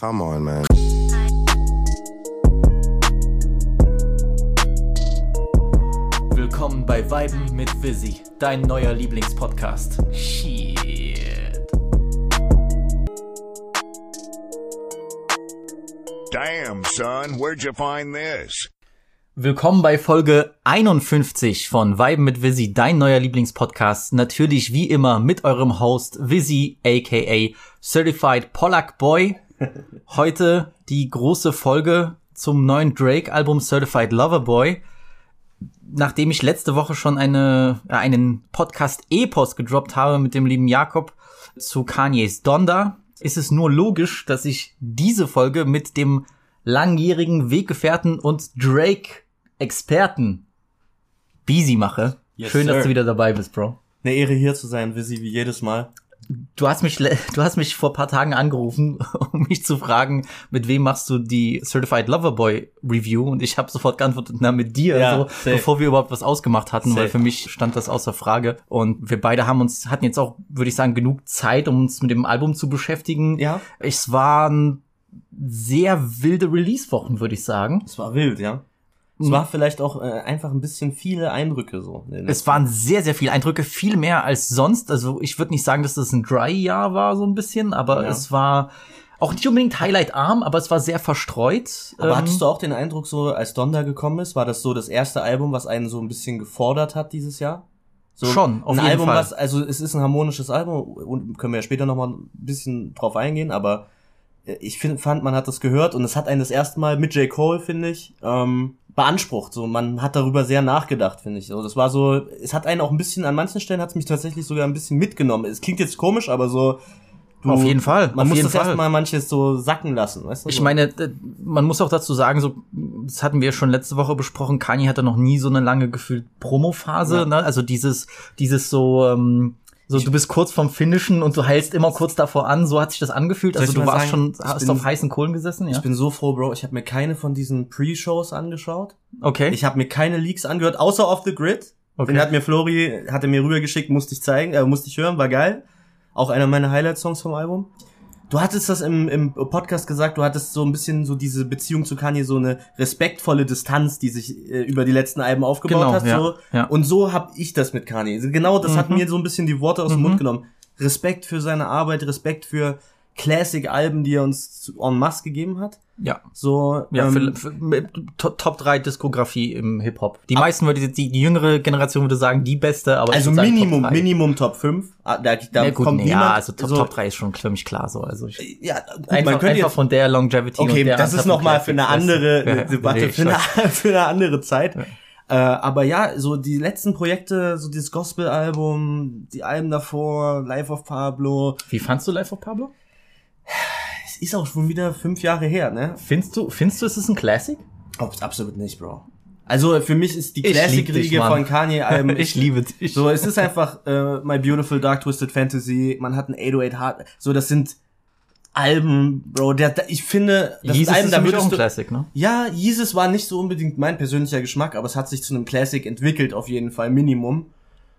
Come on, man. Willkommen bei Weiben mit Visi, dein neuer Lieblingspodcast. Shit. Damn, son, where'd you find this? Willkommen bei Folge 51 von Weiben mit Visi, dein neuer Lieblingspodcast. Natürlich wie immer mit eurem Host Visi, aka Certified Pollack Boy. Heute die große Folge zum neuen Drake-Album Certified Lover Boy. Nachdem ich letzte Woche schon eine, äh, einen Podcast-Epos gedroppt habe mit dem lieben Jakob zu Kanye's Donda, ist es nur logisch, dass ich diese Folge mit dem langjährigen Weggefährten und Drake-Experten Beezy mache. Yes, Schön, dass sir. du wieder dabei bist, Bro. Eine Ehre hier zu sein, Visi, wie jedes Mal. Du hast mich, du hast mich vor paar Tagen angerufen, um mich zu fragen, mit wem machst du die Certified Lover Boy Review? Und ich habe sofort geantwortet, na mit dir, Ja, so, safe. bevor wir überhaupt was ausgemacht hatten, weil Safe. für mich stand das außer Frage. Und wir beide haben uns, hatten jetzt auch, würde ich sagen, genug Zeit, um uns mit dem Album zu beschäftigen. Ja. Es waren sehr wilde Release-Wochen, würde ich sagen. Es war wild, ja. Es Mhm. war vielleicht auch äh, einfach ein bisschen viele Eindrücke so. Es waren sehr, sehr viele Eindrücke, viel mehr als sonst. Also ich würde nicht sagen, dass das ein Dry-Jahr war, so ein bisschen, aber Ja. es war auch nicht unbedingt highlight-arm, aber es war sehr verstreut. Aber Ähm, hattest du auch den Eindruck, so als Donda gekommen ist, war das so das erste Album, was einen so ein bisschen gefordert hat dieses Jahr? So Schon, auf ein jeden Album, Fall. was, also es ist ein harmonisches Album und können wir ja später nochmal ein bisschen drauf eingehen, aber ich find, fand, man hat das gehört und es hat einen das erste Mal mit J. Cole, finde ich, ähm, beansprucht. So, man hat darüber sehr nachgedacht, finde ich. So, das war so, es hat einen auch ein bisschen, an manchen Stellen hat es mich tatsächlich sogar ein bisschen mitgenommen. Es klingt jetzt komisch, aber so. Du, Auf jeden Fall, Man auf muss das Fall. erstmal manches so sacken lassen, weißt du? ich so. meine, man muss auch dazu sagen, so, das hatten wir schon letzte Woche besprochen, Kanye hatte noch nie so eine lange gefühlt Promophase, Ja. ne? Also dieses, dieses so, ähm, so, du bist kurz vom Finishen und du heilst immer kurz davor an, so hat sich das angefühlt. Also du warst sagen, schon, hast bin- auf heißen Kohlen gesessen, ja? Ich bin so froh, Bro. Ich habe mir keine von diesen Pre-Shows angeschaut. okay. Ich habe mir keine Leaks angehört, außer Off the Grid. Okay. Den hat mir Flori, hat er mir rübergeschickt, musste ich zeigen, äh, musste ich hören, war geil. Auch einer meiner Highlight-Songs vom Album. Du hattest das im, im Podcast gesagt, du hattest so ein bisschen so diese Beziehung zu Kanye, so eine respektvolle Distanz, die sich äh, über die letzten Alben aufgebaut Genau, hast. ja, so. ja. Und so hab ich das mit Kanye. Genau das hat Mhm. mir so ein bisschen die Worte aus dem Mhm. Mund genommen. Respekt für seine Arbeit, Respekt für Classic-Alben, die er uns en masse gegeben hat. ja. So, Ja, ähm, für, für, Top, Top 3 Diskografie im Hip-Hop. Die meisten würde, die, die jüngere Generation würde sagen, die beste, aber also Minimum, Top 3. Minimum Top 5. Ah, Da, da Ja, gut, kommt nee, niemand. ja, also Top, so, Top 3 ist schon für mich klar so. Also ich, Ja, gut, einfach, man könnte einfach jetzt, von der Longevity okay, der das ist Anzahl noch mal von für eine andere du? Debatte, nee, für, eine, für eine andere Zeit. Äh, aber ja, so die letzten Projekte, so dieses Gospel-Album, die Alben davor, Life of Pablo, Wie fandst du Life of Pablo? Es ist auch schon wieder fünf Jahre her, ne? Findest du, findest du, es ist ein Classic? Oh, absolut nicht, Bro. Also für mich ist die Classic-Riege von Kanye-Alben ich liebe dich. So, es ist einfach äh, My Beautiful Dark Twisted Fantasy, man hat ein 808 Heart, so das sind Alben, Bro, der, der ich finde, das Jesus Alben, ist da auch ein Classic, ne? ja, Jesus war nicht so unbedingt mein persönlicher Geschmack, aber es hat sich zu einem Classic entwickelt, auf jeden Fall, Minimum.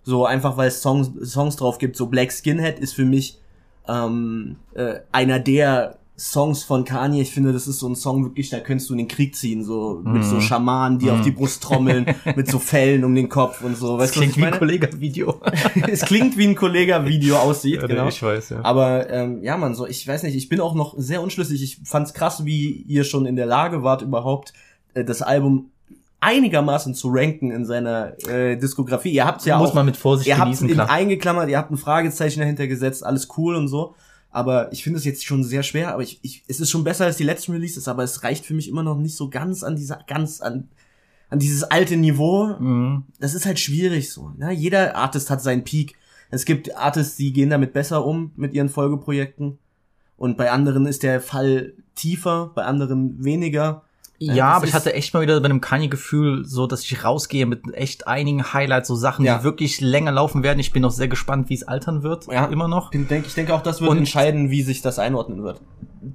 So, einfach weil es Songs, Songs drauf gibt, so Black Skinhead ist für mich ähm, äh, einer der Songs von Kanye. Ich finde, das ist so ein Song wirklich, da könntest du in den Krieg ziehen, so mit Mhm. so Schamanen, die auf die Brust trommeln, mit so Fellen um den Kopf und so. Das Weißt du, was klingt wie ein meine? Kollege-Video. es klingt wie ein Kollega-Video aussieht, genau. Ich weiß, ja. Aber ähm, ja, man, so ich weiß nicht, ich bin auch noch sehr unschlüssig. Ich fand's krass, wie ihr schon in der Lage wart, überhaupt äh, das Album einigermaßen zu ranken in seiner äh, Diskografie. Ihr habt's ja Muss auch, man mit Vorsicht ihr habt genießen, in klar. eingeklammert, ihr habt ein Fragezeichen dahinter gesetzt, alles cool und so. Aber ich finde es jetzt schon sehr schwer. Aber ich, ich, es ist schon besser als die letzten Releases, aber es reicht für mich immer noch nicht so ganz an dieser, ganz an, an dieses alte Niveau Mhm. das ist halt schwierig so. Ne? Jeder Artist hat seinen Peak. Es gibt Artists, die gehen damit besser um mit ihren Folgeprojekten. Und bei anderen ist der Fall tiefer, bei anderen weniger. Ja, das aber ich hatte echt mal wieder bei einem Kanye-Gefühl, so dass ich rausgehe mit echt einigen Highlights, so Sachen, Ja. die wirklich länger laufen werden. Ich bin auch sehr gespannt, wie es altern wird, Ja. immer noch. Ich denke, ich denke auch, das wird Und- entscheiden, wie sich das einordnen wird.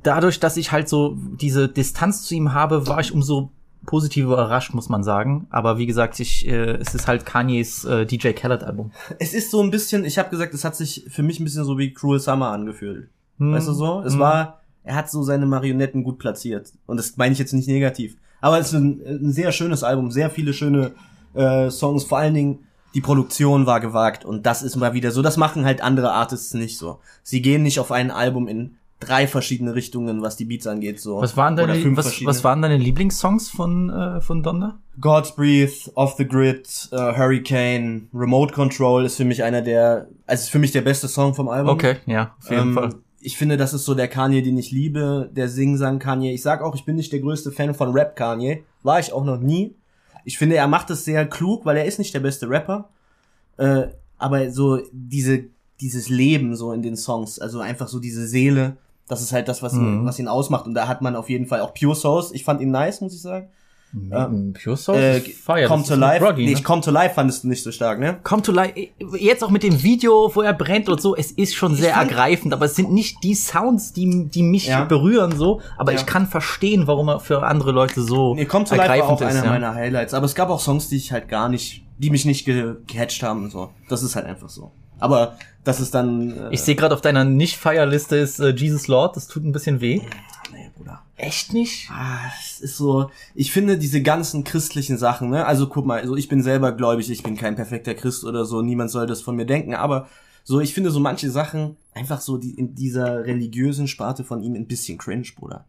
Dadurch, dass ich halt so diese Distanz zu ihm habe, war ich umso positiv überrascht, muss man sagen. Aber wie gesagt, ich, äh, es ist halt Kanyes äh, DJ Khaled-Album. Es ist so ein bisschen, ich habe gesagt, es hat sich für mich ein bisschen so wie Cruel Summer angefühlt. Hm. Weißt du so? Es Hm. war, er hat so seine Marionetten gut platziert. Und das meine ich jetzt nicht negativ. Aber es ist ein, ein sehr schönes Album, sehr viele schöne äh, Songs, vor allen Dingen die Produktion war gewagt und das ist mal wieder so. Das machen halt andere Artists nicht so. Sie gehen nicht auf ein Album in drei verschiedene Richtungen, was die Beats angeht. So. Was waren deine, was, was waren deine Lieblingssongs von, äh, von Donda? God's Breathe, Off the Grid, äh, Hurricane, Remote Control ist für mich einer der, also ist für mich der beste Song vom Album. Okay, ja, auf jeden Ähm, Fall. Ich finde, das ist so der Kanye, den ich liebe, der Sing-Sang Kanye. Ich sag auch, ich bin nicht der größte Fan von Rap Kanye. War ich auch noch nie. Ich finde, er macht es sehr klug, weil er ist nicht der beste Rapper. Äh, aber so diese, dieses Leben so in den Songs, also einfach so diese Seele, das ist halt das, was, ihn, Mhm. was ihn ausmacht. Und da hat man auf jeden Fall auch Pure Souls. Ich fand ihn nice, muss ich sagen. Ähm, Pure Soul Äh, Fire. Come to Life. Groggy, nee, ne? Come to Life fandest du nicht so stark, ne? Come to Life, jetzt auch mit dem Video, wo er brennt und so, es ist schon sehr ergreifend, aber es sind nicht die Sounds, die, die mich Ja. berühren so, aber Ja. ich kann verstehen, warum er für andere Leute so Nee, Come to Life war ergreifend auch ist. einer ja. meiner Highlights. Aber es gab auch Songs, die ich halt gar nicht, die mich nicht ge gecatcht haben und so. Das ist halt einfach so. Aber das ist dann. Äh, Ich sehe gerade auf deiner Nicht-Fire-Liste ist äh, Jesus Lord, das tut ein bisschen weh. Bruder. Echt nicht? Ah, es ist so, ich finde diese ganzen christlichen Sachen, ne? Also guck mal, also ich bin selber gläubig, ich bin kein perfekter Christ oder so, niemand soll das von mir denken, aber so, ich finde so manche Sachen einfach so die, in dieser religiösen Sparte von ihm ein bisschen cringe, Bruder.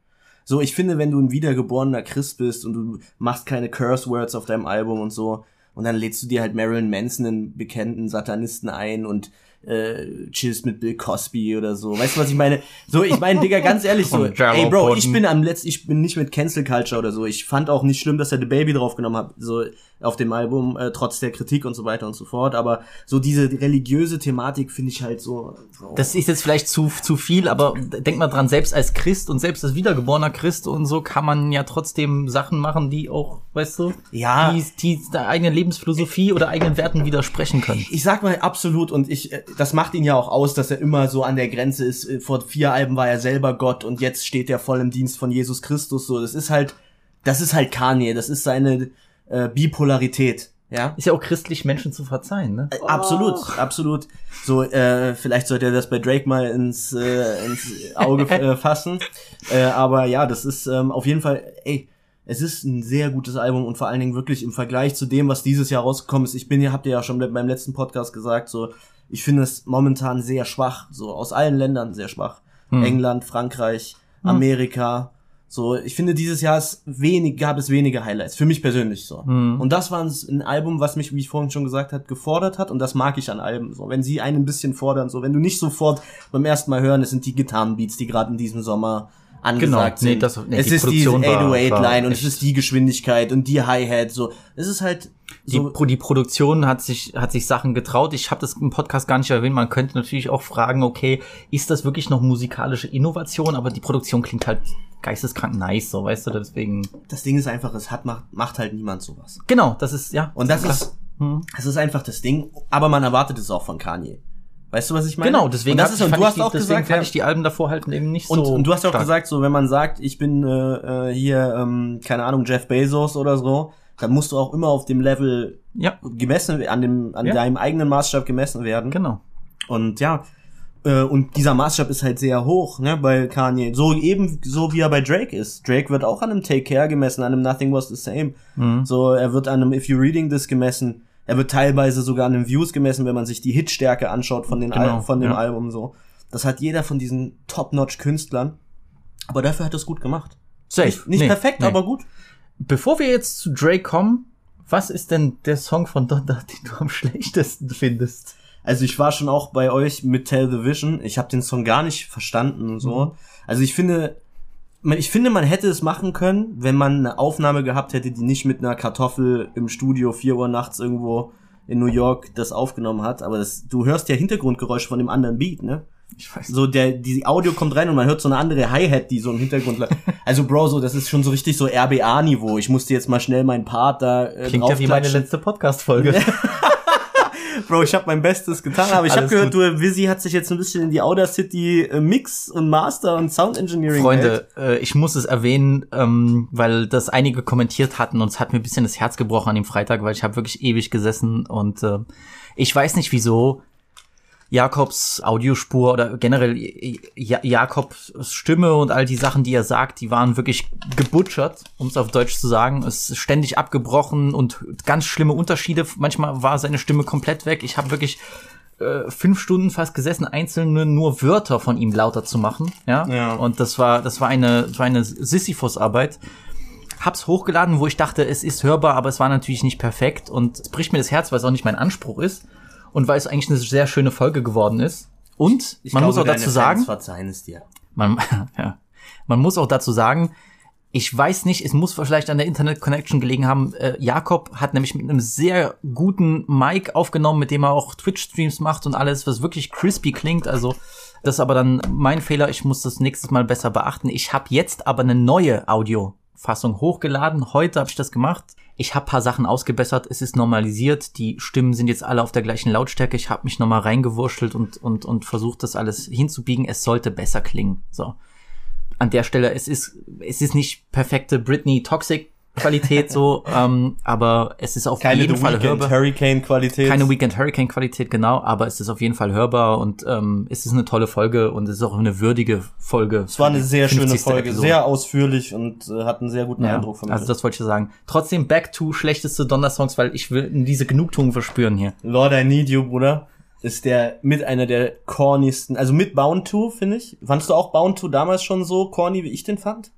So, ich finde, wenn du ein wiedergeborener Christ bist und du machst keine Curse Words auf deinem Album und so, und dann lädst du dir halt Marilyn Manson, einen bekannten Satanisten ein und äh, chillst mit Bill Cosby oder so. Weißt du, was ich meine? So, ich meine, Digga, ganz ehrlich so, ey Bro, ich bin am letzten, ich bin nicht mit Cancel Culture oder so. Ich fand auch nicht schlimm, dass er The Baby draufgenommen hat, so auf dem Album, äh, trotz der Kritik und so weiter und so fort. Aber so diese religiöse Thematik finde ich halt so. so Das ist jetzt vielleicht zu, zu viel, aber denk mal dran, selbst als Christ und selbst als wiedergeborener Christ und so kann man ja trotzdem Sachen machen, die auch, weißt du, Ja. die, die der eigenen Lebensphilosophie oder eigenen Werten widersprechen können. ich sag mal absolut und ich, äh, das macht ihn ja auch aus, dass er immer so an der Grenze ist. Äh, Vor vier Alben war er selber Gott und jetzt steht er voll im Dienst von Jesus Christus. So, das ist halt, das ist halt Kanye. Das ist seine äh, Bipolarität. Ja. Ist ja auch christlich, Menschen zu verzeihen, ne? Absolut, absolut. So, äh, vielleicht sollte er das bei Drake mal ins, äh, ins Auge äh, fassen. Äh, aber ja, das ist ähm, auf jeden Fall, ey, es ist ein sehr gutes Album und vor allen Dingen wirklich im Vergleich zu dem, was dieses Jahr rausgekommen ist. Ich bin ja, habt ihr ja schon beim letzten Podcast gesagt, so, ich finde es momentan sehr schwach, so aus allen Ländern sehr schwach. England, Frankreich, Amerika. So, ich finde, dieses Jahr ist wenig, gab es wenige Highlights. Für mich persönlich so. Und das war ein Album, was mich, wie ich vorhin schon gesagt habe, gefordert hat. Und das mag ich an Alben. So, wenn sie einen ein bisschen fordern, so, wenn du nicht sofort beim ersten Mal hören, es sind die Gitarrenbeats, die gerade in diesem Sommer angesagt Genau. Nee, sind. das- nee, es die ist Produktion war- 808-Line war und es ist die Geschwindigkeit und die Hi-Hat, so. Es ist halt Die, so. Pro- die Produktion hat sich, hat sich Sachen getraut. Ich habe das im Podcast gar nicht erwähnt. Man könnte natürlich auch fragen, okay, ist das wirklich noch musikalische Innovation? Aber die Produktion klingt halt geisteskrank nice, so, weißt du, deswegen. Das Ding ist einfach, es hat, macht, macht halt niemand sowas. Genau, das ist, ja. Und das klar. ist, Hm. das ist einfach das Ding. Aber man erwartet es auch von Kanye. Weißt du, was ich meine? Genau, deswegen, und das ist, und du ich hast die, auch deswegen gesagt, fand ich die Alben davor halt eben nicht und, so. und du hast ja auch stark. gesagt, so wenn man sagt, ich bin äh, äh, hier, ähm, keine Ahnung, Jeff Bezos oder so, dann musst du auch immer auf dem Level Ja, gemessen, an dem, an Ja. deinem eigenen Maßstab gemessen werden. genau. Und ja, äh, und dieser Maßstab ist halt sehr hoch, ne, bei Kanye. So eben, so wie er bei Drake ist. Drake wird auch an einem Take Care gemessen, an einem Nothing Was the Same. Mhm. So, er wird an einem If You Reading This gemessen. Er wird teilweise sogar an den Views gemessen, wenn man sich die Hitstärke anschaut von, den Genau, Al von dem ja. Album so. Das hat jeder von diesen Top-Notch-Künstlern. Aber dafür hat er es gut gemacht. Safe. Nicht, nicht Nee, perfekt, nee. aber gut. Bevor wir jetzt zu Drake kommen, was ist denn der Song von Donda, den du am schlechtesten findest? Also ich war schon auch bei euch mit Tell the Vision. Ich habe den Song gar nicht verstanden und so. Also ich finde, man- ich finde, man hätte es machen können, wenn man eine Aufnahme gehabt hätte, die nicht mit einer Kartoffel im Studio 4 Uhr nachts irgendwo in New York das aufgenommen hat. Aber das, du hörst ja Hintergrundgeräusche von dem anderen Beat, ne? Ich weiß So der, die Audio kommt rein und man hört so eine andere Hi-Hat, die so im Hintergrund. Also Bro, so das ist schon so richtig so RBA-Niveau. Ich musste jetzt mal schnell meinen Part da äh, Klingt ja wie meine letzte Podcast-Folge. Bro, ich habe mein Bestes getan, aber ich habe gehört, du Visi hat sich jetzt ein bisschen in die Audacity äh, Mix und Master und Sound Engineering Freunde, äh, ich muss es erwähnen, ähm, weil das einige kommentiert hatten und es hat mir ein bisschen das Herz gebrochen an dem Freitag, weil ich habe wirklich ewig gesessen und äh, ich weiß nicht wieso. Jakobs Audiospur oder generell ja Jakobs Stimme und all die Sachen, die er sagt, die waren wirklich gebutschert, um es auf Deutsch zu sagen. Es ist ständig abgebrochen und ganz schlimme Unterschiede. Manchmal war seine Stimme komplett weg. Ich habe wirklich äh, fünf Stunden fast gesessen, einzelne nur Wörter von ihm lauter zu machen. Ja. Ja. Und das war, das war eine, das war eine Sisyphus-Arbeit. Hab's hochgeladen, wo ich dachte, es ist hörbar, aber es war natürlich nicht perfekt. Und es bricht mir das Herz, weil es auch nicht mein Anspruch ist. Und weil es eigentlich eine sehr schöne Folge geworden ist. Und Ich man muss auch glaube, dazu sagen, Fans verzeihen es dir. man, ja, man muss auch dazu sagen, ich weiß nicht, es muss vielleicht an der Internet Connection gelegen haben. Äh, Jakob hat nämlich mit einem sehr guten Mic aufgenommen, mit dem er auch Twitch-Streams macht und alles, was wirklich crispy klingt. Also das ist aber dann mein Fehler. Ich muss das nächstes Mal besser beachten. Ich habe jetzt aber eine neue Audiofassung hochgeladen. Heute habe ich das gemacht. Ich habe paar Sachen ausgebessert. Es ist normalisiert. Die Stimmen sind jetzt alle auf der gleichen Lautstärke. Ich habe mich nochmal reingewurschtelt und, und, und versucht, das alles hinzubiegen. Es sollte besser klingen. So an der Stelle, es ist, es ist nicht perfekte Britney Toxic Qualität so, ähm, aber es ist auf Keine jeden The Fall Weeknd hörbar. Hurricane Qualität. Keine Weekend Hurricane Qualität, genau, aber es ist auf jeden Fall hörbar und ähm, es ist eine tolle Folge und es ist auch eine würdige Folge. Es war eine sehr schöne Folge, Episode. sehr ausführlich und äh, hat einen sehr guten ja, Eindruck von mir. also das wollte ich sagen. Trotzdem Back to schlechteste Donner-Songs, weil ich will diese Genugtuung verspüren hier. Lord I Need You, Bruder, ist der mit einer der cornysten, also mit Bound to, finde ich. Fandst du auch Bound to damals schon so corny, wie ich den fand?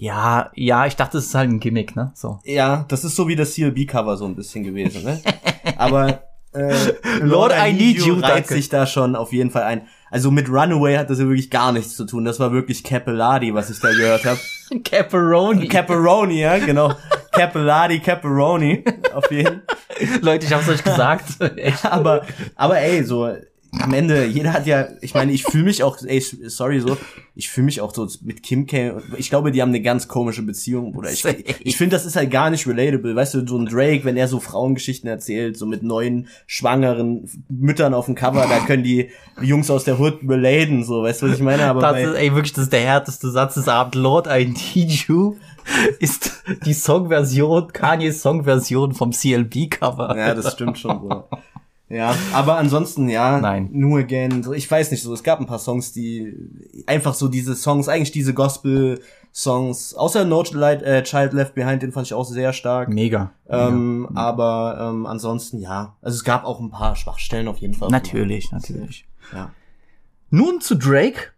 Ja, ja, ich dachte, es ist halt ein Gimmick, ne? So. Ja, das ist so wie das CLB-Cover so ein bisschen gewesen, ne? Aber äh, Lord, I Need You, reiht sich da schon auf jeden Fall ein. Also mit Runaway hat das ja wirklich gar nichts zu tun. Das war wirklich Capellati, was ich da gehört habe. Caparoni. Caparoni, ja, genau. Capellati, Caparoni, auf jeden Leute, ich hab's euch gesagt. Aber, aber ey, so am Ende, jeder hat ja, ich meine, ich fühle mich auch, ey, sorry so, ich fühle mich auch so mit Kim K. Ich glaube, die haben eine ganz komische Beziehung, oder ich, ich finde, das ist halt gar nicht relatable. Weißt du, so ein Drake, wenn er so Frauengeschichten erzählt, so mit neuen schwangeren Müttern auf dem Cover, da können die Jungs aus der Hood relaten, so, weißt du, was ich meine? Aber Das bei, ist, ey, wirklich, das ist der härteste Satz des Abends. Lord, I need you ist die Songversion, Kanye's Songversion vom CLB-Cover. Ja, das stimmt schon, Bruder. Ja, aber ansonsten, ja, Nein. nur again, ich weiß nicht so, es gab ein paar Songs, die einfach so diese Songs, eigentlich diese Gospel-Songs, außer No Child, äh, Child Left Behind, den fand ich auch sehr stark. Mega. Ähm, Aber ähm, ansonsten, ja, also es gab auch ein paar Schwachstellen auf jeden Fall. Natürlich, natürlich. Ja. Nun zu Drake.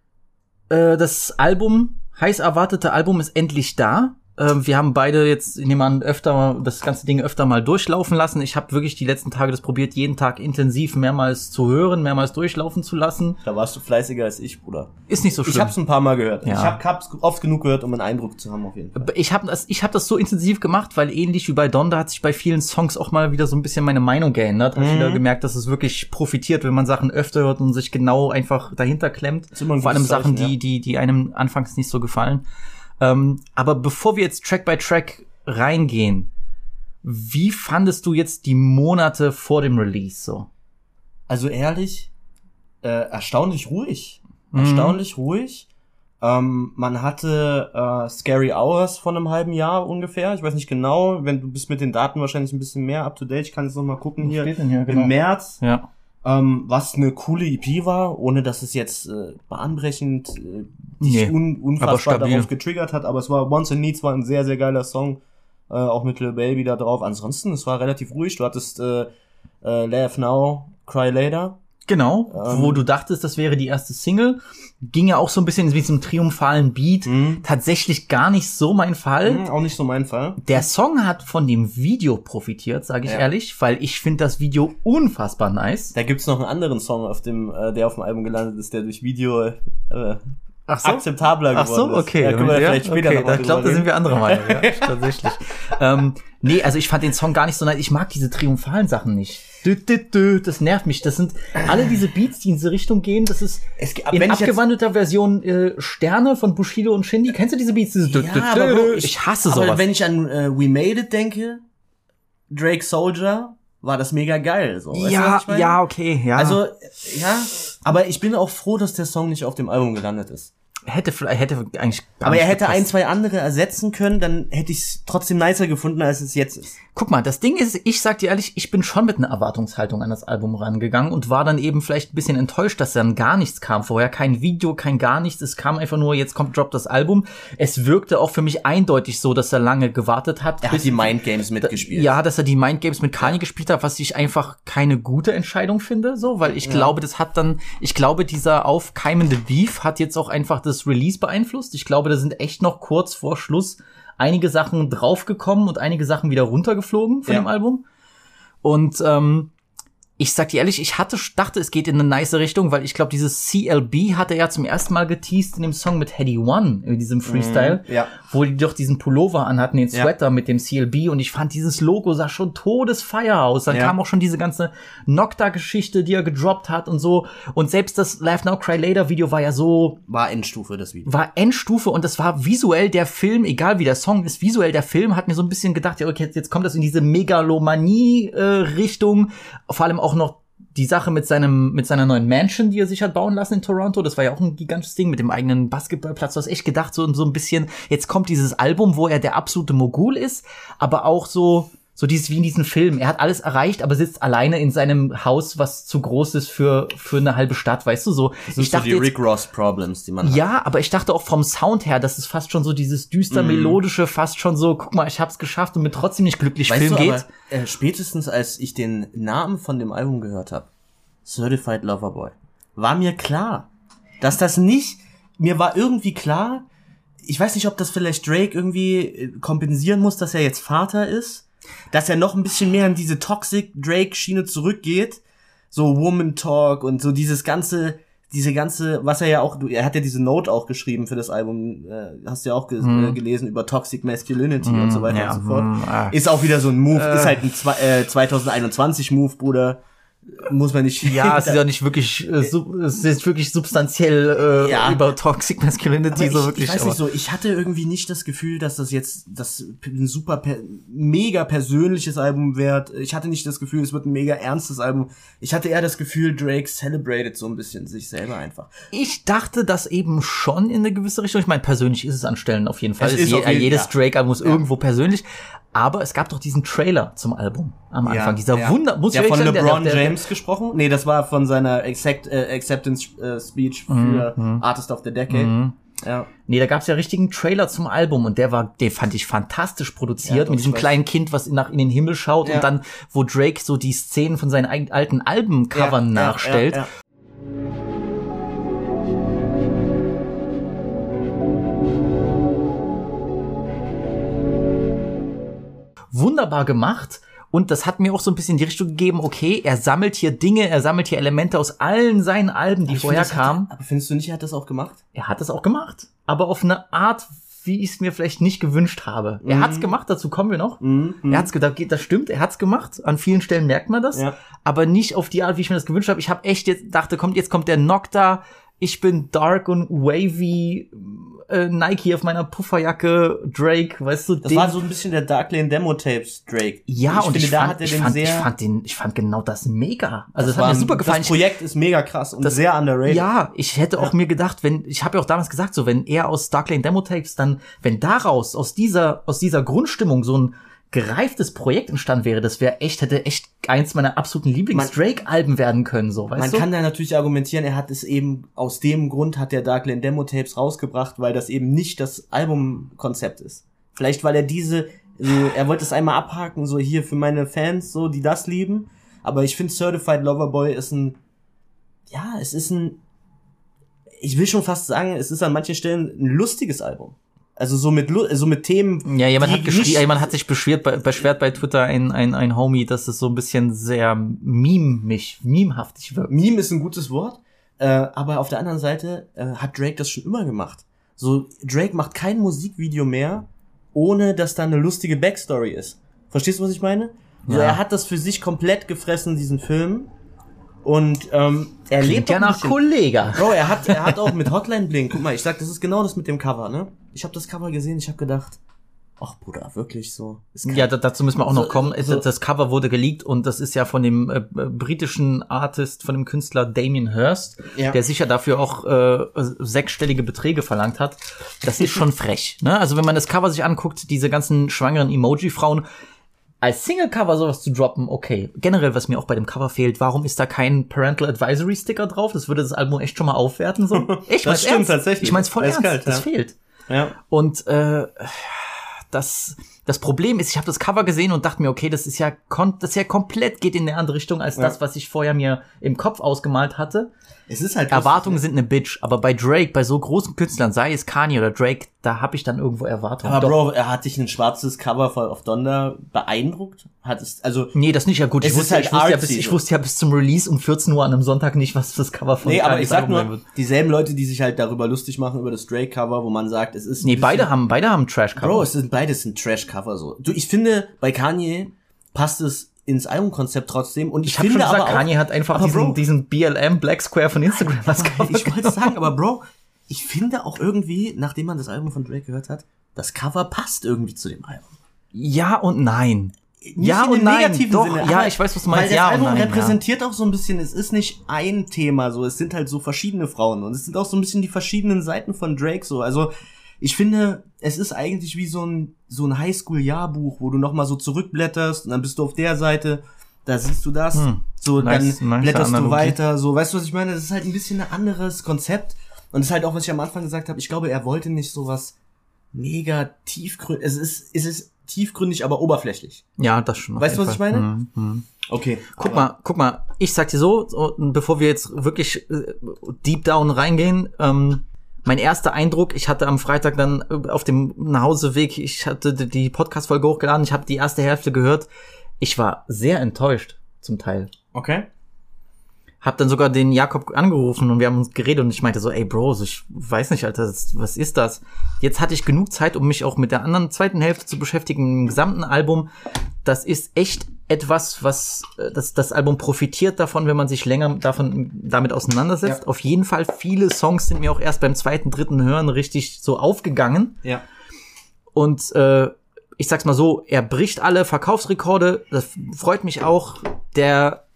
Äh, das Album, heiß erwartete Album ist endlich da. Äh, wir haben beide jetzt, ich nehme an, öfter das ganze Ding öfter mal durchlaufen lassen. Ich habe wirklich die letzten Tage das probiert, jeden Tag intensiv mehrmals zu hören, mehrmals durchlaufen zu lassen. Da warst du fleißiger als ich, Bruder. Ist nicht so schlimm. Ich hab's ein paar Mal gehört. Ja. Ich hab, hab's oft genug gehört, um einen Eindruck zu haben, auf jeden Fall. ich habe das, ich hab das so intensiv gemacht, weil ähnlich wie bei Donda hat sich bei vielen Songs auch mal wieder so ein bisschen meine Meinung geändert. Hab ich wieder gemerkt, dass es wirklich profitiert, wenn man Sachen öfter hört und sich genau einfach dahinter klemmt. Vor allem Sachen, Zeichen, die, ja. die, die einem anfangs nicht so gefallen. Ähm, aber bevor wir jetzt Track by Track reingehen, wie fandest du jetzt die Monate vor dem Release so? Also ehrlich, äh, erstaunlich ruhig. Mhm. Erstaunlich ruhig. Ähm, man hatte äh, Scary Hours von einem halben Jahr ungefähr. Ich weiß nicht genau, wenn du bist mit den Daten wahrscheinlich ein bisschen mehr up to date. Ich kann jetzt noch mal gucken hier. hier? Genau. Im März, Ja. Ähm, was eine coole EP war, ohne dass es jetzt äh, bahnbrechend äh, dich Nee, un unfassbar darauf getriggert hat. Aber es war Once in Needs war ein sehr, sehr geiler Song. Äh, auch mit Lil Baby da drauf. Ansonsten, es war relativ ruhig. Du hattest äh, äh, Laugh Now, Cry Later. Genau, Ähm. wo du dachtest, das wäre die erste Single. Ging ja auch so ein bisschen wie diesem triumphalen Beat. Mhm. Tatsächlich gar nicht so mein Fall. Mhm, auch nicht so mein Fall. Der Song hat von dem Video profitiert, sage ich Ja. ehrlich, weil ich finde das Video unfassbar nice. Da gibt's noch einen anderen Song, auf dem, äh, der auf dem Album gelandet ist, der durch Video äh, Ach akzeptabler Ach geworden so, ist. okay. Da können wir vielleicht später okay. noch Ich glaube, da sind wir anderer Meinung. Ja, tatsächlich. ähm, nee, also ich fand den Song gar nicht so nice. Ich mag diese triumphalen Sachen nicht. Dü, dü, dü, das nervt mich. Das sind alle diese Beats, die in diese Richtung gehen. Das ist Es ge- in ich abgewandelter Version äh, Sterne von Bushido und Shindy. Kennst du diese Beats? Diese dü, Ja, aber Bro, ich, hasse aber sowas. wenn ich an äh, We Made It denke, Drake Soldier, war das mega geil. So. Weißt du, ja, ich meine? ja, okay, ja. Also, ja, aber ich bin auch froh, dass der Song nicht auf dem Album gelandet ist. Hätte vielleicht, hätte eigentlich gar Aber er hätte gepasst. ein, zwei andere ersetzen können, dann hätte ich es trotzdem nicer gefunden, als es jetzt ist. Guck mal, das Ding ist, ich sag dir ehrlich, ich bin schon mit einer Erwartungshaltung an das Album rangegangen und war dann eben vielleicht ein bisschen enttäuscht, dass dann gar nichts kam vorher. Kein Video, kein gar nichts. Es kam einfach nur, jetzt kommt, droppt das Album. Es wirkte auch für mich eindeutig so, dass er lange gewartet hat. Er hat die Mindgames mitgespielt. Ja, dass er die Mindgames mit Kanye gespielt hat, was ich einfach keine gute Entscheidung finde, so, weil ich glaube, das hat dann, ich glaube, dieser aufkeimende Beef hat jetzt auch einfach das Release beeinflusst. Ich glaube, da sind echt noch kurz vor Schluss einige Sachen draufgekommen und einige Sachen wieder runtergeflogen von Ja. dem Album. Und ähm, ich sag dir ehrlich, ich hatte, dachte, es geht in eine nice Richtung, weil ich glaube, dieses CLB hat er ja zum ersten Mal geteased in dem Song mit Heady One, in diesem Freestyle, ja. wo die doch diesen Pullover anhatten, den Ja. Sweater mit dem CLB und ich fand dieses Logo sah schon todesfeier aus. Dann Ja. kam auch schon diese ganze Nocta-Geschichte, die er gedroppt hat und so. Und selbst das Laugh Now Cry Later Video war ja so, War Endstufe, das Video. war Endstufe und das war visuell der Film, egal wie der Song ist, visuell der Film hat mir so ein bisschen gedacht, ja, okay, jetzt, jetzt kommt das in diese Megalomanie-Richtung. Vor allem auch noch die Sache mit seinem, mit seiner neuen Mansion, die er sich hat bauen lassen in Toronto. Das war ja auch ein gigantisches Ding mit dem eigenen Basketballplatz. Du hast echt gedacht, so, so ein bisschen, jetzt kommt dieses Album, wo er der absolute Mogul ist, aber auch so, so dieses wie in diesem Film. Er hat alles erreicht, aber sitzt alleine in seinem Haus, was zu groß ist für, für eine halbe Stadt, weißt du, so. Das sind so die Rick Ross Problems, die man hat. Ja, aber ich dachte auch vom Sound her, dass es fast schon so dieses Mhm. düster melodische, fast schon so, guck mal, ich hab's geschafft und mir trotzdem nicht glücklich Weißt Film du, geht. aber äh, spätestens als ich den Namen von dem Album gehört habe, Certified Lover Boy, war mir klar, dass das nicht, mir war irgendwie klar, ich weiß nicht, ob das vielleicht Drake irgendwie äh, kompensieren muss, dass er jetzt Vater ist, dass er noch ein bisschen mehr in diese Toxic Drake Schiene zurückgeht, so Woman Talk und so dieses ganze diese ganze, was er ja auch, er hat ja diese Note auch geschrieben für das Album, äh, hast du ja auch ge äh, gelesen über Toxic Masculinity und so weiter Mhm. ja, und so fort. ah. Ist auch wieder so ein Move, ist halt ein äh, 2021 Move, Bruder. Muss man nicht. ja, es ist ja nicht wirklich, äh, sub, es ist wirklich substanziell äh, Ja. über Toxic Masculinity Aber so ich, wirklich. ich weiß nicht so, ich hatte irgendwie nicht das Gefühl, dass das jetzt das ein super per, mega persönliches Album wird. Ich hatte nicht das Gefühl, es wird ein mega ernstes Album. Ich hatte eher das Gefühl, Drake celebrated so ein bisschen sich selber einfach. Ich dachte das eben schon in eine gewisse Richtung. Ich meine, persönlich ist es an Stellen auf jeden Fall. Es Es je, jeden- jedes ja. Drake-Album ist irgendwo persönlich. Aber es gab doch diesen Trailer zum Album am Anfang. Dieser ja. Wunder, muss ja, ich von ehrlich sagen, LeBron der, der, James gesprochen? Nee, das war von seiner Accept, äh, Acceptance äh, Speech für Mhm, Artist of the Decade. Ja. Nee, da gab's ja richtigen Trailer zum Album und der war, den fand ich fantastisch produziert Ja, mit diesem kleinen Kind, was nach in den Himmel schaut Ja. und dann, wo Drake so die Szenen von seinen alten Albencovern Ja, nachstellt. Ja, Wunderbar gemacht. Und das hat mir auch so ein bisschen die Richtung gegeben, okay, er sammelt hier Dinge, er sammelt hier Elemente aus allen seinen Alben, die vorher finde, das hat- kamen. Aber findest du nicht, er hat das auch gemacht? Er hat es auch gemacht, aber auf eine Art, wie ich es mir vielleicht nicht gewünscht habe. Er Mhm. hat's gemacht, dazu kommen wir noch. Er hat's gedacht, das stimmt, er hat's gemacht. An vielen Stellen merkt man das, Ja. aber nicht auf die Art, wie ich mir das gewünscht habe. Ich habe echt jetzt dachte, kommt jetzt kommt der Nocta, ich bin dark und wavy, äh, Nike auf meiner Pufferjacke, Drake, weißt du, Das war so ein bisschen der Dark Lane Demo Tapes Drake. ja, und finde, ich da fand, hat er ich, den fand, sehr. ich fand den, ich fand genau das mega. Also das, war hat mir super gefallen. Das Projekt ist mega krass und sehr underrated. Ja, ich hätte auch mir gedacht, wenn ich habe ja auch damals gesagt, so wenn er aus Darklane Demo Tapes dann, wenn daraus aus dieser aus dieser Grundstimmung so ein gereiftes Projekt entstanden wäre, das wäre echt hätte echt eins meiner absoluten Lieblings Drake Alben werden können, so weißt Man du? kann da natürlich argumentieren, er hat es eben aus dem Grund hat der Dark Lane Demo Tapes rausgebracht, weil das eben nicht das Albumkonzept ist. Vielleicht weil er diese, äh, er wollte es einmal abhaken, so hier für meine Fans, so die das lieben. Aber ich finde Certified Lover Boy ist ein, ja, es ist ein, ich will schon fast sagen, es ist an manchen Stellen ein lustiges Album. Also so mit, so mit Themen. ja, jemand hat geschrieben, jemand hat sich beschwert bei, beschwert bei Twitter ein, ein, ein Homie, dass es so ein bisschen sehr memig, memehaftig wirkt. Meme ist ein gutes Wort, äh, aber auf der anderen Seite äh, hat Drake das schon immer gemacht. So, Drake macht kein Musikvideo mehr, ohne dass da eine lustige Backstory ist. Verstehst du, was ich meine? So, Ja. er hat das für sich komplett gefressen, diesen Film. Und ähm, er Klingt lebt ja nach Kollega. Bro, er hat, er hat auch mit Hotline Bling, guck mal, ich sag, das ist genau das mit dem Cover, ne? Ich habe das Cover gesehen, ich habe gedacht, Ach, Bruder, wirklich so. Ja, da, dazu müssen wir auch noch So- kommen. so- das Cover wurde geleakt und das ist ja von dem äh, äh, britischen Artist, von dem Künstler Damien Hirst, Ja. der sicher dafür auch äh, sechsstellige Beträge verlangt hat. Das ist schon frech. Ne? Also wenn man das Cover sich anguckt, diese ganzen schwangeren Emoji-Frauen, als Single-Cover sowas zu droppen, okay. Generell, was mir auch bei dem Cover fehlt, warum ist da kein Parental Advisory Sticker drauf? Das würde das Album echt schon mal aufwerten. So. Ich Das stimmt ernst. tatsächlich. Ich mein's voll Eiskalt, ernst. Das ja. fehlt. Ja. Und äh, das, das Problem ist, ich habe das Cover gesehen und dachte mir, okay, das ist ja, das ist ja komplett geht in eine andere Richtung als das, was ich vorher mir im Kopf ausgemalt hatte. Es ist halt Erwartungen sind eine Bitch, aber bei Drake, bei so großen Künstlern, sei es Kanye oder Drake, da habe ich dann irgendwo Erwartungen. Aber. Bro, er hat dich ein schwarzes Cover von auf Donda beeindruckt? Hat es, also, Nee, das nicht ja gut. Ich wusste, halt ich, wusste ja bis, ich wusste ja bis zum Release um 14 Uhr an einem Sonntag nicht, was das Cover von nee, aber Kanyes ich sag nur, wird. dieselben Leute, die sich halt darüber lustig machen, über das Drake-Cover, wo man sagt, es ist. Nee, beide haben, beide haben Trash-Cover. Bro, es sind beides ein Trash-Cover so. Du, ich finde, bei Kanye passt es ins Albumkonzept trotzdem und ich, ich habe schon finde gesagt, aber auch, Kanye hat einfach diesen, Bro, diesen BLM Black Square von Instagram als Cover ich wollte sagen, aber Bro, ich finde auch irgendwie, nachdem man das Album von Drake gehört hat, das Cover passt irgendwie zu dem Album. Ja und nein. Nicht ja und nein. negativen Doch, Sinne, ja, ich weiß, was du Weil meinst. das Ja Album und nein. repräsentiert auch so ein bisschen, es ist nicht ein Thema so, es sind halt so verschiedene Frauen und es sind auch so ein bisschen die verschiedenen Seiten von Drake so. Also ich finde, es ist eigentlich wie so ein so ein Highschool-Jahrbuch, wo du noch mal so zurückblätterst und dann bist du auf der Seite, da siehst du das, Hm. so Nice- dann nice blätterst du Analogie. weiter, so weißt du was ich meine? Das ist halt ein bisschen ein anderes Konzept und das ist halt auch was ich am Anfang gesagt habe. Ich glaube, er wollte nicht sowas mega tiefgründig. Es ist es ist tiefgründig, aber oberflächlich. Ja, das schon. Weißt du, was ich meine? Mhm, mhm. Okay. Guck mal, guck mal, ich sag dir so, so, bevor wir jetzt wirklich äh, deep down reingehen, ähm, mein erster Eindruck, ich hatte am Freitag dann äh, auf dem Nachhauseweg, ich hatte die- Podcast-Folge hochgeladen, ich habe die erste Hälfte gehört. Ich war sehr enttäuscht, zum Teil. Okay. Hab dann sogar den Jakob angerufen und wir haben uns geredet und ich meinte so, ey Bro, ich weiß nicht, Alter, was ist das? Jetzt hatte ich genug Zeit, um mich auch mit der anderen zweiten Hälfte zu beschäftigen, im gesamten Album. Das ist echt etwas, was äh, das, das Album profitiert davon, wenn man sich länger davon damit auseinandersetzt. Ja. Auf jeden Fall, viele Songs sind mir auch erst beim zweiten, dritten Hören richtig so aufgegangen. Ja. Und äh, ich sag's mal so, er bricht alle Verkaufsrekorde. Das freut mich auch. Der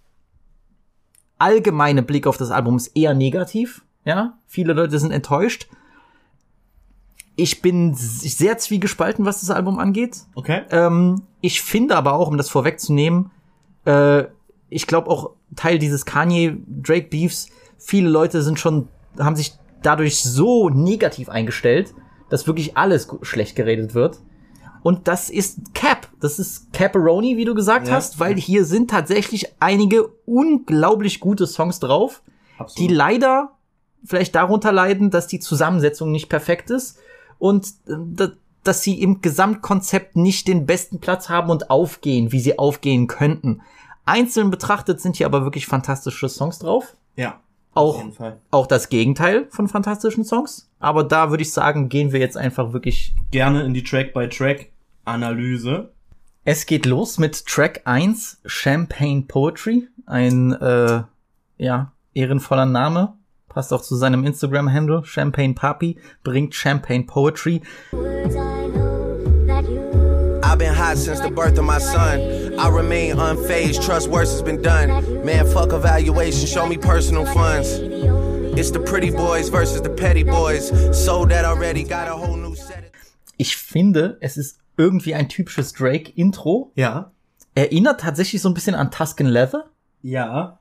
allgemeine Blick auf das Album ist eher negativ. Ja, viele Leute sind enttäuscht. Ich bin sehr zwiegespalten, was das Album angeht. Okay. Ähm, ich finde aber auch, um das vorwegzunehmen, äh, ich glaube auch Teil dieses Kanye-Drake-Beefs, viele Leute sind schon, haben sich dadurch so negativ eingestellt, dass wirklich alles schlecht geredet wird. Und das ist Cap. Das ist Caparoni, wie du gesagt Ja. hast, weil hier sind tatsächlich einige unglaublich gute Songs drauf, die leider vielleicht darunter leiden, dass die Zusammensetzung nicht perfekt ist und äh, da- dass sie im Gesamtkonzept nicht den besten Platz haben und aufgehen, wie sie aufgehen könnten. Einzeln betrachtet sind hier aber wirklich fantastische Songs drauf. Ja. Auf Auch, jeden Fall. auch das Gegenteil von fantastischen Songs. Aber da würde ich sagen, gehen wir jetzt einfach wirklich. Gerne in die Track-by-Track-Analyse. Es geht los mit Track 1, Champagne Poetry. Ein, äh, ja, ehrenvoller Name. Passt auch zu seinem Instagram-Handle. Champagne Papi bringt Champagne Poetry. I've been hot since the birth of my son. I remain unfazed, trust worse has been done. Man, fuck evaluation, show me personal funds. It's the pretty boys versus the petty boys. Sold that already, got a whole new set. Ich finde, es ist irgendwie ein typisches Drake-Intro. Ja. Erinnert tatsächlich so ein bisschen an Tuscan Leather. Ja.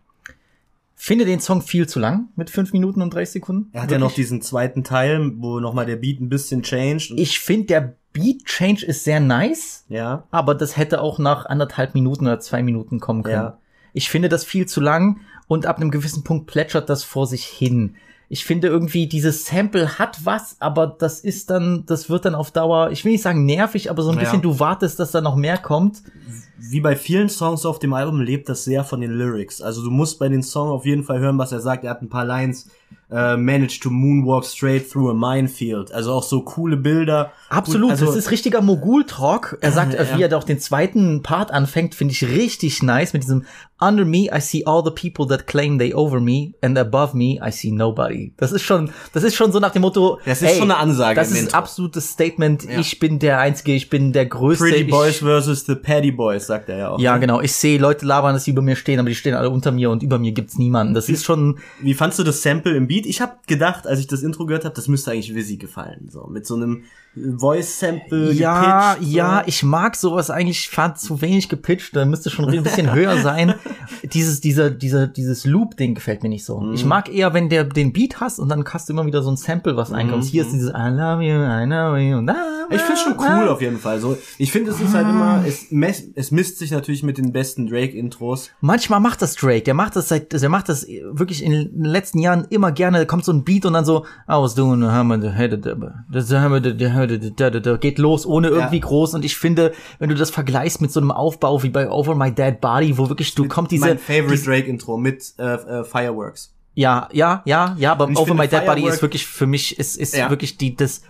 Finde den Song viel zu lang mit 5 Minuten und 30 Sekunden. Er hat ja noch Wirklich. diesen zweiten Teil, wo nochmal der Beat ein bisschen changed. Ich finde, der Beat Change ist sehr nice, ja. aber das hätte auch nach anderthalb Minuten oder zwei Minuten kommen können. Ja. Ich finde das viel zu lang und ab einem gewissen Punkt plätschert das vor sich hin. Ich finde irgendwie, dieses Sample hat was, aber das ist dann, das wird dann auf Dauer, ich will nicht sagen nervig, aber so ein Ja. bisschen, du wartest, dass da noch mehr kommt. Wie bei vielen Songs auf dem Album lebt das sehr von den Lyrics. Also du musst bei den Song auf jeden Fall hören, was er sagt. Er hat ein paar Lines. Äh, managed to moonwalk straight through a minefield. Also auch so coole Bilder. Absolut, also, das ist richtiger Mogul-Talk. Er sagt, Ja. wie er da auch den zweiten Part anfängt, finde ich richtig nice mit diesem Under me, I see all the people that claim they over me and above me, I see nobody. Das ist schon, das ist schon so nach dem Motto, Das ist schon eine Ansage Das ist ein absolutes Statement. Ja. Ich bin der Einzige, ich bin der Größte. Pretty ich, Boys versus the Paddy Boys, sagt er ja auch. Ja, ne? genau. Ich sehe Leute labern, dass sie über mir stehen, aber die stehen alle unter mir und über mir gibt's niemanden. Das ist schon, Wie fandst du das Sample im Beat? Ich habe gedacht, als ich das Intro gehört habe, das müsste eigentlich Wizzy gefallen. So mit so einem Voice-Sample Ja, gepitcht, so. ja, ich mag sowas eigentlich, ich fand zu wenig gepitcht, da müsste schon ein bisschen höher sein. Dieses, dieser, dieser, dieses Loop-Ding gefällt mir nicht so. Mhm. Ich mag eher, wenn der den Beat hast und dann hast du immer wieder so ein Sample, was einkommt. Hier ist dieses I love you, I know you, Mhm. Ich finde schon cool auf jeden Fall. So, ich finde, es ist halt immer, es, mess, es misst sich natürlich mit den besten Drake-Intros. Manchmal macht das Drake, der macht das seit, der macht das wirklich in den letzten Jahren immer gerne, da kommt so ein Beat und dann so, I was doing the, geht los, ohne irgendwie Ja. groß und ich finde, wenn du das vergleichst mit so einem Aufbau wie bei Over My Dead Body, wo wirklich, du kommt diese, mein Favorite diese Drake-Intro mit äh, äh, Fireworks. ja, ja, ja, ja, aber Over My Dead Body ist wirklich für mich, ist, ist Ja. wirklich die, das,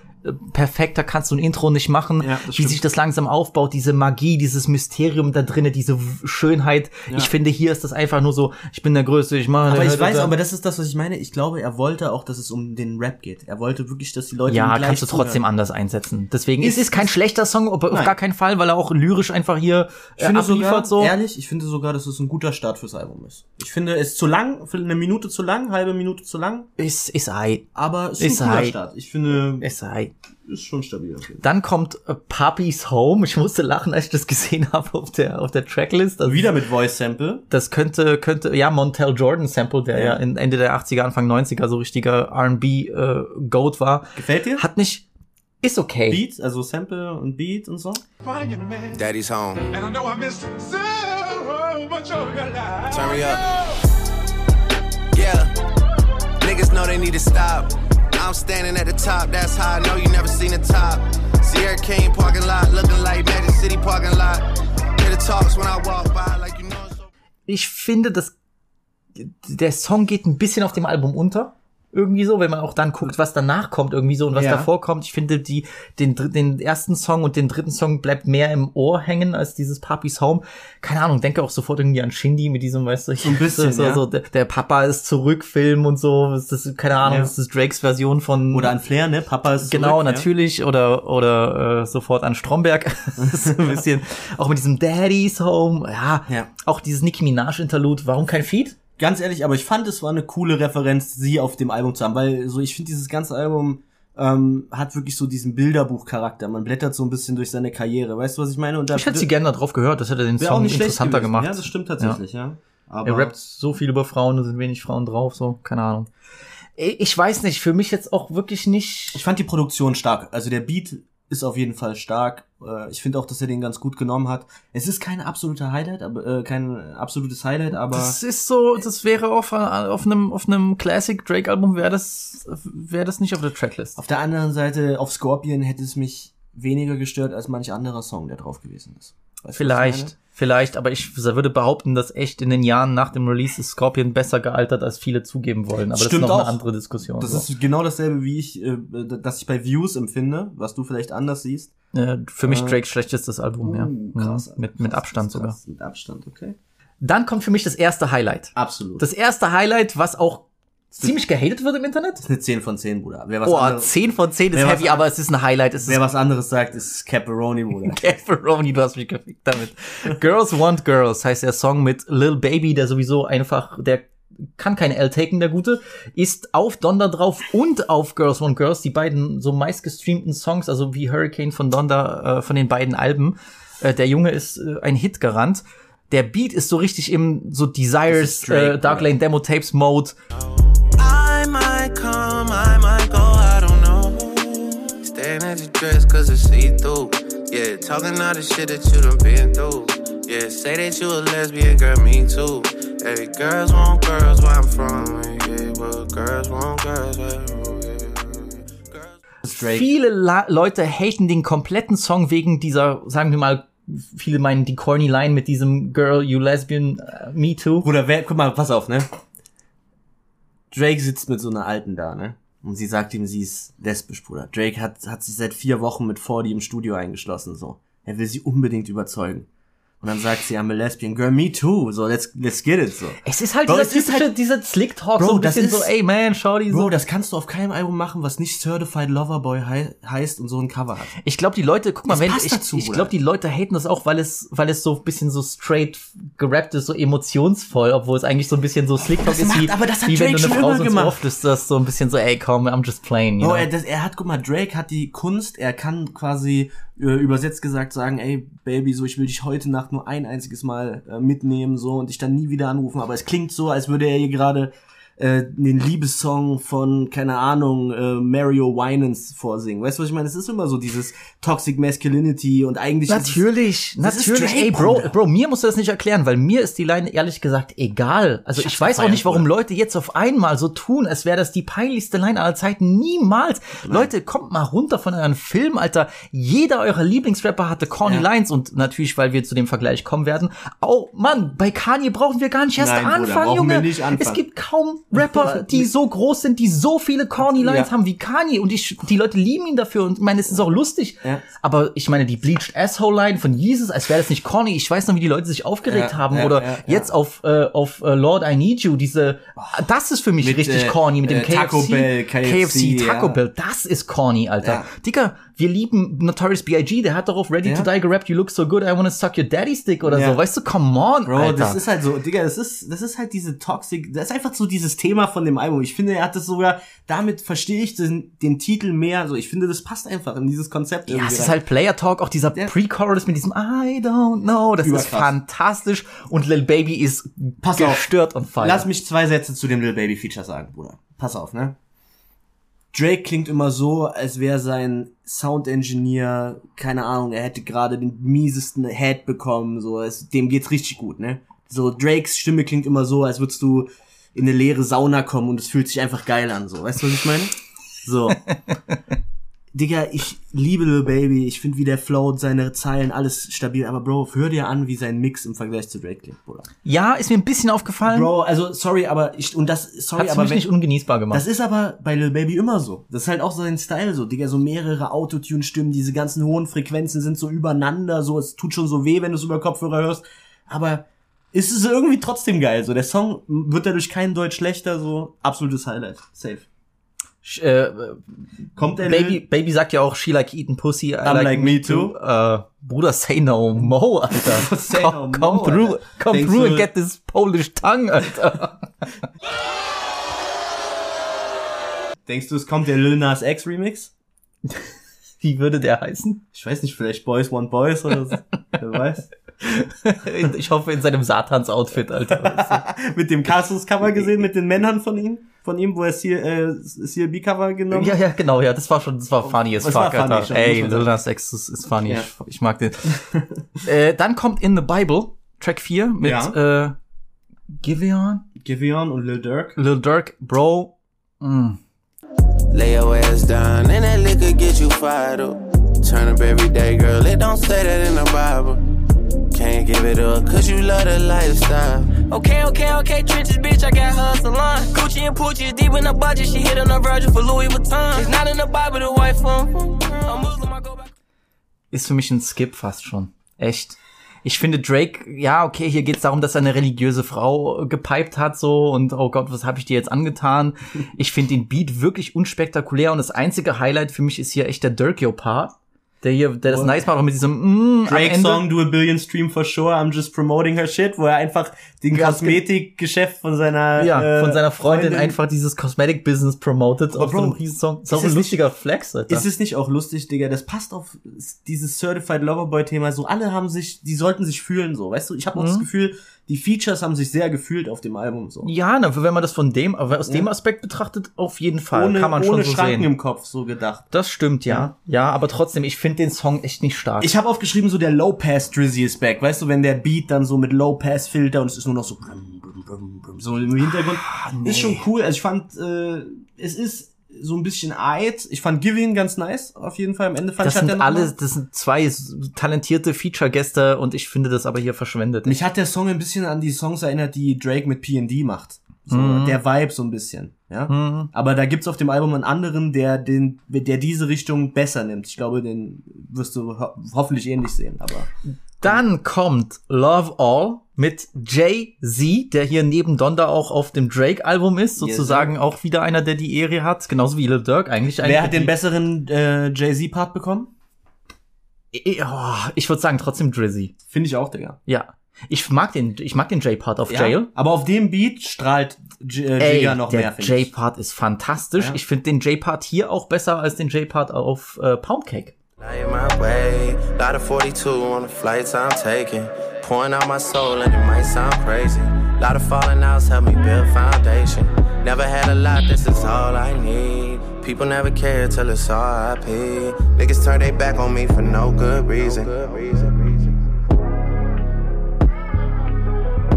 perfekter kannst du ein Intro nicht machen, Ja, wie stimmt. sich das langsam aufbaut, diese Magie, dieses Mysterium da drinne, diese Schönheit. Ich finde, hier ist das einfach nur so, ich bin der Größte, ich mache Aber ich weiß, aber das ist das, was ich meine. Ich glaube, er wollte auch, dass es um den Rap geht. Er wollte wirklich, dass die Leute Ja, kannst du trotzdem zuhören. anders einsetzen. Deswegen, Ist- es ist kein schlechter Song, aber auf gar keinen Fall, weil er auch lyrisch einfach hier Ich äh, finde abliefert sogar, so. ehrlich, ich finde sogar, dass es ein guter Start fürs Album ist. Ich finde es zu lang, für eine Minute zu lang, halbe Minute zu lang, Ist, ist ei. aber es ist, Ist ein halt- Start. Ich finde, Ist ei. Ist schon stabil. Dann kommt äh, Papi's Home. Ich musste lachen, als ich das gesehen habe auf der, auf der Tracklist. Also, Wieder mit Voice Sample. Das könnte, könnte, ja, Montel Jordan Sample, der ja, Ja. in Ende der 80er, Anfang 90er so richtiger R&B äh, Goat war. Gefällt dir? Hat nicht, ist okay. Beat, also Sample und Beat und so. Daddy's home. and I know I missed so much of your life. Turn me up. Yeah. Niggas know they need to stop. I'm standing at the top, that's how I know you never seen the top. Sierra King parking lot, looking like Magic City parking lot. Hear the talks when I walk by, like you know. Ich finde, dass der Song geht ein bisschen auf dem Album unter. Irgendwie so, wenn man auch dann guckt, was danach kommt, irgendwie so und was Ja. davor kommt. Ich finde, die, den, den ersten Song und den dritten Song bleibt mehr im Ohr hängen als dieses Papi's Home. Keine Ahnung, denke auch sofort irgendwie an Shindy mit diesem, weißt du, so ein bisschen, so, ja. so, der, der Papa ist zurück, Film und so. Das ist, keine Ahnung, Ja. das ist Drakes Version von. Oder an Flair, ne? Papa ist Genau, zurück, natürlich. Oder, oder äh, sofort an Stromberg. das ist ein bisschen, auch mit diesem Daddy's Home. Ja, Ja. auch dieses Nicki Minaj-Interlude. Warum kein Feed? Ja. Ganz ehrlich, aber ich fand, es war eine coole Referenz, sie auf dem Album zu haben, weil so ich finde, dieses ganze Album ähm, hat wirklich so diesen Bilderbuchcharakter. Man blättert so ein bisschen durch seine Karriere. Weißt du, was ich meine? Und da Ich hätte sie gerne da drauf gehört. Das hätte den Song interessanter gemacht. Ja, das stimmt tatsächlich, ja. Aber Er rappt so viel über Frauen, da sind wenig Frauen drauf, so, keine Ahnung. Ich weiß nicht, für mich jetzt auch wirklich nicht. Ich fand die Produktion stark. Also der Beat ist auf jeden Fall stark. Äh, Ich finde auch, dass er den ganz gut genommen hat. Es ist kein absoluter Highlight, aber äh, kein absolutes Highlight, aber Das ist so, das wäre auf, auf einem, auf einem Classic Drake Album wäre das, wäre das nicht auf der Tracklist. auf der anderen Seite auf Scorpion hätte es mich weniger gestört als manch anderer Song, der drauf gewesen ist. Weißt Vielleicht, vielleicht, aber ich würde behaupten, dass echt in den Jahren nach dem Release ist Scorpion besser gealtert, als viele zugeben wollen. Aber Stimmt das ist noch auch. eine andere Diskussion. meine? so. Das ist genau dasselbe, wie ich, äh, dass ich bei Views empfinde, was du vielleicht anders siehst. äh, für mich äh, Drakes schlechtestes Album, ja. Uh, krass, ja. Mit, mit krass, Abstand krass, sogar. Mit Abstand, okay. Dann kommt für mich das erste Highlight. Absolut. Das erste Highlight, was auch ziemlich gehatet wird im Internet. ist eine 10 von 10, Bruder. Wer was, Oh, anderes, 10 von 10 ist was heavy, aber es ist ein Highlight. Es wer ist was anderes sagt, ist Caparoni, Bruder. Pepperoni, du hast mich gefickt damit. Girls Want Girls heißt der Song mit Lil Baby, der sowieso einfach, der kann keine L taken, der Gute, ist auf Donda drauf und auf Girls Want Girls, die beiden so meistgestreamten Songs, also wie Hurricane von Donda, äh, von den beiden Alben. Äh, der Junge ist äh, ein Hit garant. Der Beat ist so richtig im so Desires, Das Drake, äh, Dark Lane Demo Tapes Mode. I dress cause it's see through. Yeah, talking all the shit that you done been through. Yeah, say that you a lesbian, girl, me too. Hey, girls want girls where I'm from. Yeah, well, girls want girls where Das ist Drake. Viele La Leute haten den kompletten Song wegen dieser, sagen wir mal, viele meinen die corny Line mit diesem Girl, you lesbian, uh, me too. Bruder, wer, guck mal, pass auf, ne? Drake sitzt mit so einer Alten da, ne? Und sie sagt ihm, sie ist lesbisch, Bruder. Drake hat, hat sich seit vier Wochen mit 40 im Studio eingeschlossen, so. Er will sie unbedingt überzeugen. Und dann sagt sie, I'm a lesbian girl, me too. So, let's, let's get it, so. Es ist halt Bro, dieser es ist typische, halt- dieser Slick Talk, Bro, so ein das bisschen so, ist- ey man, Shorty, so. Bro, das kannst du auf keinem Album machen, was nicht Certified Lover Boy hei heißt und so ein Cover hat. Ich glaube, die Leute, guck mal, Es wenn ich, dazu, ich Bruder. glaube, die Leute haten das auch, weil es, weil es so ein bisschen so straight gerappt ist, so emotionsvoll, obwohl es eigentlich so ein bisschen so Slick Talk das ist, macht- wie, aber das hat wie wenn Drake du eine schon Frau so gemacht. Ohr flüsterst, so ein bisschen so, ey, komm, I'm just playing, you Bro, know? er, das, er hat, guck mal, Drake hat die Kunst, er kann quasi äh, übersetzt gesagt sagen, ey, Baby, so, ich will dich heute Nacht nur ein einziges Mal äh, mitnehmen, so, und dich dann nie wieder anrufen, aber es klingt so, als würde er hier gerade äh, den Liebessong von, keine Ahnung, äh, Mario Winans vorsingen. Weißt du, was ich meine? Es ist immer so dieses Toxic Masculinity und eigentlich ist es- Natürlich, ist natürlich. Drake, Ey, Bro, Bruder. Bro, mir musst du das nicht erklären, weil mir ist die Line ehrlich gesagt egal. Also ich, hab's weiß auch nicht, warum Bruder. Leute jetzt auf einmal so tun, als wäre das die peinlichste Line aller Zeiten. Niemals. Leute, kommt mal runter von euren Film, Alter. Jeder eurer Lieblingsrapper hatte corny Ja. Lines und natürlich, weil wir zu dem Vergleich kommen werden. Oh, Mann, bei Kanye brauchen wir gar nicht erst Nein, Bruder, anfangen, wir Junge. anfangen. Es gibt kaum Rapper, die so groß sind, die so viele corny Lines Ja. haben wie Kanye und ich, die Leute lieben ihn dafür und ich meine, es ist auch lustig. Ja. Aber ich meine, die Bleached Asshole Line von Jesus, als wäre das nicht corny. Ich weiß noch, wie die Leute sich aufgeregt Ja, haben. Oder jetzt auf, äh, auf äh, Lord I Need You, diese, das ist für mich Mit, richtig äh, corny mit dem äh, KFC. Taco Bell, KFC, Taco ja. Bell, das ist corny, Alter. Dicker, wir lieben Notorious B.I.G., der hat darauf Ready Ja. to Die gerappt, You look so good, I wanna suck your daddy stick oder Ja. so. Weißt du, come on, Bro, Alter. das ist halt so, Digga, das ist, das ist halt diese Toxic, das ist einfach so dieses Thema von dem Album. Ich finde, er hat das sogar, damit verstehe ich den, den Titel mehr, also ich finde, das passt einfach in dieses Konzept. Ja, es ist halt Player Talk, auch dieser Ja. Pre-Chorus mit diesem I don't know, das ist Überkrass. fantastisch und Lil Baby ist Pass auf. gestört und feier. Lass mich zwei Sätze zu dem Lil Baby Feature sagen, Bruder. Pass auf, ne? Drake klingt immer so, als wäre sein Sound Engineer, keine Ahnung, er hätte gerade den miesesten Head bekommen, so, es, dem geht's richtig gut, ne? So, Drakes Stimme klingt immer so, als würdest du in eine leere Sauna kommen und es fühlt sich einfach geil an, so. Weißt du, was ich meine? So. Digga, ich liebe Lil Baby, ich finde, wie der float, seine Zeilen, alles stabil, aber Bro, hör dir an, wie sein Mix im Vergleich zu Drake klingt, Bruder. Ja, ist mir ein bisschen aufgefallen. Bro, also sorry, aber ich und das sorry, Hat's aber mich wenn, nicht ungenießbar gemacht. das ist aber bei Lil Baby immer so. Das ist halt auch so sein Style so, Digga, so mehrere Autotune-Stimmen, diese ganzen hohen Frequenzen sind so übereinander, so es tut schon so weh, wenn du es über Kopfhörer hörst, aber ist es irgendwie trotzdem geil, so der Song wird dadurch kein Deutsch schlechter, so absolutes Highlight, safe. Äh, Kommt der Baby, Lil- Baby sagt ja auch, she like eating pussy, I I'm like me too. Äh, Bruder, say no mo, Alter. Say come, no come through, Alter. come Denkst through and get this Polish tongue, Alter. Denkst du, es kommt der Lil Nas X Remix? Wie würde der heißen? Ich weiß nicht, vielleicht Boys Want Boys oder so. Wer weiß. Ich hoffe in seinem Satans-Outfit, Alter. mit dem Casus-Cover gesehen, mit den Männern von ihm, von ihm, wo er C äh, CLB-Cover genommen ja, ja, genau, ja, das war schon, das war funny as Das fuck, war funny Alter. schon, Ey, Lil Nas X ist, ist funny, Ja. ich, ich mag den. äh, dann kommt In the Bible, Track 4, mit, äh, Giveon, Giveon und Lil Durk. Lil Durk, Bro, mm. Lay your ass down, and that liquor get you fired up. Turn up every day, girl, it don't say that in the Bible. Can't give it up, cause you love the lifestyle. Okay, okay, okay, trenches, bitch, I got her a salon. Gucci and Poochie is deep in the budget, she hit on a Virgin for Louis Vuitton. It's not in the Bible, the white phone. I'm Muslim, I go back. ist für mich ein Skip fast schon. Echt. Ich finde Drake, ja, okay, hier geht's darum, dass er eine religiöse Frau gepiped hat so und oh Gott, was habe ich dir jetzt angetan? Ich finde den Beat wirklich unspektakulär und das einzige Highlight für mich ist hier echt der Dirkio-Part, der hier, der das nice macht, auch mit diesem mm, Drake. Song Do a Billion Stream for sure, I'm just promoting her shit, wo er einfach den Kosmetikgeschäft von seiner Ja, äh, von seiner Freundin, einfach dieses Cosmetic-Business promotet auf Bro, so einem Riesensong. Ist auch ist ein es lustiger Flex, Alter. Ist es nicht auch lustig, Digga? Das passt auf dieses Certified Loverboy Thema. So alle haben sich, die sollten sich fühlen so, weißt du? Ich habe auch das Gefühl, die Features haben sich sehr gefühlt auf dem Album so. ja, na, wenn man das von dem, aber aus dem Aspekt betrachtet, auf jeden Fall, ohne kann man ohne schon so Schranken sehen. im Kopf so gedacht. Das stimmt, ja. Ja, aber trotzdem, ich finde den Song echt nicht stark. Ich habe aufgeschrieben, so der Low Pass Drizzy ist back. Weißt du, wenn der Beat dann so mit Low Pass Filter und es ist nur noch so so im Hintergrund. Ah, Ist schon cool. Also ich fand, äh, es ist so ein bisschen Eid. Ich fand Giving ganz nice, auf jeden Fall. Am Ende fand Das ich, hat sind alle, das sind zwei talentierte Feature-Gäste und ich finde das aber hier verschwendet. Mich hat der Song ein bisschen an die Songs erinnert, die Drake mit P&D macht. So, Mhm. Der Vibe so ein bisschen, ja. Aber da gibt's auf dem Album einen anderen, der den, der diese Richtung besser nimmt. Ich glaube, den wirst du ho hoffentlich ähnlich sehen, aber. Dann kommt Love All mit Jay-Z, der hier neben Donda auch auf dem Drake-Album ist, sozusagen auch wieder einer, der die Ehre hat, genauso wie Lil Durk eigentlich. Wer hat den besseren äh, Jay-Z-Part bekommen? Ich, oh, ich würde sagen trotzdem Drizzy. Finde ich auch, Digga. Ja. Ich mag den, ich mag den J-Part auf Jail. Aber auf dem Beat strahlt J äh, Ey, Jigga noch der mehr, ich. J-Part ist fantastisch. Ja. Ich finde den J-Part hier auch besser als den J-Part auf äh, Poundcake. Now you're my way. Lot of 42 on the flights I'm taking. Pouring out my soul and it might sound crazy. Lot of falling outs help me build foundation. Never had a lot, this is all I need. People never care till it's RIP. Niggas turn their back on me for no good reason.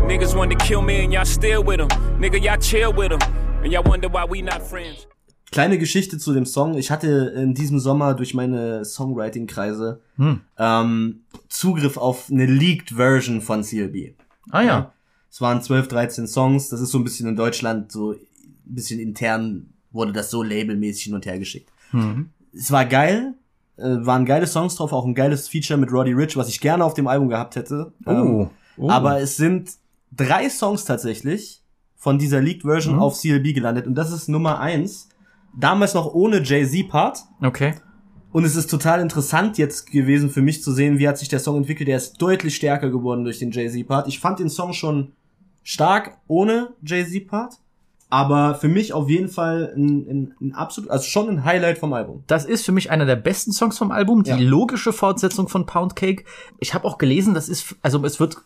Niggas wanted to kill me and y'all still with them. Nigga, y'all chill with them. And y'all wonder why we not friends. Kleine Geschichte zu dem Song. Ich hatte in diesem Sommer durch meine Songwriting-Kreise Hm. ähm, Zugriff auf eine leaked Version von CLB. Ah ja. Es waren 12, 13 Songs. Das ist so ein bisschen in Deutschland so ein bisschen intern wurde das so labelmäßig hin und her geschickt. Mhm. Es war geil. Äh, waren geile Songs drauf, auch ein geiles Feature mit Roddy Rich, was ich gerne auf dem Album gehabt hätte. Ähm, Oh. Oh. Aber es sind drei Songs tatsächlich von dieser Leaked Version Mhm. auf CLB gelandet. Und das ist Nummer eins. Damals noch ohne Jay-Z-Part. Okay. Und es ist total interessant jetzt gewesen für mich zu sehen, wie hat sich der Song entwickelt. Der ist deutlich stärker geworden durch den Jay-Z-Part. Ich fand den Song schon stark ohne Jay-Z-Part. Aber für mich auf jeden Fall ein, ein, ein absolut, also schon ein Highlight vom Album. Das ist für mich einer der besten Songs vom Album, die Ja. logische Fortsetzung von Pound Cake. Ich habe auch gelesen, das ist, also es wird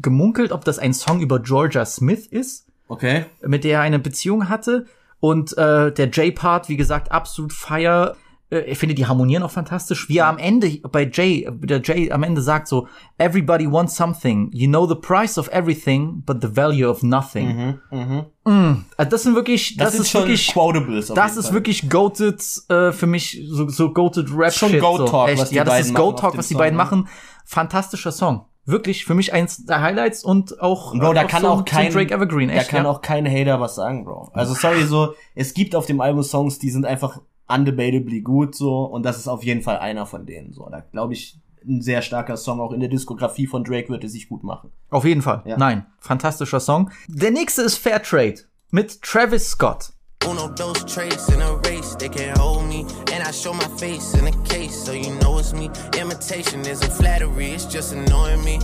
gemunkelt, ob das ein Song über Georgia Smith ist, Okay. mit der er eine Beziehung hatte. Und äh, der J-Part, wie gesagt, absolut fire. Äh, Ich finde, die harmonieren auch fantastisch. Wie er am Ende bei Jay, der Jay am Ende sagt so, Everybody wants something. You know the price of everything, but the value of nothing. Mm. Also das sind wirklich, das, sind ist wirklich, Quotables. das ist Fall. wirklich goated äh, für mich so, so goated Rap Schon Goat so. Talk, Echt, was die ja, das ist Goat Talk, was die Song, beiden ne? machen. Fantastischer Song. Wirklich für mich eins der Highlights und auch Bro, da äh, kann so auch kein Drake Evergreen. Da Echt, kann ja. auch kein Hater was sagen, Bro. Also sorry, so es gibt auf dem Album Songs, die sind einfach undebatably gut so und das ist auf jeden Fall einer von denen so. Da glaube ich ein sehr starker Song auch in der Diskografie von Drake wird es sich gut machen. Auf jeden Fall. Ja. Nein, fantastischer Song. Der nächste ist Fair Trade mit Travis Scott. Uno, those traits in a race, they can't hold me. And I show my face in a case, so you know it's me. Imitation isn't flattery, it's just annoying me.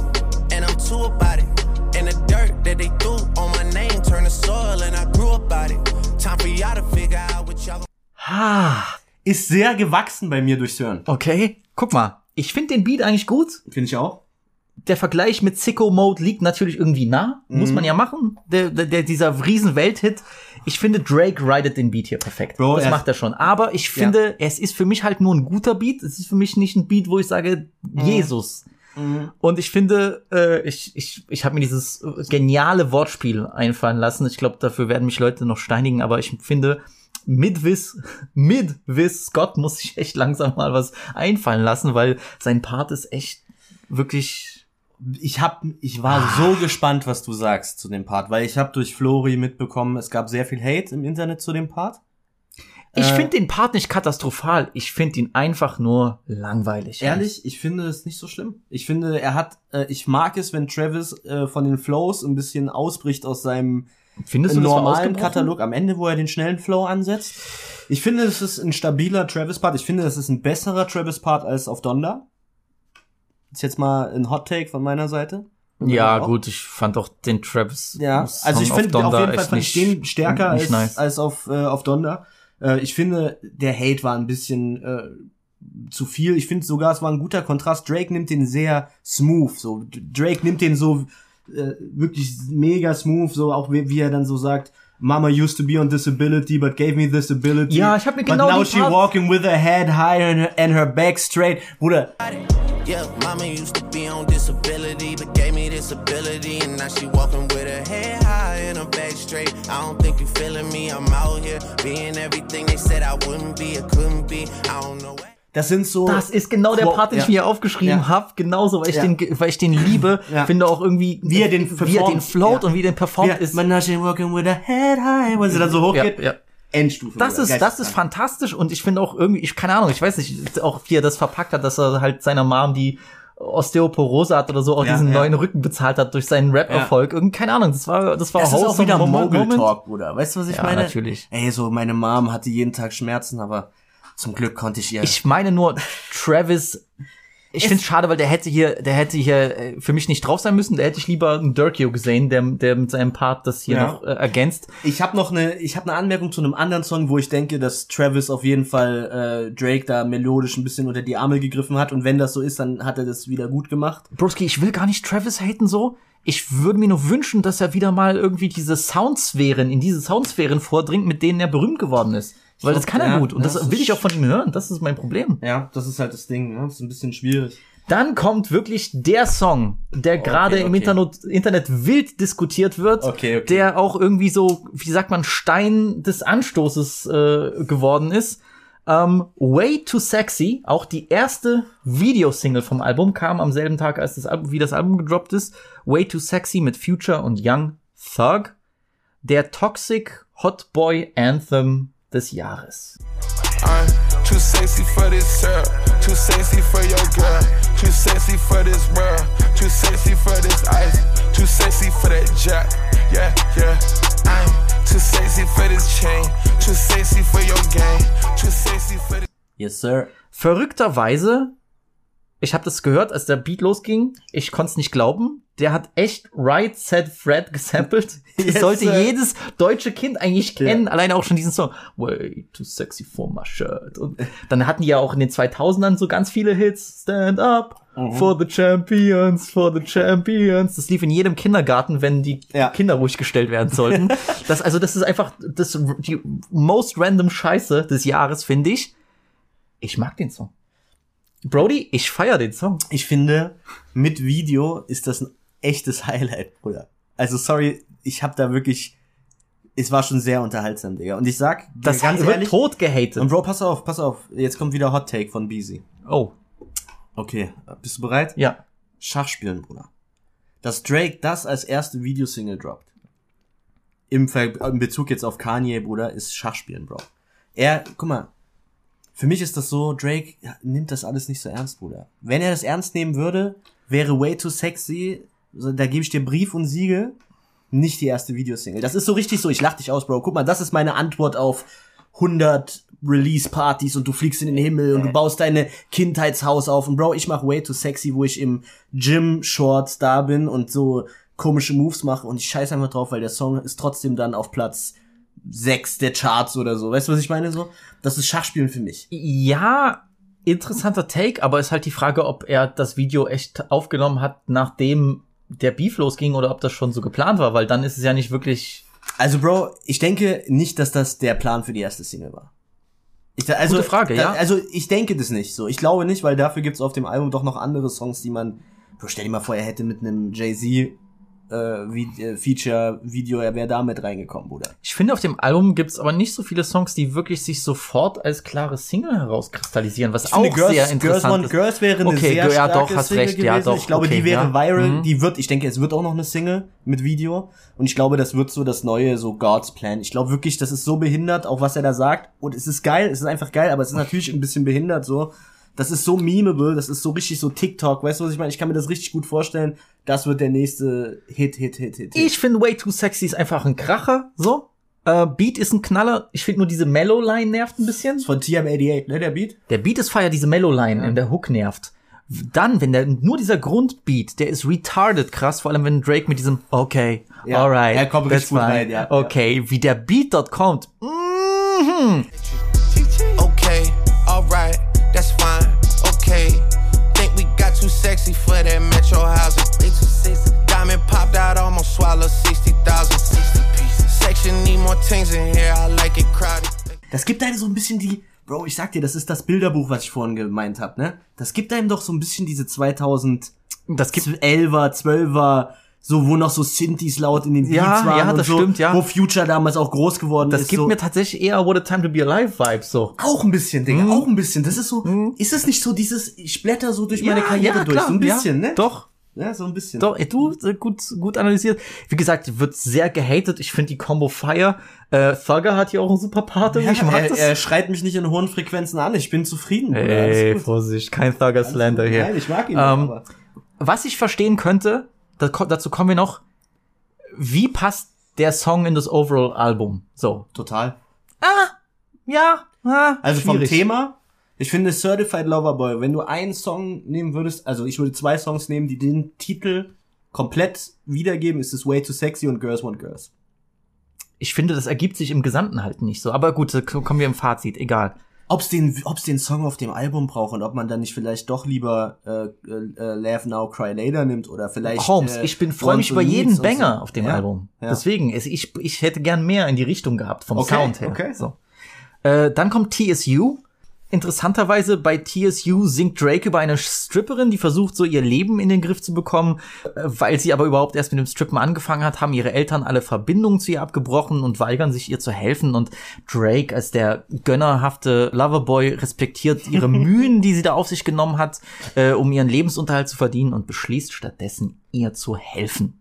And I'm too about it. And the dirt that they threw on my name turned to soil, and I grew about it. Time for y'all to figure out what y'all Ah, Ist sehr gewachsen bei mir durchs Hören. okay. Guck mal. Ich finde den Beat eigentlich gut. Finde ich auch. Der Vergleich mit Sicko Mode liegt natürlich irgendwie nah. Muss Mhm. man ja machen. Der, der, der, dieser riesen Welthit. Ich finde, Drake ridet den Beat hier perfekt. Bro, das macht er schon. Aber ich finde, es ist für mich halt nur ein guter Beat. Es ist für mich nicht ein Beat, wo ich sage, Mhm. Jesus. Und ich finde, äh, ich, ich, ich habe mir dieses äh, geniale Wortspiel einfallen lassen. Ich glaube, dafür werden mich Leute noch steinigen, aber ich finde, mit Wiss, mit Wiss Scott muss sich echt langsam mal was einfallen lassen, weil sein Part ist echt wirklich. Ich hab, ich war so gespannt, was du sagst zu dem Part, weil ich habe durch Flori mitbekommen, es gab sehr viel Hate im Internet zu dem Part. Ich Äh, finde den Part nicht katastrophal. Ich finde ihn einfach nur langweilig. Ehrlich, ich finde es nicht so schlimm. Ich finde, er hat, äh, ich mag es, wenn Travis äh, von den Flows ein bisschen ausbricht aus seinem Findest du normalen? Katalog am Ende, wo er den schnellen Flow ansetzt. Ich finde, es ist ein stabiler Travis-Part. Ich finde, es ist ein besserer Travis-Part als auf Donda. Ist jetzt mal ein Hot Take von meiner Seite. Ja, gut, ich fand auch den Travis. Ja, also ich finde auf jeden Fall fand ich den stärker als, nice. als auf, äh, auf Donda. Äh, ich finde, der Hate war ein bisschen äh, zu viel. Ich finde sogar, es war ein guter Kontrast. Drake nimmt den sehr smooth. So Drake nimmt den so äh, wirklich mega smooth, so auch wie, wie er dann so sagt. Mama used to be on disability, but gave me this ability. Ja, ich hab mir but now die she Part- walking with her head high and her, and her back straight. Bruder, Yeah, mama used to be on disability, but gave me this ability. And now she walking with her head high and her back straight. I don't think you feeling me. I'm out here being everything they said I wouldn't be, or couldn't be. I don't know. Das sind so. Das ist genau der Part, den ich ja. mir hier aufgeschrieben Ja. hab. Genauso, weil ich, Ja. den, weil ich den liebe. Ja. Finde auch irgendwie, Wie er den wie er performt. den float Ja. und wie er den performt Ja, ist. Not working with a head high, weil sie dann so hoch Ja, geht. ja. Endstufe. Das ist, das ist fantastisch und ich finde auch irgendwie, ich keine Ahnung, ich weiß nicht, auch wie er das verpackt hat, dass er halt seiner Mom die Osteoporose hat oder so, auch Ja, diesen ja. neuen Rücken bezahlt hat durch seinen Rap-Erfolg. Irgendwie, keine Ahnung, das war, das war Das ist auch wieder Mogul Talk, Bruder. Weißt du, was ich Ja, meine? natürlich. Ey, so meine Mom hatte jeden Tag Schmerzen, aber zum Glück konnte ich ihr. Ich meine nur, Travis, ich finde es schade, weil der hätte hier, der hätte hier äh, für mich nicht drauf sein müssen. Der hätte ich lieber einen Dirkio gesehen, der, der mit seinem Part das hier Ja. noch äh, ergänzt. Ich habe noch eine, ich habe eine Anmerkung zu einem anderen Song, wo ich denke, dass Travis auf jeden Fall äh, Drake da melodisch ein bisschen unter die Arme gegriffen hat und wenn das so ist, dann hat er das wieder gut gemacht. Broski, ich will gar nicht Travis haten so. Ich würde mir nur wünschen, dass er wieder mal irgendwie diese Soundsphären, in diese Soundsphären vordringt, mit denen er berühmt geworden ist. Weil das kann er Ja, gut. Und ja, das will ich auch von ihm hören. Das ist mein Problem. Ja, das ist halt das Ding, ne? Das ist ein bisschen schwierig. Dann kommt wirklich der Song, der gerade im okay. Internet, Internet wild diskutiert wird, Okay, okay. der auch irgendwie so, wie sagt man, Stein des Anstoßes äh, geworden ist. Ähm, Way Too Sexy, auch die erste Videosingle vom Album, kam am selben Tag, als das Album, wie das Album gedroppt ist. Way Too Sexy mit Future und Young Thug. Der Toxic Hot Boy Anthem des Jahres. Yes, sir. Verrückterweise, ich habe das gehört, als der Beat losging. Ich konnte es nicht glauben. Der hat echt Right Said Fred gesampelt. Das Yes, sollte sir. jedes deutsche Kind eigentlich kennen. Alleine auch schon diesen Song. Way too sexy for my shirt. Und dann hatten die ja auch in den 2000ern so ganz viele Hits. Stand up Mhm. for the champions, for the champions. Das lief in jedem Kindergarten, wenn die Ja. Kinder ruhig gestellt werden sollten. das, also das ist einfach das, die most random Scheiße des Jahres, finde ich. Ich mag den Song. Brody, ich feier den Song. Ich finde, mit Video ist das ein echtes Highlight, Bruder. Also sorry, ich habe da wirklich, es war schon sehr unterhaltsam, Digga. Und ich sag, Das ganz wird ehrlich, tot gehatet. und Bro, pass auf, pass auf, jetzt kommt wieder Hot Take von Beezy. oh, Okay, bist du bereit? ja. Schachspielen, Bruder. Dass Drake das als erste Videosingle droppt. Im, Ver im Bezug jetzt auf Kanye, Bruder, ist Schachspielen, Bro. Er, guck mal, für mich ist das so, Drake nimmt das alles nicht so ernst, Bruder. Wenn er das ernst nehmen würde, wäre Way Too Sexy, da gebe ich dir Brief und Siegel, nicht die erste Videosingle. Das ist so richtig so, ich lach dich aus, Bro. Guck mal, das ist meine Antwort auf 100 Release-Partys und du fliegst in den Himmel und du baust deine Kindheitshaus auf. Und Bro, ich mach Way Too Sexy, wo ich im Gym-Shorts da bin und so komische Moves mache und ich scheiß einfach drauf, weil der Song ist trotzdem dann auf Platz 6 der Charts oder so. Weißt du, was ich meine so? Das ist Schachspielen für mich. Ja, interessanter Take, aber ist halt die Frage, ob er das Video echt aufgenommen hat, nachdem der Beef losging oder ob das schon so geplant war, weil dann ist es ja nicht wirklich. Also, Bro, ich denke nicht, dass das der Plan für die erste Single war. Ich, also, Gute Frage, da, ja. Also, ich denke das nicht so. Ich glaube nicht, weil dafür gibt's auf dem Album doch noch andere Songs, die man. Bro, stell dir mal vor, er hätte mit einem Jay-Z äh, äh, Feature-Video, er wäre damit reingekommen, Bruder. Ich finde, auf dem Album gibt's aber nicht so viele Songs, die wirklich sich sofort als klare Single herauskristallisieren, was auch finde, sehr interessant Girls ist. Girls wäre eine Okay, sehr ja, starke doch, hast Single recht, ja, gewesen. doch, Ich glaube, okay, die wäre ja. viral. Mhm. Die wird, ich denke, es wird auch noch eine Single mit Video. Und ich glaube, das wird so das neue, so God's Plan. Ich glaube wirklich, das ist so behindert, auch was er da sagt. Und es ist geil, es ist einfach geil, aber es ist natürlich ein bisschen behindert so. Das ist so memeable, das ist so richtig so TikTok. Weißt du, was ich meine? Ich kann mir das richtig gut vorstellen. Das wird der nächste Hit, Hit, Hit, Hit. Hit. Ich finde Way Too Sexy ist einfach ein Kracher, so. Äh, Beat ist ein Knaller. Ich finde nur diese Mellow-Line nervt ein bisschen. Von TM88, ne, der Beat? Der Beat ist feier, diese Mellow-Line in der Hook nervt. Dann, wenn der, nur dieser Grundbeat, der ist retarded krass, vor allem wenn Drake mit diesem Okay, Ja, alright, er kommt that's richtig gut fine, rein, ja, okay, wie der Beat dort kommt. Mhm. Okay, alright. Okay, think we got too sexy for that metro housing. Way too sexy. Diamond popped out, almost swallowed 60,000. 60 pieces. Section need more things in here, I like it crowded. Das gibt einem so ein bisschen die, Bro, ich sag dir, das ist das Bilderbuch, was ich vorhin gemeint habe, ne? Das gibt einem doch so ein bisschen diese 2000 Das gibt 11er, 12er, so wo noch so Synthes laut in den Beats Ja, waren ja, und das so, stimmt, ja. wo Future damals auch groß geworden das ist. gibt so. mir tatsächlich eher What a Time to Be Alive Vibes so. auch ein bisschen, Digga, Mhm. auch ein bisschen. Das ist so, ist es nicht so dieses, ich blätter so durch meine Karriere durch, so ein bisschen, ja, ne? Doch. Ja, so ein bisschen. Doch, ey, du, äh, gut, gut analysiert. Wie gesagt, wird sehr gehatet. Ich finde die Combo Fire. Äh, Thugger hat hier auch einen super Part. Ja, ich mag er, das. er schreit mich nicht in hohen Frequenzen an. Ich bin zufrieden. Ey. Vorsicht, kein Thugger Slander hier. Nein, ich mag ihn. Ähm, aber Was ich verstehen könnte, da, ko- dazu kommen wir noch, wie passt der Song in das Overall-Album? So. total. Ja, ah, Also schwierig. vom Thema, ich finde Certified Lover Boy, wenn du einen Song nehmen würdest, also ich würde zwei Songs nehmen, die den Titel komplett wiedergeben, ist es Way Too Sexy und Girls Want Girls. Ich finde, das ergibt sich im Gesamten halt nicht so. Aber gut, da kommen wir im Fazit, egal. Ob's den, ob's den Song auf dem Album braucht und ob man dann nicht vielleicht doch lieber äh, äh, Laugh Now, Cry Later nimmt oder vielleicht Holmes, äh, ich bin freue mich über jeden Banger so. auf dem Ja, Album. ja. Deswegen, es- ich, ich hätte gern mehr in die Richtung gehabt vom Okay, Sound her. okay. So. Äh, dann kommt TSU. Interessanterweise bei TSU singt Drake über eine Stripperin, die versucht so ihr Leben in den Griff zu bekommen, äh, weil sie aber überhaupt erst mit dem Strippen angefangen hat, haben ihre Eltern alle Verbindungen zu ihr abgebrochen und weigern sich ihr zu helfen und Drake als der gönnerhafte Loverboy respektiert ihre Mühen, die sie da auf sich genommen hat, äh, um ihren Lebensunterhalt zu verdienen und beschließt stattdessen ihr zu helfen.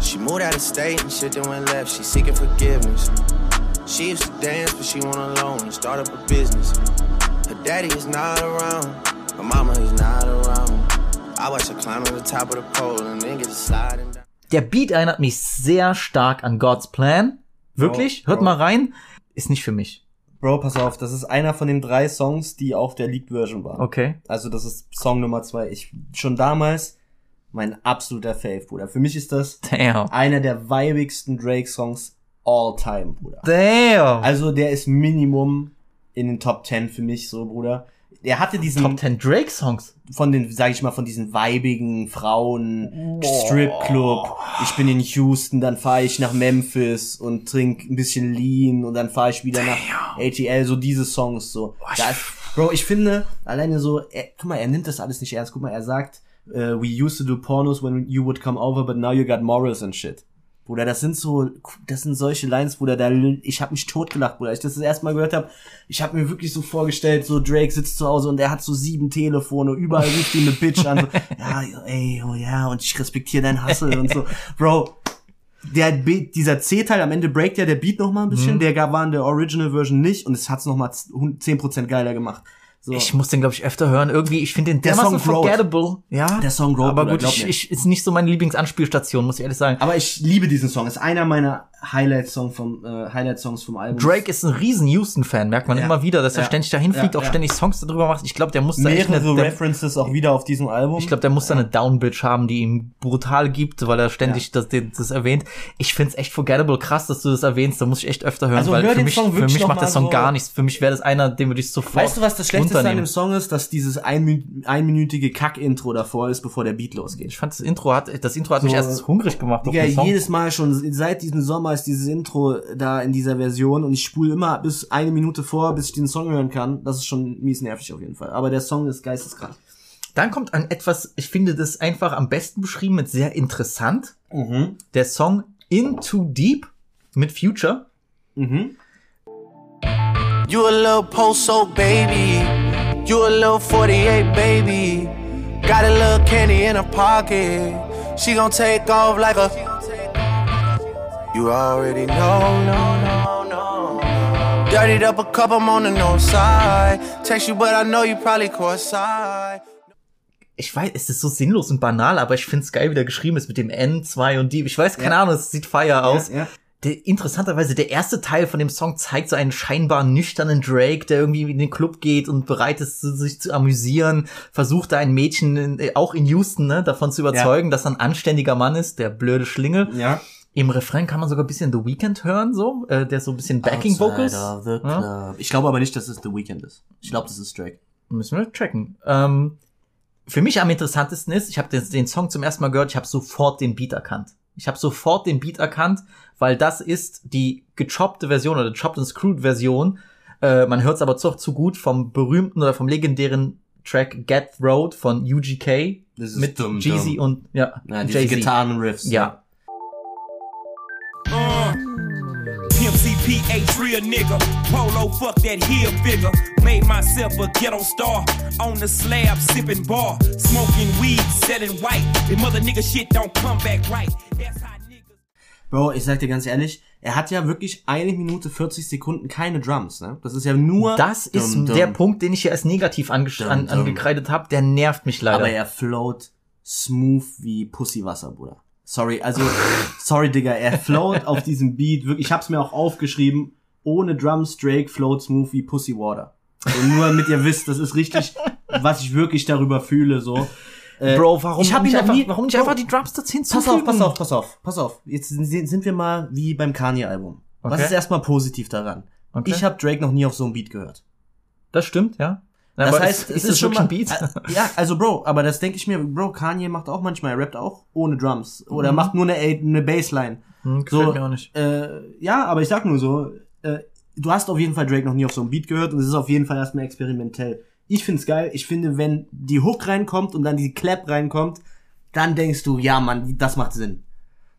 She moved out of state and shit then went left. She seeking forgiveness. She used to dance, but she went alone and start up a business. Her daddy is not around. Her mama is not around. I watch her climb to the top of the pole and then get to sliding down. Der Beat erinnert mich sehr stark an God's Plan. Wirklich? Bro, Hört Bro. mal rein. Ist nicht für mich. Bro, pass auf, das ist einer von den drei Songs, die auf der Leaked-Version waren. Okay. Also das ist Song Nummer zwei. Ich schon damals mein absoluter Fave, Bruder. Für mich ist das Damn. einer der weibigsten Drake-Songs all time, Bruder. Damn. Also der ist Minimum in den Top 10 für mich so, Bruder. Er hatte diesen Top 10 Drake Songs. von den, sag ich mal, von diesen weibigen Frauen, Stripclub. Ich bin in Houston, dann fahre ich nach Memphis und trink ein bisschen Lean und dann fahre ich wieder nach ATL, so diese Songs so. Da ist, Bro, ich finde, alleine so, er, guck mal, er nimmt das alles nicht ernst. Guck mal, er sagt, äh, we used to do pornos when you would come over, but now you got morals and shit. Bruder, das sind so, das sind solche Lines, Bruder, da, ich habe mich totgelacht, Bruder. Als ich das das erste Mal gehört habe, ich habe mir wirklich so vorgestellt, so Drake sitzt zu Hause und er hat so sieben Telefone, überall ruft ihn eine Bitch an, so, ja, ey, oh ja, und ich respektiere dein Hustle und so. Bro, der Beat, dieser C-Teil, am Ende breakt ja der Beat noch mal ein bisschen, Mhm. der war in der Original Version nicht und es hat's noch mal 10% geiler gemacht. So. Ich muss den, glaube ich, öfter hören. Irgendwie, ich finde den Der Song forgettable. Ja. Der Song growt, Aber gut, ich, ich, ist nicht so meine Lieblingsanspielstation, muss ich ehrlich sagen. Aber ich liebe diesen Song. Ist einer meiner Highlight-Song vom äh, Highlight-Songs vom Album. Drake ist ein riesen Houston-Fan, merkt man Ja. immer wieder, dass er Ja. ständig dahin fliegt, Ja, auch ständig Songs darüber macht. Ich glaube, der muss da echt mehrere eine, der, References auch wieder auf diesem Album. Ich glaube, der muss da eine Downbitch haben, die ihm brutal gibt, weil er ständig das, das, erwähnt. Ich find's echt forgettable krass, dass du das erwähnst. Da muss ich echt öfter hören, Also weil hör für den mich, für mich macht der Song so- gar nichts. Für mich wäre das einer, den würde ich sofort Weißt du, was das Schlechteste an runternehmen. dem Song ist? Dass dieses einmin einminütige Kack-Intro davor ist, bevor der Beat losgeht. Ich fand das Intro hat, das Intro hat mich So, erst hungrig gemacht auf Digga, den Song. jedes Mal schon, seit diesem Sommer ist dieses Intro da in dieser Version und ich spule immer bis eine Minute vor, bis ich den Song hören kann. Das ist schon mies nervig auf jeden Fall. Aber der Song ist geisteskrank. Dann kommt ein etwas, ich finde das einfach am besten beschrieben mit sehr interessant. Mhm. Der Song In Too Deep mit Future. Mhm. You a little post baby. You a little 48 baby. Got a little candy in her pocket. She gon' take off like a. You already know, no, no, no. Dirtied up a cup, I'm on the north side. Text you, but I know you probably caught side. Ich weiß, es ist so sinnlos und banal, aber ich find's geil, wie der geschrieben ist mit dem N, 2 und Deep. Ich weiß, keine Ahnung, es sieht fire aus. ja. Der, interessanterweise, der erste Teil von dem Song zeigt so einen scheinbar nüchternen Drake, der irgendwie in den Club geht und bereit ist, sich zu amüsieren, versucht da ein Mädchen, in, äh, auch in Houston, ne, davon zu überzeugen, dass er ein anständiger Mann ist, der blöde Schlingel. Ja. Im Refrain kann man sogar ein bisschen The Weeknd hören, so, äh, der so ein bisschen Backing Vocals. Ja? Ich glaube aber nicht, dass es The Weeknd ist. Ich glaube, das ist Drake. Müssen wir checken. Ähm, für mich am interessantesten ist, ich habe den, den Song zum ersten Mal gehört, ich habe sofort den Beat erkannt. Ich habe sofort den Beat erkannt, weil das ist die gechoppte Version oder chopped and screwed Version Äh, man hört es aber doch zu gut vom berühmten oder vom legendären Track Get Road von UGK Das ist mit dumm, Jeezy dumm. und ja, Ja, diese. Gitarrenriffs. Ja. CPH real nigga. Polo fuck that heel figure. Made myself a ghetto star. On the slab, sipping bar. Smoking weed, selling white. The mother nigga shit don't come back right. Bro, ich sag dir ganz ehrlich, er hat ja wirklich eine Minute 40 Sekunden keine Drums, ne? Das ist ja nur. Das ist dumm. der Punkt, den ich hier als negativ ange an, angekreidet habe. Der nervt mich leider. Aber er float smooth wie Pussywasser, Bruder. Sorry, also, sorry, Digga, er float auf diesem Beat, wirklich, ich hab's mir auch aufgeschrieben, ohne Drums, Drake float smooth wie Pussy Water. Und nur damit ihr wisst, das ist richtig, was ich wirklich darüber fühle, so. Äh, Bro, warum, ich hab nicht einfach, nie- warum nicht Bro, einfach die Drums dazu Pass hinzufügen? auf, pass auf, pass auf, pass auf. Jetzt sind wir mal wie beim Kanye-Album. Was Okay. ist erstmal positiv daran? Okay. Ich habe Drake noch nie auf so einem Beat gehört. Das stimmt, ja. Na, Das heißt, ist, es ist, schon mal, ein Beat? Äh, ja, also Bro, aber das denke ich mir, Bro, Kanye macht auch manchmal, er rappt auch ohne Drums. Oder macht nur eine, eine Bassline. Hm, gefällt so, mir auch nicht. Äh, ja, aber ich sag nur so, äh, du hast auf jeden Fall Drake noch nie auf so einem Beat gehört und es ist auf jeden Fall erstmal experimentell. Ich find's geil. Ich finde, wenn die Hook reinkommt und dann die Clap reinkommt, dann denkst du, ja, Mann, das macht Sinn.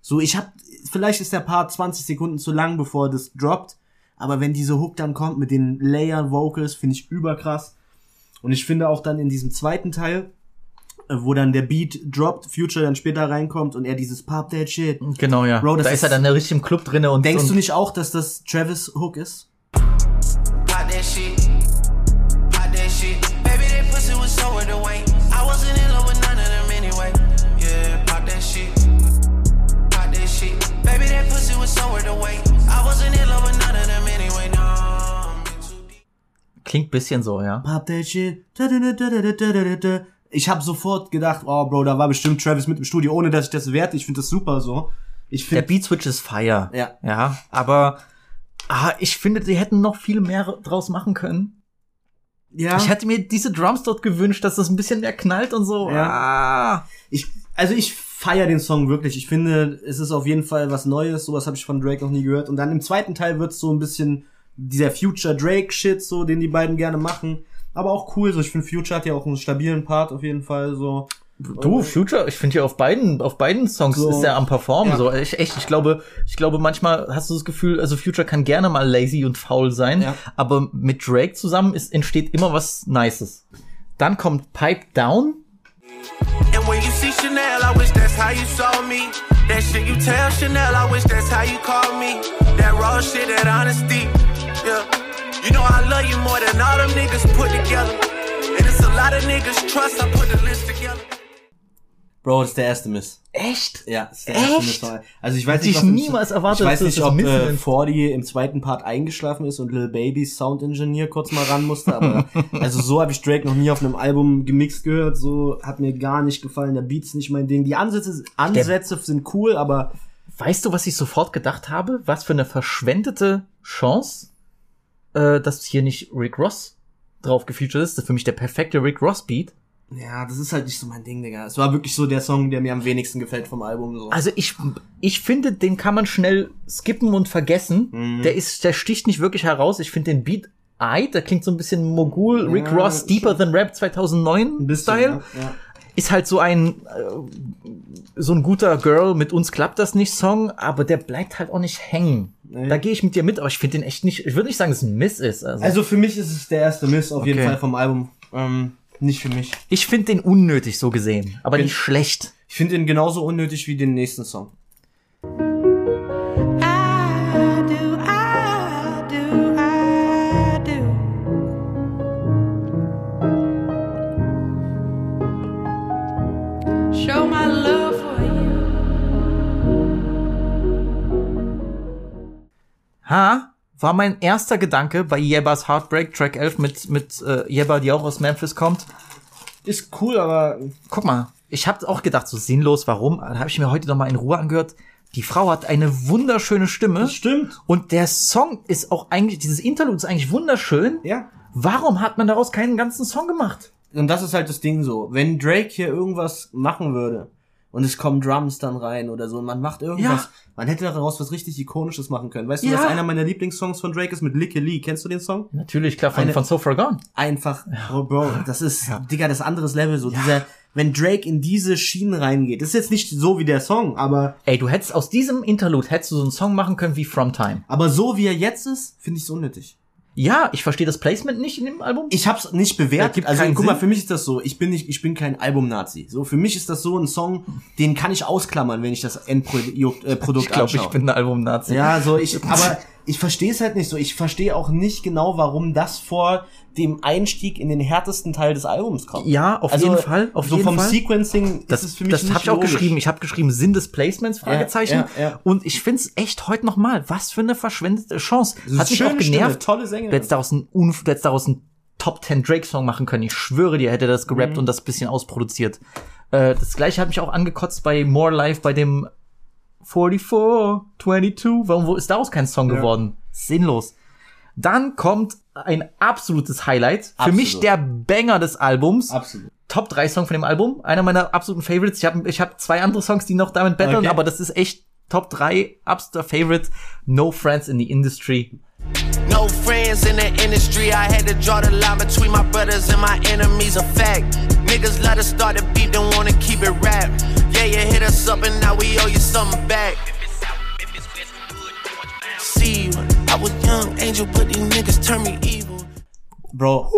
So, ich hab, vielleicht ist der Part 20 Sekunden zu lang, bevor das droppt, aber wenn diese Hook dann kommt mit den Layer Vocals, finde ich überkrass. Und ich finde auch dann in diesem zweiten Teil, äh, wo dann der Beat droppt, Future dann später reinkommt und er dieses Pop that shit. Genau, ja. Bro, das da ist er ist- dann richtig im Club drinne und Denkst und du nicht auch, dass das Travis Hook ist? Pop that shit. Klingt bisschen so, ja. Pop that shit. Ich habe sofort gedacht, oh Bro, da war bestimmt Travis mit im Studio, ohne dass ich das werte. Ich finde das super so. Ich find, Der Beat Switch ist fire. Ja. Ja, aber ah, ich finde, sie hätten noch viel mehr draus machen können. Ja. Ich hätte mir diese Drums dort gewünscht, dass das ein bisschen mehr knallt und so. Ja. Ah. Ich, also ich feier den Song wirklich. Ich finde, es ist auf jeden Fall was Neues. Sowas habe ich von Drake noch nie gehört. Und dann im zweiten Teil wird's so ein bisschen dieser Future Drake Shit, so den die beiden gerne machen. Aber auch cool. So, ich finde Future hat ja auch einen stabilen Part auf jeden Fall. So. Du, Future, ich finde ja auf beiden, auf beiden Songs So. ist er am Performen. Ja. So, ich, echt, ich glaube, ich glaube, manchmal hast du das Gefühl, also Future kann gerne mal lazy und faul sein, Ja. aber mit Drake zusammen ist, entsteht immer was Nices. Dann kommt Pipe Down. And when you see Chanel, I wish that's how you saw me. That shit you tell Chanel, I wish that's how you call me. That raw shit, that honesty. Yeah. You know I love you more than all them niggas put together. And it's a lot of niggas trust, I put the list together. Bro, das ist der erste Miss. Echt? Ja, das ist der Echt? erste Miss. Also ich weiß Hätte nicht, ich was im- niemals erwartet, Ich weiß dass nicht, ob äh, sind. 40 im zweiten Part eingeschlafen ist und Lil Baby's Sound Engineer kurz mal ran musste, aber also so habe ich Drake noch nie auf einem Album gemixt gehört, so hat mir gar nicht gefallen, der Beat ist nicht mein Ding. Die Ansätze Ansätze sind cool, aber Weißt du, was ich sofort gedacht habe? Was für eine verschwendete Chance, äh, dass hier nicht Rick Ross drauf gefeatured ist. Das ist für mich der perfekte Rick Ross Beat. ja, das ist halt nicht so mein Ding, Digga. Es war wirklich so der Song, der mir am wenigsten gefällt vom Album so. Also ich, ich finde, den kann man schnell skippen und vergessen. Mhm. Der ist, der sticht nicht wirklich heraus. Ich finde den Beat Eid, der klingt so ein bisschen Mogul, Rick Ja, Ross, Deeper Than Rap 2009 ein bisschen, Style. ja, ja. Ist halt so ein, äh, so ein guter Girl, mit uns klappt das nicht Song, aber der bleibt halt auch nicht hängen. Nee. Da gehe ich mit dir mit, aber ich finde den echt nicht, ich würde nicht sagen, dass es ein Miss ist. Also, Also für mich ist es der erste Miss auf jeden Okay. Fall vom Album. Ähm, nicht für mich. ich finde den unnötig so gesehen, aber Bin- nicht schlecht. Ich finde ihn genauso unnötig wie den nächsten Song. Ha, war mein erster Gedanke bei Yebbas Heartbreak, Track 11 mit, mit äh, Yebba, die auch aus Memphis kommt. Ist cool, aber Guck mal, ich habe auch gedacht, so sinnlos, warum? Da habe ich mir heute noch mal in Ruhe angehört. Die Frau hat eine wunderschöne Stimme. das stimmt. Und der Song ist auch eigentlich, dieses Interlude ist eigentlich wunderschön. Ja. Warum hat man daraus keinen ganzen Song gemacht? Und das ist halt das Ding so. Wenn Drake hier irgendwas machen würde, und es kommen Drums dann rein oder so und man macht irgendwas. Ja. Man hätte daraus was richtig Ikonisches machen können. Weißt du, Ja. was einer meiner Lieblingssongs von Drake ist mit Licky Lee? Kennst du den Song? Natürlich, klar, von, Eine- von So Far Gone. Einfach, Bro, Bro, das ist, Digga, das ist anderes Level, so dieser, wenn Drake in diese Schienen reingeht, das ist jetzt nicht so wie der Song, aber, Ey, du hättest aus diesem Interlude hättest du so einen Song machen können wie From Time. aber so wie er jetzt ist, finde ich es unnötig. Ja, ich verstehe das Placement nicht in dem Album. Ich hab's nicht bewertet. gibt Also guck mal, Sinn. für mich ist das so. Ich bin nicht, ich bin kein Album-Nazi. So für mich ist das so ein Song, den kann ich ausklammern, wenn ich das Endprodukt äh, Produkt ich glaube, ich anschaue. bin ein Album-Nazi. ja, so ich, aber ich verstehe es halt nicht so. Ich verstehe auch nicht genau, warum das vor dem Einstieg in den härtesten Teil des Albums kommt. Ja, auf Also, jeden Fall. Auf so jeden vom Fall. Sequencing Das, ist es für mich das habe ich auch logisch. geschrieben. Ich habe geschrieben Sinn des Placements Fragezeichen. ja, ja. Und ich find's echt heute noch mal, was für eine verschwendete Chance. ist Hat mich auch genervt. Stimme, tolle Sängerin. Du hättest daraus einen, Unf- du hättest daraus einen Top 10 Drake Song machen können. Ich schwöre dir, hätte das Mhm. gerappt und das bisschen ausproduziert. Äh, das gleiche hat mich auch angekotzt bei More Life bei dem 44, 22. Warum wo ist daraus kein Song geworden? Sinnlos. Dann kommt ein absolutes Highlight. Für Absolut. mich der Banger des Albums. Absolut. Top 3 Song von dem Album. Einer meiner absoluten Favorites. Ich habe ich hab zwei andere Songs, die noch damit battlen, Okay. aber das ist echt Top 3 absoluter Favorite. No Friends in the Industry. No friends in the industry. I had to draw the line between my brothers and my enemies. A fact. Niggas let us start the beef, don't wanna keep it rap. Yeah, you hit us up and now we owe you something back. See you. I was young angel, but these niggas turn me evil. Bro,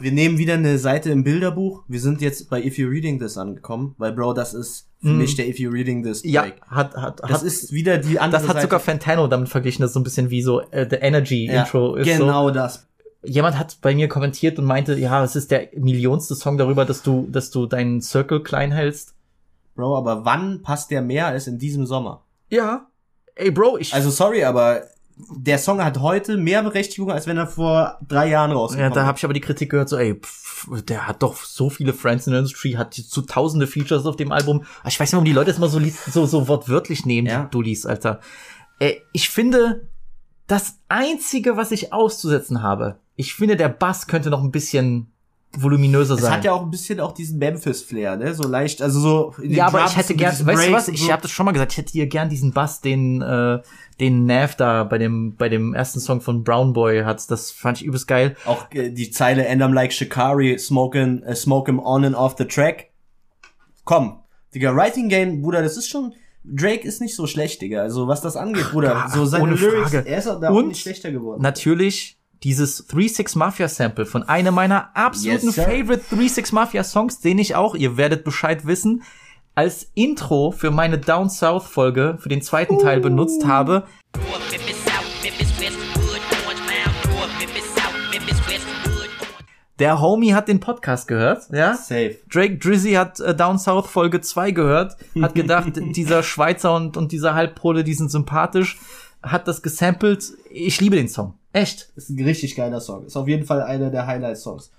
wir nehmen wieder eine Seite im Bilderbuch. Wir sind jetzt bei If You're Reading This angekommen, weil Bro, das ist für mich der If You're Reading This Mhm. Ja, hat, hat, Das hat, ist wieder die andere das hat Seite. sogar Fantano damit verglichen, das ist so ein bisschen wie so äh, The Energy ja, Intro ist. So. Genau das. Jemand hat bei mir kommentiert und meinte, ja, es ist der millionste Song darüber, dass du, dass du deinen Circle klein hältst. Bro, aber wann passt der mehr als in diesem Sommer? Ja. Ey, Bro, ich. Also sorry, aber der Song hat heute mehr Berechtigung, als wenn er vor drei Jahren ja, rausgekommen da ist. habe ich aber die Kritik gehört, so, ey, pff, der hat doch so viele Friends in der Industry, hat so tausende Features auf dem Album. Ich weiß nicht, warum die Leute das immer so, liest, so, so wortwörtlich nehmen, Ja. du liest, Alter. Ey, ich finde, das einzige, was ich auszusetzen habe, ich finde, der Bass könnte noch ein bisschen voluminöser Es sein. hat ja auch ein bisschen auch diesen Memphis-Flair, ne? So leicht, also so. Ja, aber Drums ich hätte gern, weißt du was? und Ich so. habe das schon mal gesagt. Ich hätte hier gern diesen Bass, den äh, den Nav da bei dem bei dem ersten Song von Brown Boy hat. Das fand ich übelst geil. Auch äh, die Zeile And I'm like Shikari, smoking, äh, smoke him on and off the track. Komm, Digga, Writing Game, Bruder, das ist schon. Drake ist nicht so schlecht, Digga. Also was das angeht, Bruder. So seine Lyrics, Frage. er ist auch da Und nicht schlechter geworden. Natürlich dieses 3-6 Mafia Sample von einem meiner absoluten Yes. Favorite 3-6 Mafia Songs, den ich auch, ihr werdet Bescheid wissen, als Intro für meine Down South Folge für den zweiten Teil benutzt habe. Der Homie hat den Podcast gehört, ja? Safe. Drake Drizzy hat äh, Down South Folge 2 gehört, hat gedacht, dieser Schweizer und, und dieser Halbpole, die sind sympathisch, hat das gesampelt. Ich liebe den Song. Echt. Ist ein richtig geiler Song. Ist auf jeden Fall einer der Highlight-Songs.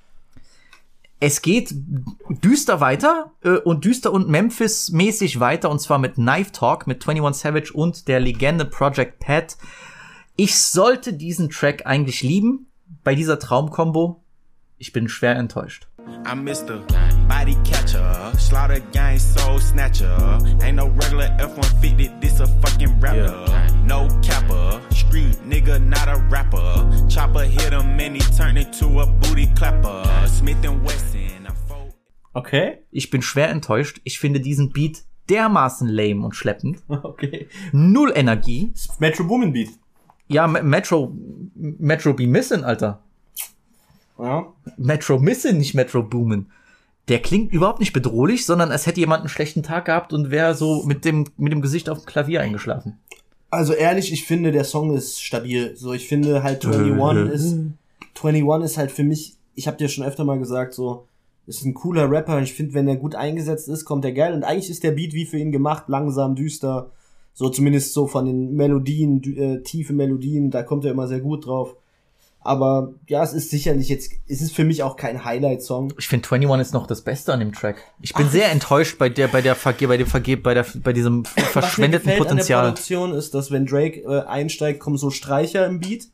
Es geht düster weiter äh, und düster und Memphis-mäßig weiter und zwar mit Knife Talk mit 21 Savage und der Legende Project Pat. Ich sollte diesen Track eigentlich lieben bei dieser Traumkombo. Ich bin schwer enttäuscht. I'm Mr. Body Catcher, Slaughter Gang Soul Snatcher. Ain't no regular F-150, this a fucking rapper. No capper, street nigga, not a rapper. Chopper hit him and he turned into a booty clapper. Smith and Wesson, Okay. Ich bin schwer enttäuscht. Ich finde diesen Beat dermaßen lame und schleppend. Okay. Null Energie. Metro Boomin Beat. Ja, Me- Metro, Metro be missing, Alter. Ja. Metro Missing, nicht Metro Boomin. Der klingt überhaupt nicht bedrohlich, sondern als hätte jemand einen schlechten Tag gehabt und wäre so mit dem, mit dem Gesicht auf dem Klavier eingeschlafen. Also ehrlich, ich finde, der Song ist stabil. So, ich finde halt 21 ist, 21 ist halt für mich, ich habe dir schon öfter mal gesagt, so, ist ein cooler Rapper. Ich finde, wenn er gut eingesetzt ist, kommt er geil. Und eigentlich ist der Beat wie für ihn gemacht, langsam, düster. So zumindest so von den Melodien, äh, tiefe Melodien, da kommt er immer sehr gut drauf. Aber ja, es ist sicherlich jetzt, es ist für mich auch kein Highlight-Song. Ich finde 21 ist noch das Beste an dem Track. Ich bin sehr enttäuscht bei der, bei der Verge, bei dem Verge, bei der, bei diesem verschwendeten Was mir gefällt An Potenzial. der Produktion ist, dass wenn Drake äh, einsteigt, kommen so Streicher im Beat.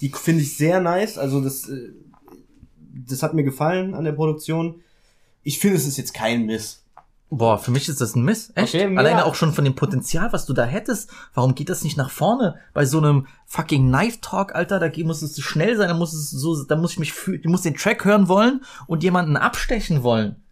Die finde ich sehr nice. Also das, äh, das hat mir gefallen an der Produktion. Ich finde, es ist jetzt kein Miss. Boah, für mich ist das ein Miss. Echt? Okay. Alleine auch schon von dem Potenzial, was du da hättest. Warum geht das nicht nach vorne? Bei so einem fucking Knife Talk, Alter, da muss es schnell sein, da muss es so, da muss ich mich fühlen, ich muss den Track hören wollen und jemanden abstechen wollen.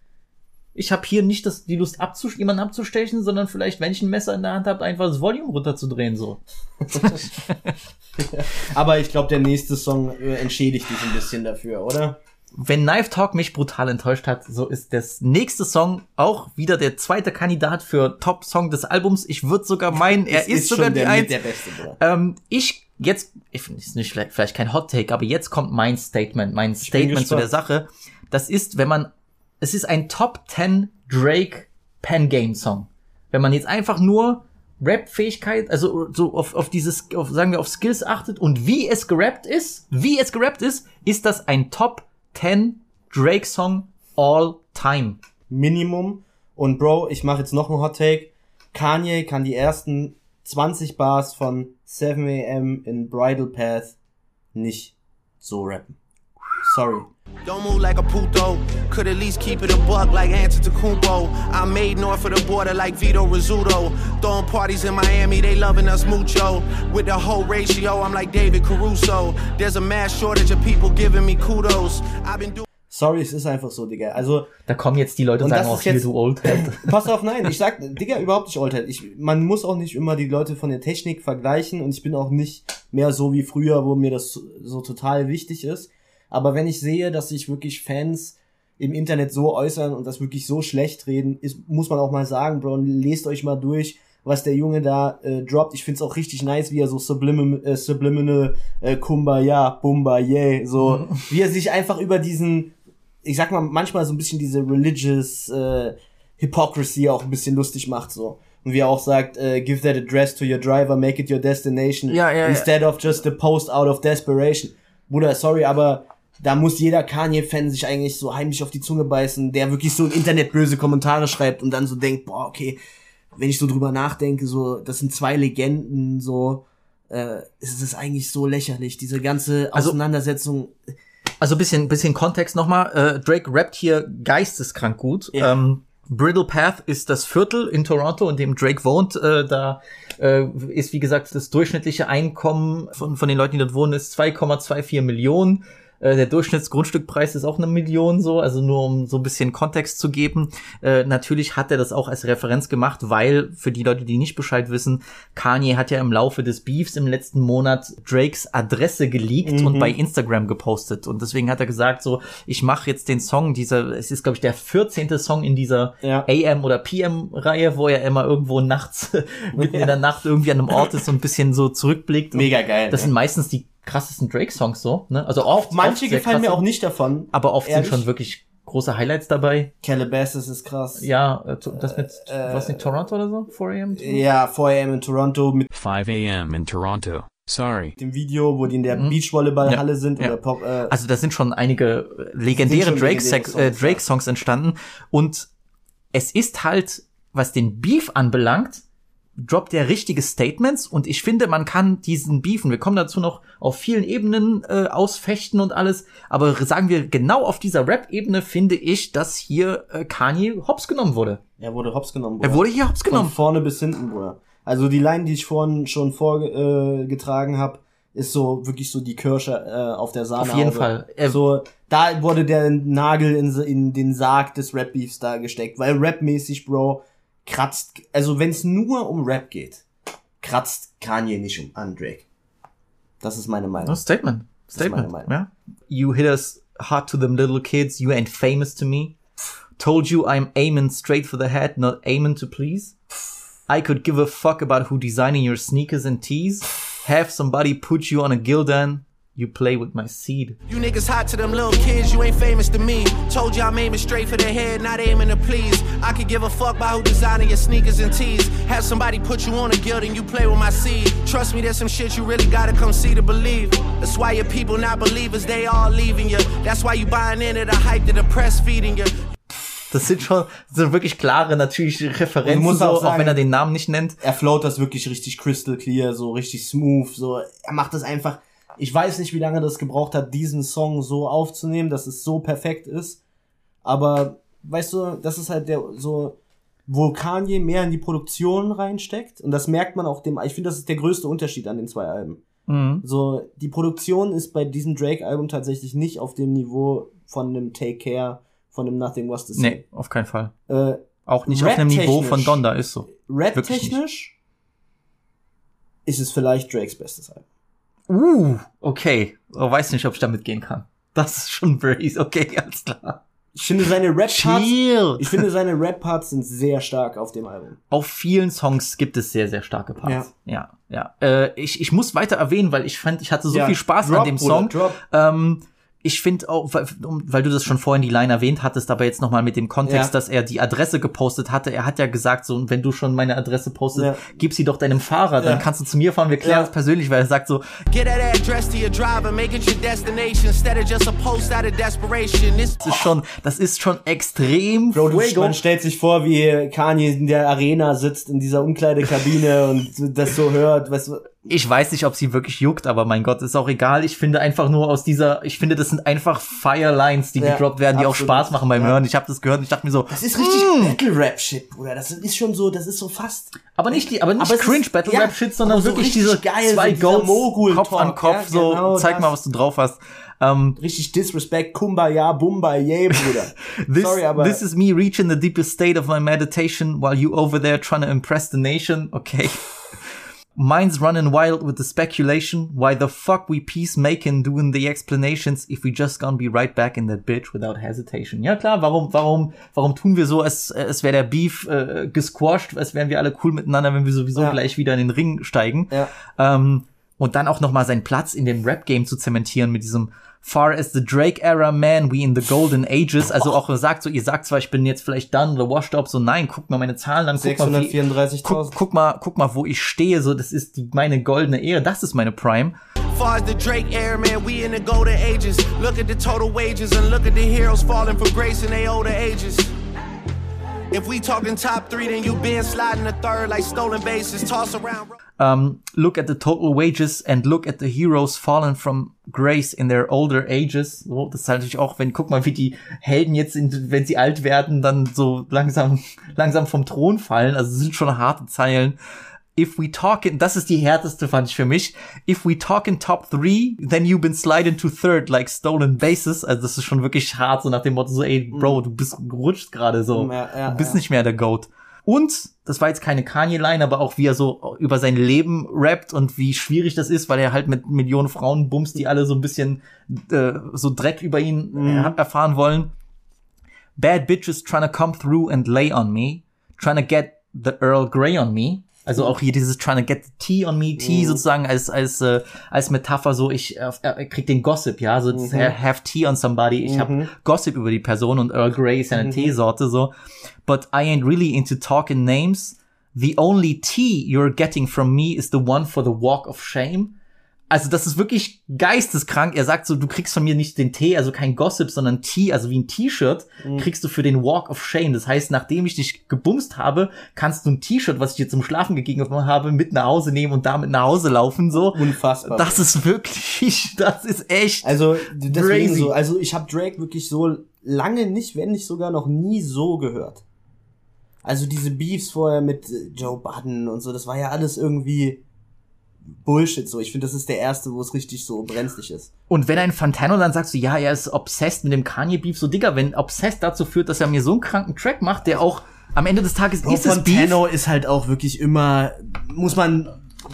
Ich habe hier nicht das, die Lust, abzus jemanden abzustechen, sondern vielleicht, wenn ich ein Messer in der Hand habe, einfach das Volume runterzudrehen, so. Aber ich glaube, der nächste Song äh, entschädigt dich ein bisschen dafür, oder? Wenn Knife Talk mich brutal enttäuscht hat, so ist das nächste Song auch wieder der zweite Kandidat für Top Song des Albums. Ich würde sogar meinen, er Es ist, sogar schon die der, der Beste. Ähm, ich jetzt, ich finde es nicht vielleicht, vielleicht kein Hot Take, aber jetzt kommt mein Statement, mein Statement zu der Sache. Das ist, wenn man, es ist ein Top 10 Drake Pen Game Song. Wenn man jetzt einfach nur Rap-Fähigkeit, also so auf, auf dieses, auf, sagen wir, auf Skills achtet und wie es gerappt ist, wie es gerappt ist, ist das ein Top 10 Drake Song all time. Minimum. Und Bro, ich mache jetzt noch einen Hot Take. Kanye kann die ersten 20 Bars von 7am in Bridal Path nicht so rappen. Sorry. Don't move like a puto. Could at least keep it a buck like Antetokounmpo. I'm made north of the border like Vito Rizzuto. Throwing parties in Miami, they loving us mucho. With the whole ratio, I'm like David Caruso. There's a mass shortage of people giving me kudos. I've been doing Sorry, es ist einfach so, Digga. Also, Da kommen jetzt die Leute und Und sagen auch hier, du Old Head. pass auf, nein, ich sag, Digga, überhaupt nicht Oldhead. Ich, man muss auch nicht immer die Leute von der Technik vergleichen und ich bin auch nicht mehr so wie früher, wo mir das so total wichtig ist. Aber wenn ich sehe, dass sich wirklich Fans im Internet so äußern und das wirklich so schlecht reden, ist, muss man auch mal sagen, Bro, lest euch mal durch, was der Junge da äh, droppt. Ich find's auch richtig nice, wie er so subliminal, äh, subliminal äh, Kumbaya, Bumba, yeah, so, wie er sich einfach über diesen, ich sag mal, manchmal so ein bisschen diese religious äh, Hypocrisy auch ein bisschen lustig macht, so. Und wie er auch sagt, äh, give that address to your driver, make it your destination, Ja, ja, ja. instead of just a post out of desperation. Bruder, sorry, aber da muss jeder Kanye-Fan sich eigentlich so heimlich auf die Zunge beißen, der wirklich so im Internet böse Kommentare schreibt und dann so denkt, boah, okay, wenn ich so drüber nachdenke, so, das sind zwei Legenden, so, äh, es ist eigentlich so lächerlich, diese ganze Also- Auseinandersetzung. Also bisschen, bisschen Kontext nochmal. Äh, Drake rappt hier geisteskrank gut. Ja. Ähm, Brittle Path ist das Viertel in Toronto, in dem Drake wohnt. Äh, da äh, ist, wie gesagt, das durchschnittliche Einkommen von, von den Leuten, die dort wohnen, ist 2,24 Millionen. Äh, der Durchschnittsgrundstückpreis ist auch eine Million so, also nur um so ein bisschen Kontext zu geben. Äh, natürlich hat er das auch als Referenz gemacht, weil für die Leute, die nicht Bescheid wissen, Kanye hat ja im Laufe des Beefs im letzten Monat Drakes Adresse geleakt und bei Instagram gepostet. Und deswegen hat er gesagt, so, ich mache jetzt den Song, dieser, es ist, glaube ich, der 14. Song in dieser Ja. AM- oder PM-Reihe, wo er immer irgendwo nachts, mitten in der Nacht irgendwie an einem Ort ist und ein bisschen so zurückblickt. Mega geil, Das ne? sind meistens die krassten Drake-Songs so, ne? Also oft, Manche oft gefallen mir krasse, auch nicht davon. Aber oft ehrlich. sind schon wirklich große Highlights dabei. Calabasas ist krass. Ja, äh, das mit, was nicht, Toronto oder so? 4 AM? Ja, 4am in Toronto mit 5 a.m. in Toronto. Sorry. dem Video, wo die in der Beachvolleyballhalle Ja. sind Ja. oder Pop, äh, Also da sind schon einige äh, legendäre schon Drake-Songs äh, Drake -Songs entstanden. Und es ist halt, was den Beef anbelangt, droppt er richtige Statements und ich finde, man kann diesen Beefen, wir kommen dazu noch auf vielen Ebenen äh, ausfechten und alles, aber sagen wir genau auf dieser Rap-Ebene finde ich, dass hier äh, Kanye hops genommen wurde. er wurde hops genommen. Er wurde hier hops Von genommen. vorne bis hinten, Bruder. Also die Line, die ich vorhin schon vorgetragen äh, getragen habe, ist so wirklich so die Kirsche äh, auf der Sahne. Auf jeden Fall. Er- so, da wurde der Nagel in, in den Sarg des Rap-Beefs da gesteckt, weil Rap-mäßig, Bro, kratzt, also wenn es nur um Rap geht, kratzt Kanye nicht um an Drake. Das ist meine Meinung. Oh, Statement. ist meine Statement. Meinung. Ja. You hit us hard to them little kids. You ain't famous to me. Told you I'm aiming straight for the head, not aiming to please. I could give a fuck about who designing your sneakers and tees. Have somebody put you on a gildan. You play with my seed. You niggas hot to them little kids, you ain't famous to me. Told you I'm aiming straight for the head, not aiming to please. I could give a fuck about who designing your sneakers and tees. Have somebody put you on a guild and you play with my seed. Trust me, there's some shit you really gotta come see to believe. That's why your people not believers, they all leaving you. That's why you buying into the hype that the press feeding you. Das sind schon so wirklich klare, natürlich Referenzen, musst so, auch auch, sagen- wenn er den Namen nicht nennt. er float das wirklich richtig crystal clear, so richtig smooth, so, er macht das einfach, ich weiß nicht, wie lange das gebraucht hat, diesen Song so aufzunehmen, dass es so perfekt ist, aber, weißt du, das ist halt der, so, wo Kanye mehr in die Produktion reinsteckt. Und das merkt man auch dem, ich finde, das ist der größte Unterschied an den zwei Alben. Mhm. So, die Produktion ist bei diesem Drake-Album tatsächlich nicht auf dem Niveau von einem Take Care, von einem Nothing Was to Say. Nee, auf keinen Fall. Äh, Auch nicht auf einem Niveau von Donda, ist so. Rap-technisch ist es vielleicht Drakes bestes Album. Uh, okay. Oh, weiß nicht, ob ich damit gehen kann. Das ist schon brazy. Okay, alles klar. Ich finde seine Rap-Parts, ich finde seine Rap-Parts sind sehr stark auf dem Album. Auf vielen Songs gibt es sehr, sehr starke Parts. Ja, ja. Äh, ich, ich muss weiter erwähnen, weil ich fand, ich hatte so Ja, viel Spaß drop, an dem Bruder, Song. drop. Ähm, ich finde auch, weil, weil du das schon vorhin die Line erwähnt hattest, aber jetzt nochmal mit dem Kontext, Ja. dass er die Adresse gepostet hatte. Er hat ja gesagt, so, wenn du schon meine Adresse postest, Ja. gib sie doch deinem Fahrer, dann Ja. kannst du zu mir fahren, wir klären Ja. das persönlich, weil er sagt so, Get that address to your driver, make it your destination instead of just a post out of desperation. Das ist schon, das ist schon extrem Bro, du, fuego. man stellt sich vor, wie Kanye in der Arena sitzt, in dieser Umkleidekabine und das so hört, weißt du. Ich weiß nicht, ob sie wirklich juckt, aber mein Gott, ist auch egal. Ich finde einfach nur aus dieser, ich finde, das sind einfach Firelines, die Ja, gedroppt werden, die auch absolut. Spaß machen beim Ja. Hören. Ich habe das gehört und ich dachte mir so, Das ist richtig Battle-Rap-Shit, Bruder. Das ist schon so, das ist so fast. aber nicht die, aber nicht Aber es ist- cringe Battle Rap Shit, sondern so wirklich diese geil, zwei so Goats Kopf an Kopf, so genau zeig mal, was du drauf hast. Ähm, Richtig Disrespect, Kumbaya, Bumbaye, Bruder. This, Sorry, aber. this is me reaching the deepest state of my meditation while you over there trying to impress the nation. Okay. Mine's running wild with the speculation. Why the fuck we peacemaking doing the explanations if we just gonna be right back in that bitch without hesitation? Ja klar, warum, warum, warum tun wir so, als, als wäre der Beef äh, gesquashed, als wären wir alle cool miteinander, wenn wir sowieso Ja. gleich wieder in den Ring steigen? Ja. Ähm, und dann auch noch mal seinen Platz in dem Rap-Game zu zementieren mit diesem Far as the Drake Era Man, we in the Golden Ages. Also auch sagt so, ihr sagt zwar, ich bin jetzt vielleicht done oder washed up, so nein, guck mal meine Zahlen an, guck mal, wie, 634.000. guck, guck mal, guck mal, wo ich stehe, so das ist die, meine goldene Ära, das ist meine Prime. far as the Drake era, man, we in the golden ages. Look at the total wages and look at the heroes falling from grace in their older ages. If we talking top three, then you been sliding the third like stolen bases, toss around. Um, look at the total wages and look at the heroes fallen from grace in their older ages. So, das ist halt natürlich auch, wenn, guck mal, wie die Helden jetzt sind, wenn sie alt werden, dann so langsam, langsam vom Thron fallen. Also sind schon harte Zeilen. If we talk in, das ist die härteste, fand ich für mich. If we talk in top three, then you've been sliding to third like stolen bases. Also das ist schon wirklich hart, so nach dem Motto so, ey, Bro, du bist gerutscht gerade so. Mhm. Ja, ja, du bist ja. nicht mehr der Goat. Und, das war jetzt keine Kanye-Line, aber auch wie er so über sein Leben rappt und wie schwierig das ist, weil er halt mit Millionen Frauen bumst, die alle so ein bisschen äh, so Dreck über ihn Mhm. äh, erfahren wollen. Bad bitches trying to come through and lay on me, trying to get the Earl Grey on me. Also auch hier dieses trying to get the tea on me, tea sozusagen als als äh, als Metapher so ich äh, krieg den Gossip, ja, so das have tea on somebody, ich hab Gossip über die Person und Earl Grey ist ja eine Teesorte so. But I ain't really into talking names. The only tea you're getting from me is the one for the walk of shame. Also das ist wirklich geisteskrank. Er sagt so, du kriegst von mir nicht den Tee, also kein Gossip, sondern Tee, also wie ein T-Shirt, kriegst du für den Walk of Shame. Das heißt, nachdem ich dich gebumst habe, kannst du ein T-Shirt, was ich dir zum Schlafen gegeben habe, mit nach Hause nehmen und damit nach Hause laufen. So, Unfassbar. das ist wirklich, das ist echt. Also deswegen Crazy. so, also ich habe Drake wirklich so lange nicht, wenn nicht sogar noch nie so gehört. Also diese Beefs vorher mit äh, Joe Budden und so, das war ja alles irgendwie Bullshit so. Ich finde, das ist der erste, wo es richtig so brenzlig ist. Und wenn ein Fantano dann sagt so, ja, er ist obsessed mit dem Kanye-Beef, so Digga, wenn obsessed dazu führt, dass er mir so einen kranken Track macht, der auch am Ende des Tages ist es Beef. Fontano ist halt auch wirklich immer, muss man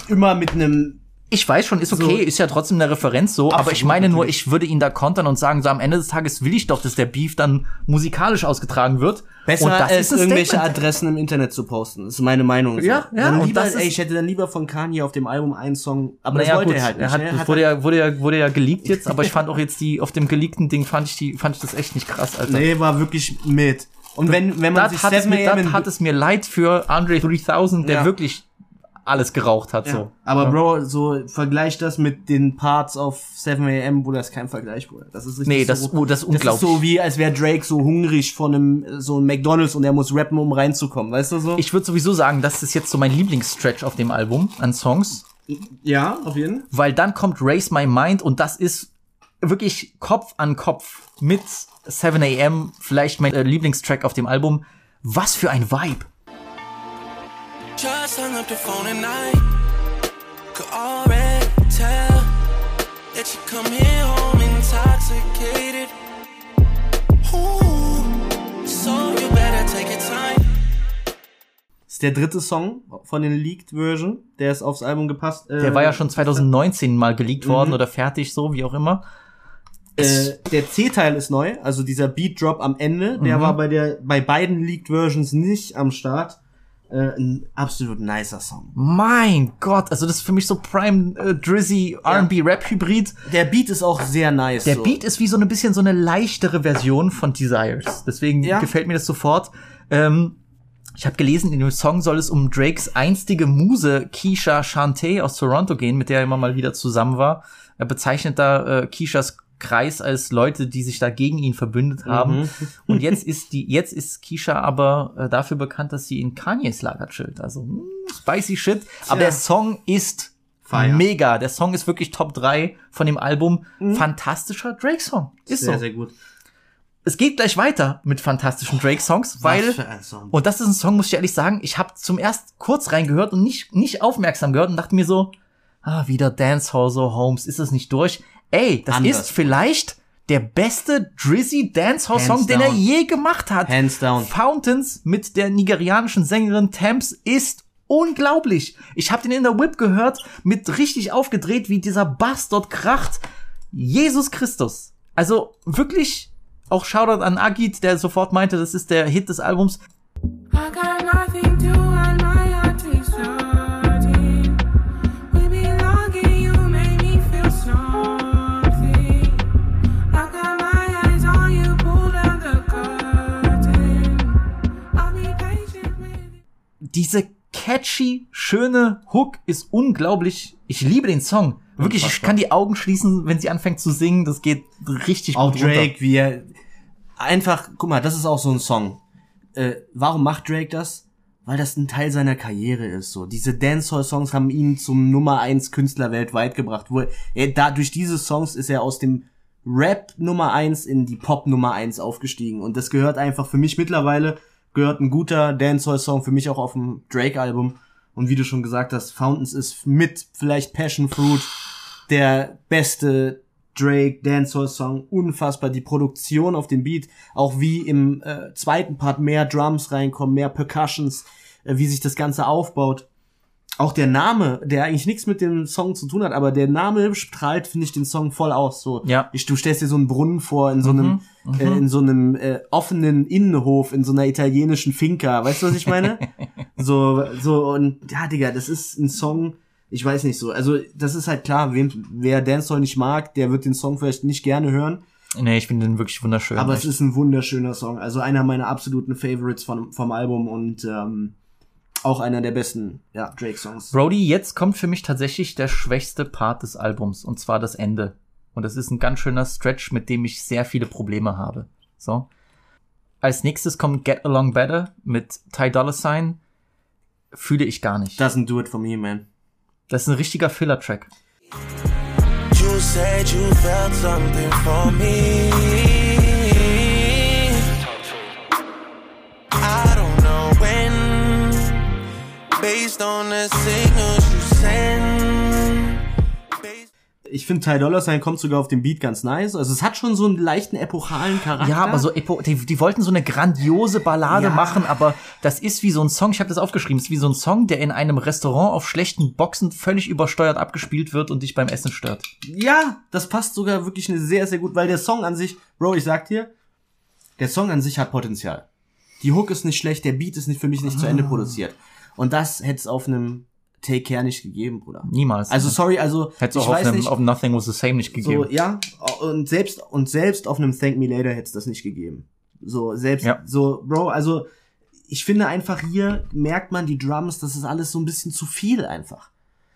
immer mit einem Ich weiß schon, ist okay, So. ist ja trotzdem eine Referenz so, aber ich meine nur, ich würde ihn da kontern und sagen, so am Ende des Tages will ich doch, dass der Beef dann musikalisch ausgetragen wird. Besser und das als irgendwelche Statement. Adressen im Internet zu posten. Das ist meine Meinung. so. Ja, ja, Dann und lieber, das ey, ich hätte dann lieber von Kanye auf dem Album einen Song, aber Naja, das wollte gut, er halt nicht. er hat, ne? Hat wurde ja, wurde ja, wurde ja geleakt jetzt, aber ich fand auch jetzt die, auf dem geleakten Ding fand ich die, fand ich das echt nicht krass, Alter. Nee, war wirklich mit. Und wenn, wenn man das sich hat, es 7 mir, hat es mir leid für Andre 3000, der Ja. wirklich alles geraucht hat, ja. so. Aber Bro, so vergleich das mit den Parts auf 7 AM, Bruder, das ist kein Vergleich, Bruder. Das ist richtig Nee, das- so, oh, das ist unglaublich. Das ist so wie, als wäre Drake so hungrig von einem, so einem McDonalds und er muss rappen, um reinzukommen, weißt du so? Ich würde sowieso sagen, das ist jetzt so mein Lieblingsstretch auf dem Album an Songs. ja, auf jeden Fall. weil dann kommt Raise My Mind und das ist wirklich Kopf an Kopf mit 7 AM, vielleicht mein äh, Lieblingstrack auf dem Album. Was für ein Vibe. Just hung up the phone and I could already tell that you come here home intoxicated. Ooh, so you better take your time. ist der dritte Song von den Leaked Version. Der ist aufs Album gepasst. Äh, Der war ja schon 2019 mal geleakt worden Mhm. oder fertig, so wie auch immer. Äh, der C-Teil ist neu, also dieser Beat Drop am Ende, der Mhm. war bei der bei beiden Leaked Versions nicht am Start. Äh, ein absolut nicer Song. Mein Gott, also das ist für mich so Prime äh, Drizzy R&B Rap Hybrid. Der Beat ist auch sehr nice. Der so. Beat ist wie so ein bisschen so eine leichtere Version von Desires. Deswegen Ja. gefällt mir das sofort. Ähm, ich habe gelesen, in dem Song soll es um Drakes einstige Muse Keisha Shantae aus Toronto gehen, mit der er immer mal wieder zusammen war. Er bezeichnet da äh, Keishas Kreis als Leute, die sich da gegen ihn verbündet haben. Mhm. Und jetzt ist die, jetzt ist Keisha aber äh, dafür bekannt, dass sie in Kanyes Lager chillt. Also mh, spicy shit. Aber der Song ist Fire. mega. Der Song ist wirklich Top 3 von dem Album. Fantastischer Drake-Song. Ist Mhm. sehr, so. sehr gut. Es geht gleich weiter mit fantastischen Drake-Songs, weil für ein Song. und das ist ein Song, muss ich ehrlich sagen, ich habe zum erst kurz reingehört und nicht nicht aufmerksam gehört und dachte mir so, ah, wieder Dancehall so Holmes, ist das nicht durch? Ey, das Anders. ist vielleicht der beste Drizzy Dancehall Song, Hands den er je gemacht hat. Hands down. Fountains mit der nigerianischen Sängerin Thames ist unglaublich. Ich habe den in der Whip gehört, mit richtig aufgedreht, wie dieser Bass dort kracht. Jesus Christus. Also wirklich auch Shoutout an Agit, der sofort meinte, das ist der Hit des Albums. I got nothing Diese catchy, schöne Hook ist unglaublich. Ich liebe den Song. Wirklich, ich kann die Augen schließen, wenn sie anfängt zu singen. Das geht richtig Auch gut runter. Drake, wie er einfach, guck mal, das ist auch so ein Song. Äh, warum macht Drake das? Weil das ein Teil seiner Karriere ist. So diese Dancehall-Songs haben ihn zum Nummer eins Künstler weltweit gebracht. Wo er, da durch diese Songs ist er aus dem Rap Nummer eins in die Pop Nummer eins aufgestiegen. Und das gehört einfach für mich mittlerweile gehört ein guter Dancehall-Song für mich auch auf dem Drake-Album. Und wie du schon gesagt hast, Fountains ist mit vielleicht Passion Fruit der beste Drake Dancehall Song unfassbar. Die Produktion auf dem Beat auch wie im äh, zweiten Part mehr Drums reinkommen mehr Percussions äh, wie sich das Ganze aufbaut auch der Name der eigentlich nichts mit dem Song zu tun hat aber der Name strahlt finde ich den Song voll aus so Ja. ich, du stellst dir so einen Brunnen vor in so einem äh, in so einem äh, offenen Innenhof in so einer italienischen Finca weißt du was ich meine so so und ja Digga das ist ein Song ich weiß nicht so. Also, das ist halt klar, wem, wer Dancehall nicht mag, der wird den Song vielleicht nicht gerne hören. Nee, ich finde den wirklich wunderschön. aber es Echt. ist ein wunderschöner Song. Also einer meiner absoluten Favorites von, vom Album und ähm, auch einer der besten ja, Drake-Songs. Brody, jetzt kommt für mich tatsächlich der schwächste Part des Albums, und zwar das Ende. Und das ist ein ganz schöner Stretch, mit dem ich sehr viele Probleme habe. So. Als nächstes kommt Get Along Better mit Ty Dolla Sign. Fühle ich gar nicht. Doesn't do it for me, man. Das ist ein richtiger Filler-Track. You said you felt something for me. Based on the signals you send. Ich finde, Ty Dolla Sign kommt sogar auf dem Beat ganz nice. Also es hat schon so einen leichten epochalen Charakter. Ja, aber so epo die, die wollten so eine grandiose Ballade Ja. machen, aber das ist wie so ein Song, ich habe das aufgeschrieben, ist wie so ein Song, der in einem Restaurant auf schlechten Boxen völlig übersteuert abgespielt wird und dich beim Essen stört. Ja, das passt sogar wirklich eine sehr, sehr gut, weil der Song an sich, Bro, ich sag dir, der Song an sich hat Potenzial. Die Hook ist nicht schlecht, der Beat ist nicht für mich nicht zu Ende produziert. Und das hätte es auf einem Take Care nicht gegeben, Bruder. Niemals. Also sorry, also Hätte es ich auch auf, weiß einem, nicht, auf Nothing Was the Same nicht gegeben. so ja und selbst und selbst auf einem Thank Me Later hätte es das nicht gegeben. So selbst Ja. so Bro, also ich finde einfach hier merkt man die Drums, das ist alles so ein bisschen zu viel einfach.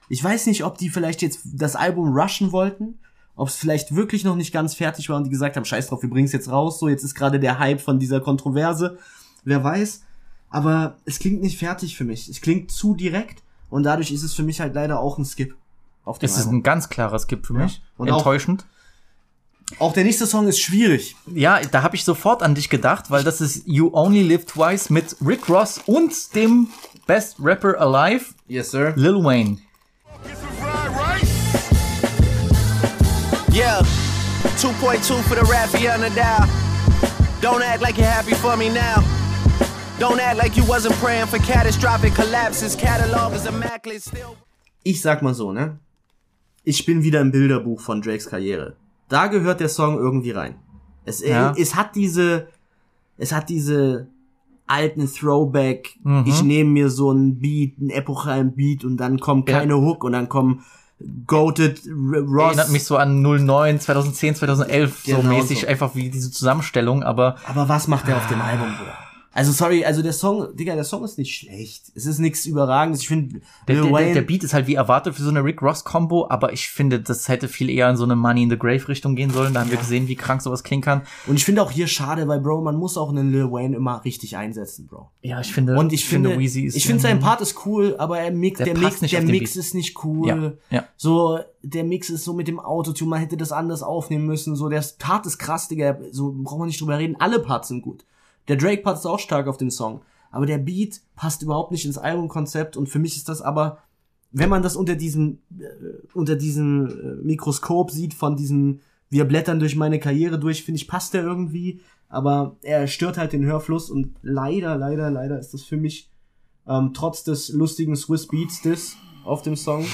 Ich weiß nicht, ob die vielleicht jetzt das Album rushen wollten, ob es vielleicht wirklich noch nicht ganz fertig war und die gesagt haben, scheiß drauf, wir bringen es jetzt raus, so jetzt ist gerade der Hype von dieser Kontroverse. Wer weiß, aber es klingt nicht fertig für mich. Es klingt zu direkt und dadurch ist es für mich halt leider auch ein Skip auf dem Es ist Album. ein ganz klarer Skip für mich. Und auch- Enttäuschend. Auch der nächste Song ist schwierig. Ja, da habe ich sofort an dich gedacht, weil das ist You Only Live Twice mit Rick Ross und dem Best Rapper Alive, Yes, sir. Lil Wayne. Yeah, 2.2 for the Raffi on the dial. Don't act like you're happy for me now. Don't act like you wasn't praying for catastrophic collapses. Catalog is immaculate still. Ich sag mal so, ne? Ich bin wieder im Bilderbuch von Drakes Karriere. Da gehört der Song irgendwie rein. Es, Ja. es hat diese, es hat diese alten Throwback. Mhm. Ich nehme mir so einen Beat, einen epochalen Beat und dann kommt Ja. keine Hook und dann kommen Goated Ross. Erinnert mich so an 09, 2010, 2011, so Genau mäßig, so. einfach wie diese Zusammenstellung, aber Aber was macht er auf dem Album, Bruder? Also sorry, also der Song, Digga, der Song ist nicht schlecht. Es ist nichts Überragendes. Ich finde, der, der, der, Beat ist halt wie erwartet für so eine Rick Ross Combo, aber ich finde, das hätte viel eher in so eine Money in the Grave Richtung gehen sollen. Da haben wir gesehen, wie krank sowas klingen kann. und ich finde auch hier schade, weil Bro, man muss auch einen Lil Wayne immer richtig einsetzen, Bro. Ja, ich finde, Und ich finde, Weezy ist ich finde sein Part ist cool, aber er mix, Der der, Mix, nicht der Mix Beat. ist nicht cool. Ja, ja. So, der Mix ist so mit dem Autotune, man hätte das anders aufnehmen müssen. So, der Part ist krass, Digga. So braucht man nicht drüber reden. Alle Parts sind gut. Der Drake Part ist auch stark auf dem Song. Aber der Beat passt überhaupt nicht ins Albumkonzept und für mich ist das aber, wenn man das unter diesem, äh, unter diesem äh, Mikroskop sieht von diesem, wir blättern durch meine Karriere durch, finde ich, passt der irgendwie. Aber er stört halt den Hörfluss und leider, leider, leider ist das für mich ähm, trotz des lustigen Swiss Beats des auf dem Song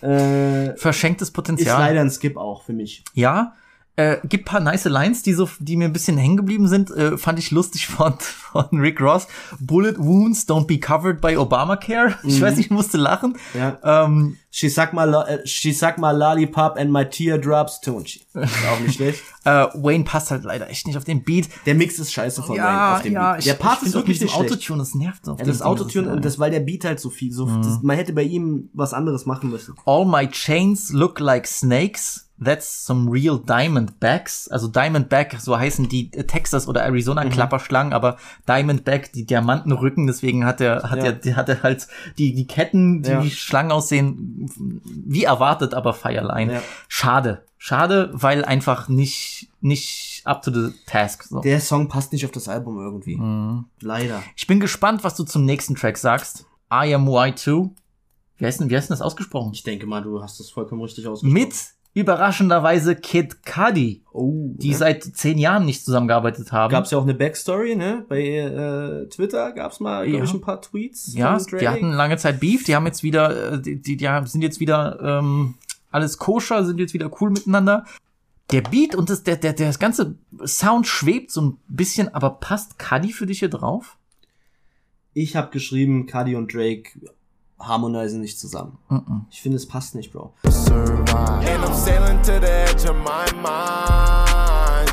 äh, verschenktes ist Potenzial. leider ein Skip auch für mich. Ja, äh, gibt paar nice Lines, die so, die mir ein bisschen hängen geblieben sind. Äh, fand ich lustig von, von Rick Ross. Bullet wounds don't be covered by Obamacare. Ich weiß nicht, ich musste lachen. Mhm. Ja. Ähm, She suck my, äh, she suck my lollipop and my teardrops. Ist auch nicht schlecht. äh, Wayne passt halt leider echt nicht auf den Beat. Der Mix ist scheiße von Wayne Ja, auf dem ja, Beat. ich, Der Part ich ist wirklich nicht schlecht. Autotune, das nervt auf Ja, das Autotune und das, weil der Beat halt so viel, so, das, man hätte bei ihm was anderes machen müssen. All my chains look like snakes. That's some real Diamondbacks. Also Diamondback, so heißen die Texas oder Arizona Mhm. Klapperschlangen, aber Diamondback, die Diamantenrücken, deswegen hat er, hat Ja. er, die hat er halt die, die Ketten, die Ja. wie Schlangen aussehen, wie erwartet, aber Feierlein. Ja. Schade. Schade, weil einfach nicht, nicht up to the task. So. Der Song passt nicht auf das Album irgendwie. Leider. Ich bin gespannt, was du zum nächsten Track sagst. I am Y2. Wie heißt denn, wie heißt denn das ausgesprochen? Ich denke mal, du hast das vollkommen richtig ausgesprochen. Mit überraschenderweise Kid Cudi, oh, die seit zehn Jahren nicht zusammengearbeitet haben. Gab's ja auch eine Backstory, ne? Bei äh, Twitter gab's mal, glaube Ja. ich, ein paar Tweets. ja, die hatten lange Zeit Beef, die haben jetzt wieder, äh, die, die, die sind jetzt wieder ähm, alles koscher, sind jetzt wieder cool miteinander. Der Beat und das, der, der, der das ganze Sound schwebt so ein bisschen, aber passt Cudi für dich hier drauf? Ich habe geschrieben, Cudi und Drake harmonisieren nicht zusammen. Mhm. Ich finde, es passt nicht, Bro. And I'm sailing to the edge of my mind.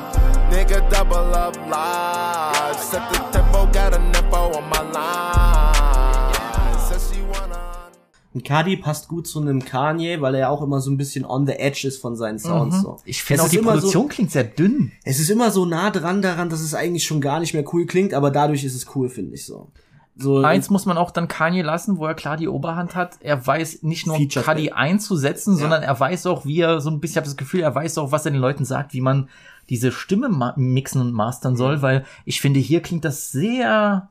Nigga, double up live. Set the tempo, got a nepo on my line. Says she wanna. Und Cudi passt gut zu einem Kanye, weil er auch immer so ein bisschen on the edge ist von seinen Sounds. So. Mhm. Ich finde auch die Produktion So, klingt sehr dünn. es ist immer so nah dran daran, dass es eigentlich schon gar nicht mehr cool klingt, aber dadurch ist es cool, finde ich so. So Eins muss man auch dann Kanye lassen, wo er klar die Oberhand hat. Er weiß nicht nur Features Cudi einzusetzen, Ja. sondern er weiß auch, wie er so ein bisschen, ich habe das Gefühl, er weiß auch, was er den Leuten sagt, wie man diese Stimme mixen und mastern soll, weil ich finde, hier klingt das sehr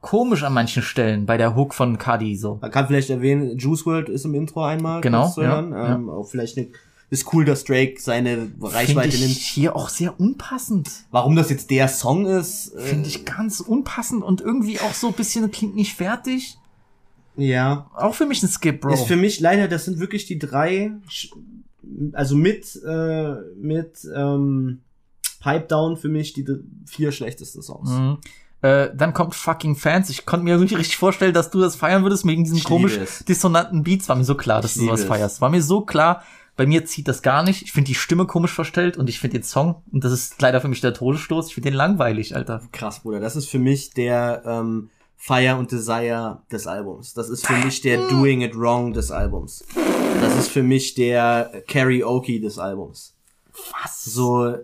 komisch an manchen Stellen bei der Hook von Cudi so. Man kann vielleicht erwähnen, Juice World ist im Intro einmal. Genau, ja, hören. Ähm, auch vielleicht eine, ist cool, dass Drake seine Finde Reichweite ich nimmt. hier auch sehr unpassend. Warum das jetzt der Song ist, äh, Finde ich ganz unpassend und irgendwie auch so ein bisschen klingt nicht fertig. ja. Auch für mich ein Skip, Bro. Ist für mich leider, das sind wirklich die drei, also mit, äh, mit ähm, Pipe Down für mich die vier schlechtesten Songs. Mhm. Äh, dann kommt fucking Fans. Ich konnte mir nicht richtig vorstellen, dass du das feiern würdest wegen diesen Ich komisch dissonanten Beats. War mir so klar, dass Ich du sowas feierst. War mir so klar. Bei mir zieht das gar nicht. Ich finde die Stimme komisch verstellt und ich finde den Song, und das ist leider für mich der Todesstoß, ich finde den langweilig, Alter. Krass, Bruder. Das ist für mich der ähm, Fire und Desire des Albums. Das ist für mich der Doing It Wrong des Albums. Das ist für mich der Karaoke des Albums. Was? So,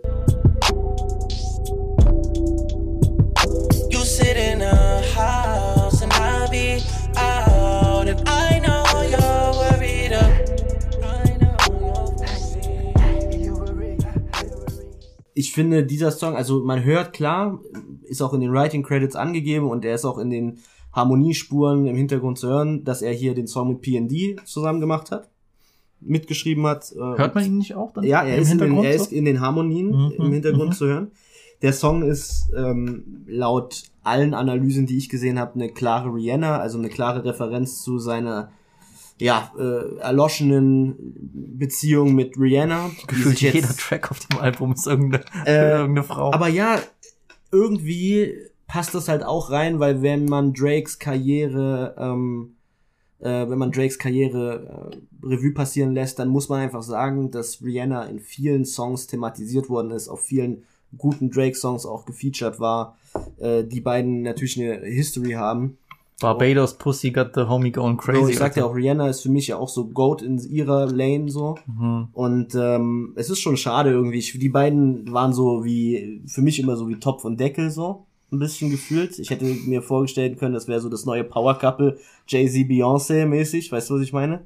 ich finde dieser Song, also man hört klar, ist auch in den Writing Credits angegeben und der ist auch in den Harmoniespuren im Hintergrund zu hören, dass er hier den Song mit PND zusammen gemacht hat, mitgeschrieben hat. äh, Hört man ihn nicht auch dann? ja, er ist, in den, er ist in den Harmonien Mhm, im Hintergrund mhm. zu hören. Der Song ist ähm, laut allen Analysen, die ich gesehen habe, eine klare Rihanna, also eine klare Referenz zu seiner ja, äh, erloschenen Beziehung mit Rihanna. Gefühlt jetzt- jeder Track auf dem Album ist irgendeine, Äh, irgendeine Frau. Aber ja, irgendwie passt das halt auch rein, weil wenn man Drakes Karriere, ähm, äh, wenn man Drakes Karriere äh, Revue passieren lässt, dann muss man einfach sagen, dass Rihanna in vielen Songs thematisiert worden ist, auf vielen guten Drake-Songs auch gefeatured war, äh, die beiden natürlich eine History haben. Barbados Pussy got the homie going crazy. So, ich sagte ja auch, Rihanna ist für mich ja auch so Goat in ihrer Lane so. Mhm. Und ähm, es ist schon schade irgendwie. Ich, die beiden waren so wie, für mich immer so wie Topf und Deckel so. Ein bisschen gefühlt. Ich hätte mir vorgestellt können, das wäre so das neue Power Couple Jay-Z Beyoncé mäßig. Weißt du, was ich meine?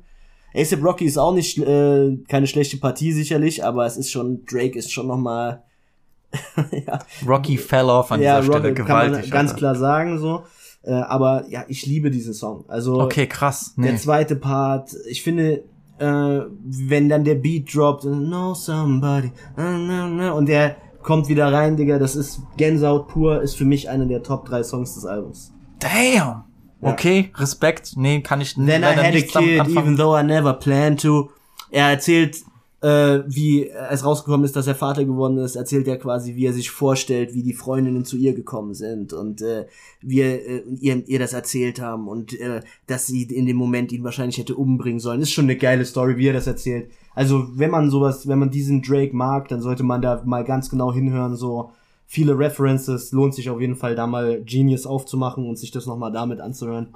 ASAP Rocky ist auch nicht äh, keine schlechte Partie sicherlich, aber es ist schon, Drake ist schon nochmal ja, Rocky fell off an ja, dieser Stelle Rocky kann man gewaltig. ganz Alter. klar sagen so. Äh, aber ja, ich liebe diesen Song. Also Okay, krass. der Nee. zweite Part, ich finde, äh, wenn dann der Beat droppt, know somebody, na, na, na, und der kommt wieder rein, Digga, das ist Gänsehaut pur, ist für mich einer der Top 3 Songs des Albums. Damn. Okay, Respekt. Nee, kann ich Then I leider had a kid, anfangen. even though I never planned to. Er erzählt, äh, wie es rausgekommen ist, dass er Vater geworden ist, erzählt er quasi, wie er sich vorstellt, wie die Freundinnen zu ihr gekommen sind und äh, wie er, äh, ihr, ihr das erzählt haben und äh, dass sie in dem Moment ihn wahrscheinlich hätte umbringen sollen. Ist schon eine geile Story, wie er das erzählt. Also wenn man sowas, wenn man diesen Drake mag, dann sollte man da mal ganz genau hinhören, so viele References, lohnt sich auf jeden Fall da mal Genius aufzumachen und sich das nochmal damit anzuhören.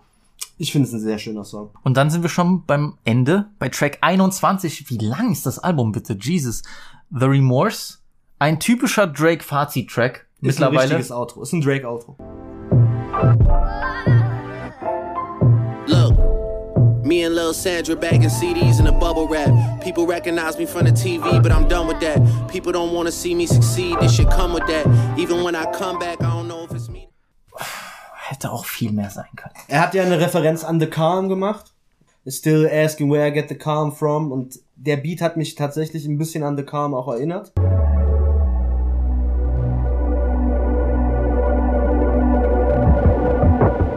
Ich finde es ein sehr schöner Song. Und dann sind wir schon beim Ende, bei Track 21. Wie lang ist das Album bitte? Jesus. The Remorse. Ein typischer Drake-Fazit-Track. Ist ein Mittlerweile. richtiges Outro. Ist ein Drake-Outro. Look, me and Lil Sandra bagging CDs in a bubble wrap. People recognize me from the TV, but I'm done with that. People don't wanna see me succeed, this shit come with that. Even when I come back, I don't know if it's me. Hätte auch viel mehr sein können. Er hat ja eine Referenz an The Calm gemacht. Still asking where I get the calm from. Und der Beat hat mich tatsächlich ein bisschen an The Calm auch erinnert.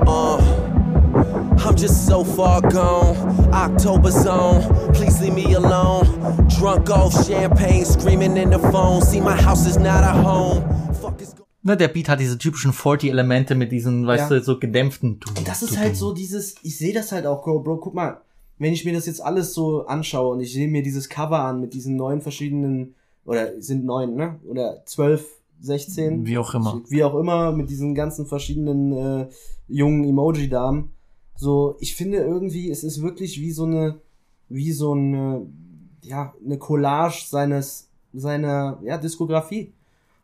Uh, I'm just so far gone. October zone, please leave me alone. Drunk off champagne, screaming in the phone. See, my house is not a home. Fuck is Ne, der Beat hat diese typischen 40-Elemente mit diesen, weißt Ja. du, so gedämpften. Und das ist halt so dieses, ich sehe das halt auch, Bro, Bro, guck mal, wenn ich mir das jetzt alles so anschaue und ich sehe mir dieses Cover an mit diesen neun verschiedenen, oder sind neun, ne? Oder zwölf, sechzehn. Wie auch immer. Wie auch immer, mit diesen ganzen verschiedenen äh, jungen Emoji-Damen. So, ich finde irgendwie, es ist wirklich wie so eine, wie so eine, ja, eine Collage seines, seiner, ja, Diskografie.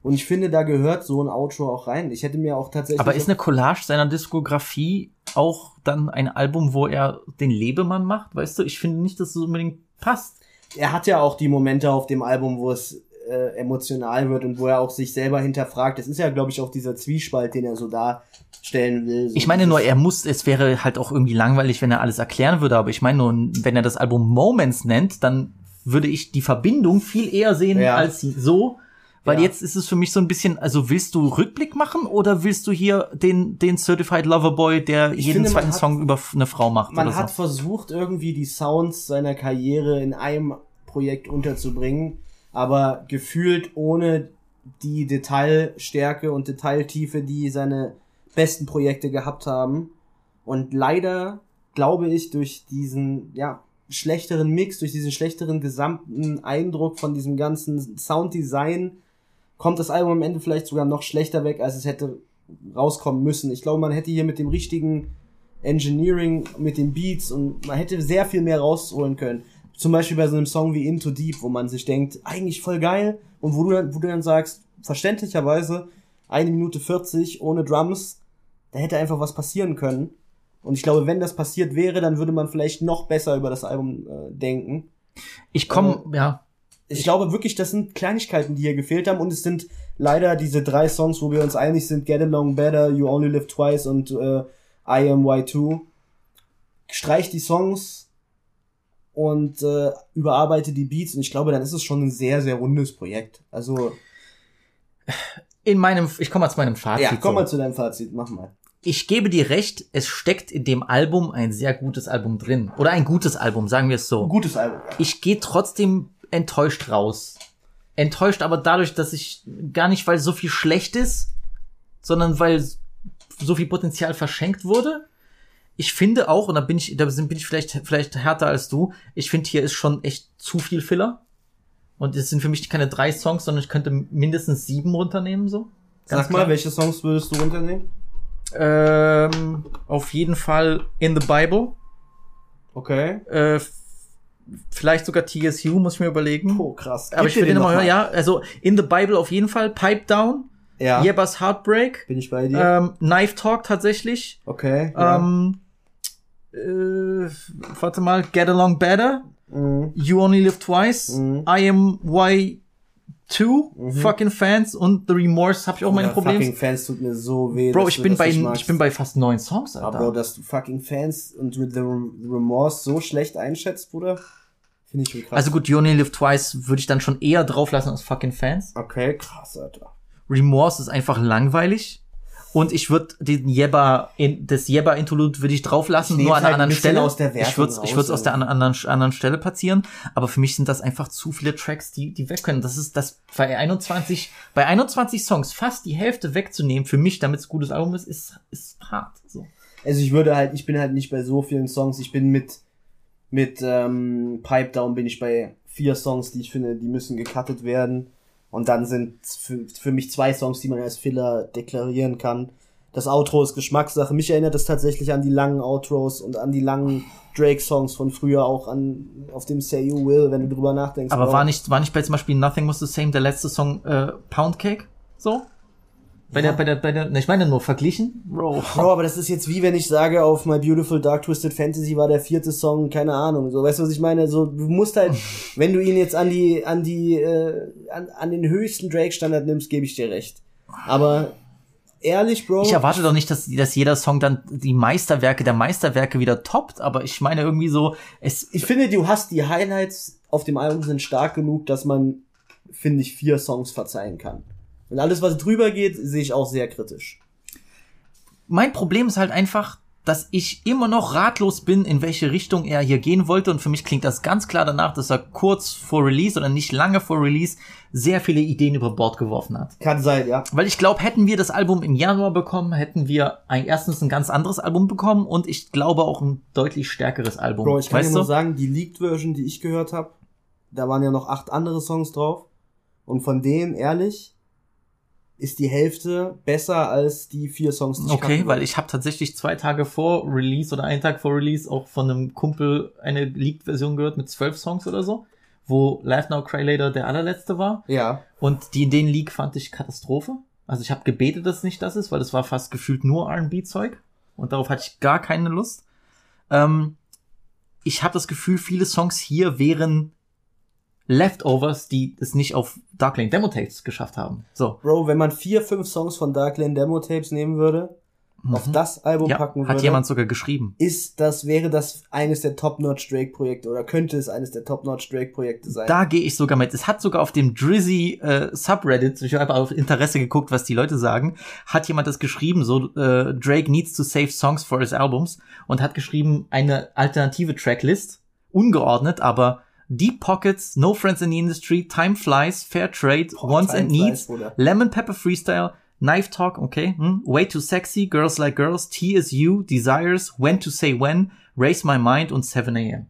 Und ich finde, da gehört so ein Outro auch rein. Ich hätte mir auch tatsächlich. Aber ist eine Collage seiner Diskografie auch dann ein Album, wo er den Lebemann macht? Weißt du, ich finde nicht, dass es unbedingt passt. er hat ja auch die Momente auf dem Album, wo es äh, emotional wird und wo er auch sich selber hinterfragt. Das ist ja, glaube ich, auch dieser Zwiespalt, den er so darstellen will. So Ich meine nur, er muss, es wäre halt auch irgendwie langweilig, wenn er alles erklären würde, aber ich meine nur, wenn er das Album Moments nennt, dann würde ich die Verbindung viel eher sehen Ja. als so, weil Ja. jetzt ist es für mich so ein bisschen, also willst du Rückblick machen oder willst du hier den, den Certified Lover Boy, der Ich jeden finde, zweiten hat- Song über eine Frau macht Man hat so? versucht, irgendwie die Sounds seiner Karriere in einem Projekt unterzubringen, aber gefühlt ohne die Detailstärke und Detailtiefe, die seine besten Projekte gehabt haben. Und leider glaube ich, durch diesen, ja, schlechteren Mix, durch diesen schlechteren gesamten Eindruck von diesem ganzen Sounddesign, kommt das Album am Ende vielleicht sogar noch schlechter weg, als es hätte rauskommen müssen. Ich glaube, man hätte hier mit dem richtigen Engineering, mit den Beats und man hätte sehr viel mehr rausholen können. Zum Beispiel bei so einem Song wie Into Deep, wo man sich denkt, eigentlich voll geil und wo du dann, wo du dann sagst, verständlicherweise, eine Minute 40 ohne Drums, da hätte einfach was passieren können. Und ich glaube, wenn das passiert wäre, dann würde man vielleicht noch besser über das Album äh, denken. Ich komme, ja, Ich glaube wirklich, das sind Kleinigkeiten, die hier gefehlt haben und es sind leider diese drei Songs, wo wir uns einig sind, Get Along Better, You Only Live Twice und äh, I Am Y2, streich die Songs und äh, überarbeite die Beats und ich glaube, dann ist es schon ein sehr, sehr rundes Projekt. Also, In meinem, ich komme mal zu meinem Fazit. ja, komm so. mal zu deinem Fazit, mach mal. ich gebe dir recht, es steckt in dem Album ein sehr gutes Album drin. Oder ein gutes Album, sagen wir es so. Gutes Album. Ja. Ich gehe trotzdem enttäuscht raus. Enttäuscht aber dadurch, dass ich gar nicht, weil so viel schlecht ist, sondern weil so viel Potenzial verschenkt wurde. Ich finde auch, und da bin ich, da bin ich vielleicht, vielleicht härter als du, ich finde, hier ist schon echt zu viel Filler. Und es sind für mich keine drei Songs, sondern ich könnte mindestens sieben runternehmen, so. Ganz Sag mal, klar. welche Songs würdest du runternehmen? Ähm, auf jeden Fall In the Bible. Okay. Äh, vielleicht sogar TSU, muss ich mir überlegen. Oh, krass. Aber Gib ich dir will den nochmal hören, ja. Also In the Bible auf jeden Fall. Pipe Down. Ja. Jebbas Heartbreak. Bin ich bei dir? Ähm, Knife Talk tatsächlich. okay. Ja. Ähm, äh, warte mal, Get Along Better. Mhm. You Only Live Twice. Mhm. I Am Y2. Fucking Fans und The Remorse habe ich auch meine Ja, Probleme. Fucking Fans tut mir so weh. Bro, ich bin bei, ich bin bei fast neun Songs, Alter. Aber Bro, dass du fucking Fans und The Remorse so schlecht einschätzt, Bruder, finde ich schon krass. Also gut, You Only Live Twice würde ich dann schon eher drauflassen als fucking Fans. Okay, krass, Alter. Remorse ist einfach langweilig. Und ich würde den Jebba, das Jebba Interlude würde ich drauflassen, Ich nur an einer halt anderen Stelle. aus der Wertung ich würde ich würde aus der an- anderen, anderen Stelle platzieren. Aber für mich sind das einfach zu viele Tracks, die, die weg können. Das ist das bei 21, bei 21 Songs fast die Hälfte wegzunehmen, für mich, damit es ein gutes Album ist, ist, ist hart. So. Also ich würde halt, ich bin halt nicht bei so vielen Songs. Ich bin mit, mit ähm, Pipe Down bin ich bei vier Songs, die ich finde, die müssen gecuttet werden. Und dann sind für, für mich zwei Songs, die man als Filler deklarieren kann. Das Outro ist Geschmackssache. Mich erinnert es tatsächlich an die langen Outros und an die langen Drake-Songs von früher, auch an auf dem Say You Will, wenn du drüber nachdenkst. Aber war nicht, war nicht bei zum Beispiel Nothing Was the Same der letzte Song äh, Pound Cake? So? Bei der, bei der, bei der, ich meine nur verglichen? Bro. Bro, aber das ist jetzt wie wenn ich sage, auf My Beautiful Dark Twisted Fantasy war der vierte Song, keine Ahnung. So, weißt du, was ich meine? So, du musst halt, wenn du ihn jetzt an die, an die, äh, an, an den höchsten Drake-Standard nimmst, gebe ich dir recht. Aber ehrlich, Bro. Ich erwarte doch nicht, dass, dass jeder Song dann die Meisterwerke der Meisterwerke wieder toppt, aber ich meine irgendwie so, es, ich finde, du hast die Highlights auf dem Album sind stark genug, dass man, finde ich, vier Songs verzeihen kann. Und alles, was drüber geht, sehe ich auch sehr kritisch. mein Problem ist halt einfach, dass ich immer noch ratlos bin, in welche Richtung er hier gehen wollte. Und für mich klingt das ganz klar danach, dass er kurz vor Release oder nicht lange vor Release sehr viele Ideen über Bord geworfen hat. Kann sein, ja. Weil ich glaube, hätten wir das Album im Januar bekommen, hätten wir ein, erstens ein ganz anderes Album bekommen und ich glaube auch ein deutlich stärkeres Album. Bro, ich kann weißt dir nur du? sagen, die Leaked-Version, die ich gehört habe, da waren ja noch acht andere Songs drauf. Und von denen, ehrlich, ist die Hälfte besser als die vier Songs, die ich Okay, weil ich habe tatsächlich zwei Tage vor Release oder einen Tag vor Release auch von einem Kumpel eine Leaked-Version gehört mit zwölf Songs oder so, wo Live Now Cry Later der allerletzte war. Ja. Und die in den Leak fand ich Katastrophe. Also ich habe gebetet, dass es nicht das ist, weil das war fast gefühlt nur R&B-Zeug und darauf hatte ich gar keine Lust. Ähm, ich habe das Gefühl, viele Songs hier wären Leftovers, die es nicht auf Dark Lane Demo Tapes geschafft haben. So. Bro, wenn man vier, fünf Songs von Dark Lane Demo Tapes nehmen würde, auf das Album Mhm. Ja, packen würde, hat jemand sogar geschrieben. ist das, wäre das eines der Top-Notch Drake-Projekte oder könnte es eines der Top-Notch Drake-Projekte sein? Da gehe ich sogar mit. Es hat sogar auf dem Drizzy äh, Subreddit, ich habe auf Interesse geguckt, was die Leute sagen, hat jemand das geschrieben, so äh, Drake needs to save songs for his albums und hat geschrieben eine alternative Tracklist, ungeordnet, aber Deep Pockets, No Friends in the Industry, Time Flies, Fair Trade, Wants Time and Flies, Needs, Bruder. Lemon Pepper Freestyle, Knife Talk, okay, hm? Way Too Sexy, Girls Like Girls, T is You, Desires, When to Say When, Raise My Mind und 7 a.m.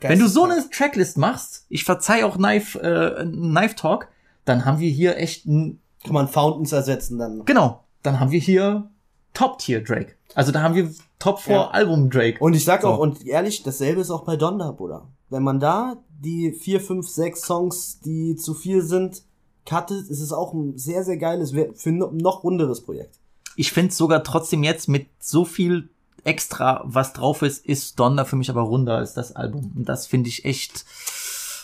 Wenn du so eine Tracklist machst, ich verzeih auch Knife, äh, Knife Talk, dann haben wir hier echt ein, Kann man Fountains ersetzen dann. genau, dann haben wir hier Top-Tier Drake. Also da haben wir Top 4 Ja. Album Drake. Und ich sag So. auch, und ehrlich, dasselbe ist auch bei Donda, Bruder. Wenn man da die vier, fünf, sechs Songs, die zu viel sind, cuttet, ist es auch ein sehr, sehr geiles, für no- noch runderes Projekt. Ich finde sogar trotzdem jetzt mit so viel extra, was drauf ist, ist Donda für mich aber runder als das Album. Und das finde ich echt,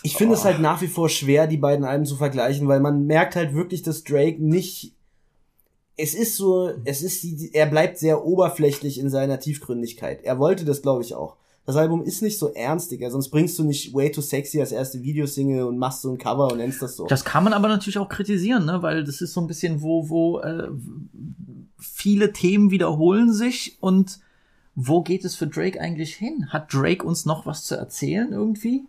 Ich finde Oh. es halt nach wie vor schwer, die beiden Alben zu vergleichen, weil man merkt halt wirklich, dass Drake nicht es ist so, es ist die, er bleibt sehr oberflächlich in seiner Tiefgründigkeit. Er wollte das, glaube ich, auch. Das Album ist nicht so ernst, Digga, sonst bringst du nicht Way Too Sexy als erste Videosingle und machst so ein Cover und nennst das so. Das kann man aber natürlich auch kritisieren, ne? weil das ist so ein bisschen, wo, wo äh, viele Themen wiederholen sich und wo geht es für Drake eigentlich hin? Hat Drake uns noch was zu erzählen irgendwie?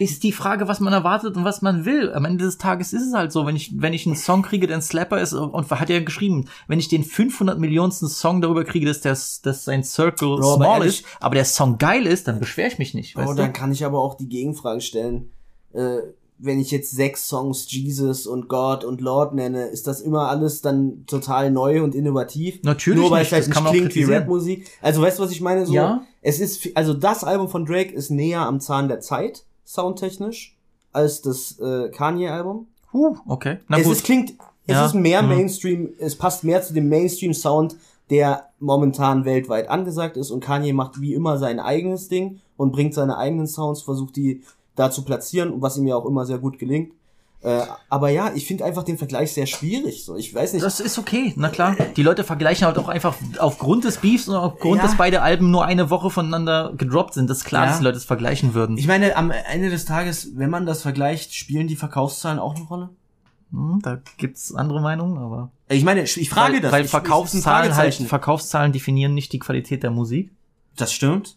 Ist die Frage, was man erwartet und was man will. Am Ende des Tages ist es halt so, wenn ich, wenn ich einen Song kriege, der ein Slapper ist, und hat ja geschrieben, wenn ich den 500 Millionsten Song darüber kriege, dass, der, dass sein Circle Bro, small ist, aber der Song geil ist, dann beschwere ich mich nicht. Weißt dann kann ich aber auch die Gegenfrage stellen. Äh, wenn ich jetzt sechs Songs Jesus und God und Lord nenne, ist das immer alles dann total neu und innovativ? Natürlich Nur weil nicht, es vielleicht nicht klingt wie. Rapmusik. Also weißt du, was ich meine? So, Ja. Es ist, also das Album von Drake ist näher am Zahn der Zeit, soundtechnisch, als das äh, Kanye-Album. Huh, okay. Na es gut. ist, klingt, es Ja. ist mehr Mhm. Mainstream, es passt mehr zu dem Mainstream-Sound, der momentan weltweit angesagt ist und Kanye macht wie immer sein eigenes Ding und bringt seine eigenen Sounds, versucht die da zu platzieren, was ihm ja auch immer sehr gut gelingt. Äh, aber ja, ich finde einfach den Vergleich sehr schwierig. So, ich weiß nicht. Das ist okay, na klar. Die Leute vergleichen halt auch einfach aufgrund des Beefs und aufgrund, Ja. dass beide Alben nur eine Woche voneinander gedroppt sind. Das ist klar, Ja. dass die Leute es vergleichen würden. ich meine, am Ende des Tages, wenn man das vergleicht, spielen die Verkaufszahlen auch eine Rolle? Hm, da gibt's andere Meinungen, aber. Ich meine, ich frage weil, das. Weil Ich- Verkaufszahlen halt. Verkaufszahlen definieren nicht die Qualität der Musik. Das stimmt.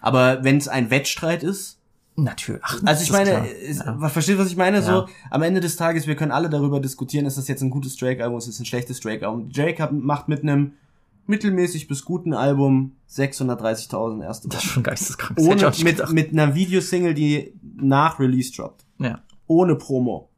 Aber wenn es ein Wettstreit ist, Natürlich. Ach, Also ich das meine, klar. ist, Ja. versteht was ich meine? So Ja. am Ende des Tages, wir können alle darüber diskutieren, ist das jetzt ein gutes Drake-Album, ist das ein schlechtes Drake-Album. Drake hat, macht mit einem mittelmäßig bis guten Album 630.000 erste Das Woche. ist schon geisteskrank. Das Ohne mit gedacht. mit einer Videosingle, die nach Release droppt, Ja. ohne Promo,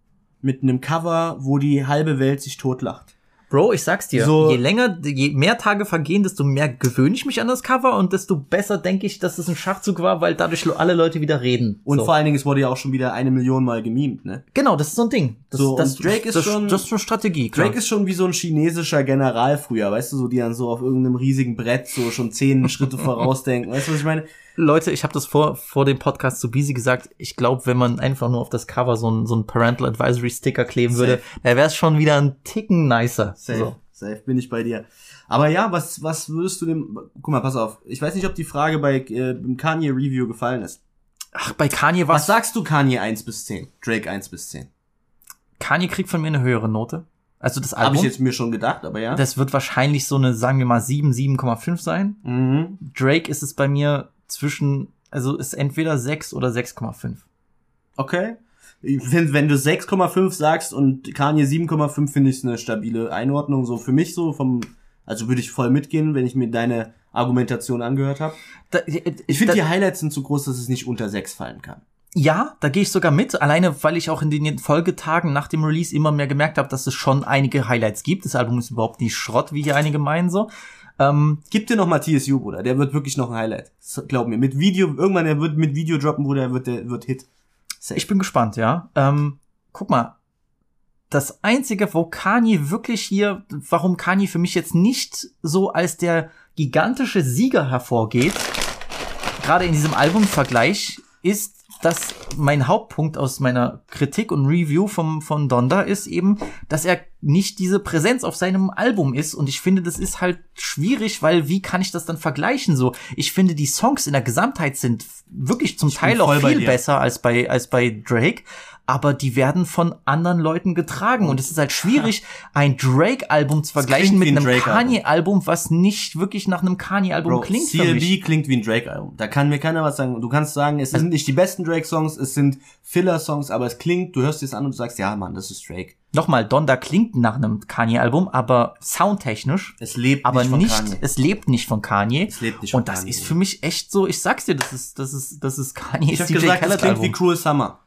mit einem Cover, wo die halbe Welt sich totlacht. Bro, ich sag's dir, So- je länger, je mehr Tage vergehen, desto mehr gewöhne ich mich an das Cover und desto besser denke ich, dass es ein Schachzug war, weil dadurch alle Leute wieder reden. Und so. vor allen Dingen, es wurde ja auch schon wieder eine Million Mal gemimt, ne? Genau, das ist so ein Ding. Das, So, das, und Drake ist das, schon- das ist schon Strategie. Klar. Drake ist schon wie so ein chinesischer General früher, weißt du, so die dann so auf irgendeinem riesigen Brett so schon zehn Schritte vorausdenken. Weißt du, was ich meine? Leute, ich habe das vor, vor dem Podcast zu Busy gesagt. Ich glaube, wenn man einfach nur auf das Cover so ein, so ein Parental Advisory Sticker kleben würde, dann wäre es schon wieder ein Ticken nicer. Safe, So. safe, bin ich bei dir. Aber ja, was, was würdest du dem, guck mal, pass auf. Ich weiß nicht, ob die Frage bei äh, Kanye Review gefallen ist. Ach, bei Kanye war Was sagst du Kanye 1 bis 10? Drake 1 bis 10? Kanye kriegt von mir eine höhere Note. Also das Habe Album. ich jetzt mir schon gedacht, aber ja. Das wird wahrscheinlich so eine, sagen wir mal, 7, 7,5 sein. mhm. Drake ist es bei mir zwischen, also ist entweder 6 oder 6,5. Okay. Wenn, wenn du 6,5 sagst und Kanye 7,5, finde ich es eine stabile Einordnung. So für mich so vom, also würde ich voll mitgehen, wenn ich mir deine Argumentation angehört habe. Da, Ich finde, die Highlights sind zu groß, dass es nicht unter 6 fallen kann. Ja, da gehe ich sogar mit, alleine weil ich auch in den Folgetagen nach dem Release immer mehr gemerkt habe, dass es schon einige Highlights gibt. Das Album ist überhaupt nicht Schrott, wie hier einige meinen so. Ähm, Gib dir noch mal TSU, Bruder. Der wird wirklich noch ein Highlight. Glaub mir. Mit Video, irgendwann, der wird mit Video droppen, Bruder, der wird, der wird Hit. Safe. ich bin gespannt, ja. Ähm, guck mal, das einzige, wo Kanye wirklich hier, warum Kanye für mich jetzt nicht so als der gigantische Sieger hervorgeht, gerade in diesem Albumvergleich, ist, dass mein Hauptpunkt aus meiner Kritik und Review vom, von Donda ist eben, dass er nicht diese Präsenz auf seinem Album ist. Und ich finde, das ist halt schwierig, weil wie kann ich das dann vergleichen? So, ich finde, die Songs in der Gesamtheit sind wirklich zum Teil auch viel besser als bei, als bei Drake. Aber die werden von anderen Leuten getragen. Und es ist halt schwierig, ein Drake-Album zu vergleichen mit ein einem. Kanye-Album, was nicht wirklich nach einem Kanye-Album klingt. CLB klingt wie ein Drake-Album. Da kann mir keiner was sagen. Du kannst sagen, es sind nicht die besten Drake-Songs, es sind Filler-Songs, aber es klingt, du hörst es an und du sagst, ja, Mann, das ist Drake. Nochmal, Donda klingt nach einem Kanye-Album, aber soundtechnisch. Es lebt aber nicht von nicht, Kanye. es lebt nicht von Kanye. Es lebt nicht von Und das Kanye. ist für mich echt so, ich sag's dir, das ist, das ist, das ist Kanye Ich habe DJ gesagt, das Khaled klingt Album. wie Cruel Summer.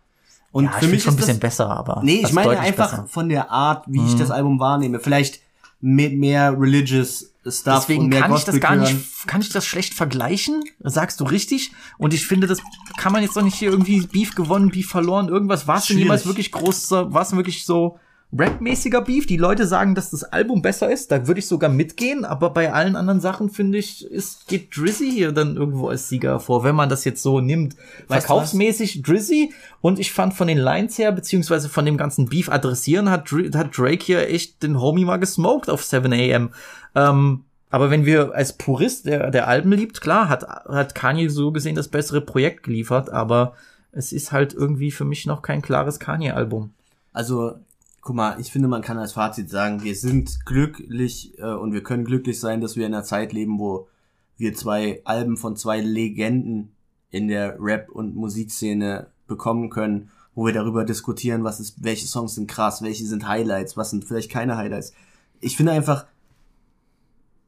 Und ja, für mich schon ein bisschen das, besser, aber. Nee, ich ist meine einfach besser. Mhm. von der Art, wie ich das Album wahrnehme. Vielleicht mit mehr religious Stuff Deswegen und mehr kann ich das gar nicht, kann ich das schlecht vergleichen? Sagst du richtig? Und ich finde, das kann man jetzt doch nicht hier irgendwie Beef gewonnen, Beef verloren, irgendwas. War es denn jemals wirklich groß, war es wirklich so rapmäßiger Beef. Die Leute sagen, dass das Album besser ist. Da würde ich sogar mitgehen. Aber bei allen anderen Sachen, finde ich, ist, geht Drizzy hier dann irgendwo als Sieger hervor, wenn man das jetzt so nimmt. Weißt Verkaufsmäßig Drizzy. Und ich fand von den Lines her, beziehungsweise von dem ganzen Beef adressieren, hat, hat Drake hier echt den Homie mal gesmoked auf 7 AM. Ähm, aber wenn wir als Purist, der, der Alben liebt, klar, hat, hat Kanye so gesehen das bessere Projekt geliefert, aber es ist halt irgendwie für mich noch kein klares Kanye-Album. Also, guck mal, ich finde, man kann als Fazit sagen, wir sind glücklich äh, und wir können glücklich sein, dass wir in einer Zeit leben, wo wir zwei Alben von zwei Legenden in der Rap- und Musikszene bekommen können, wo wir darüber diskutieren, was ist, welche Songs sind krass, welche sind Highlights, was sind vielleicht keine Highlights. Ich finde einfach,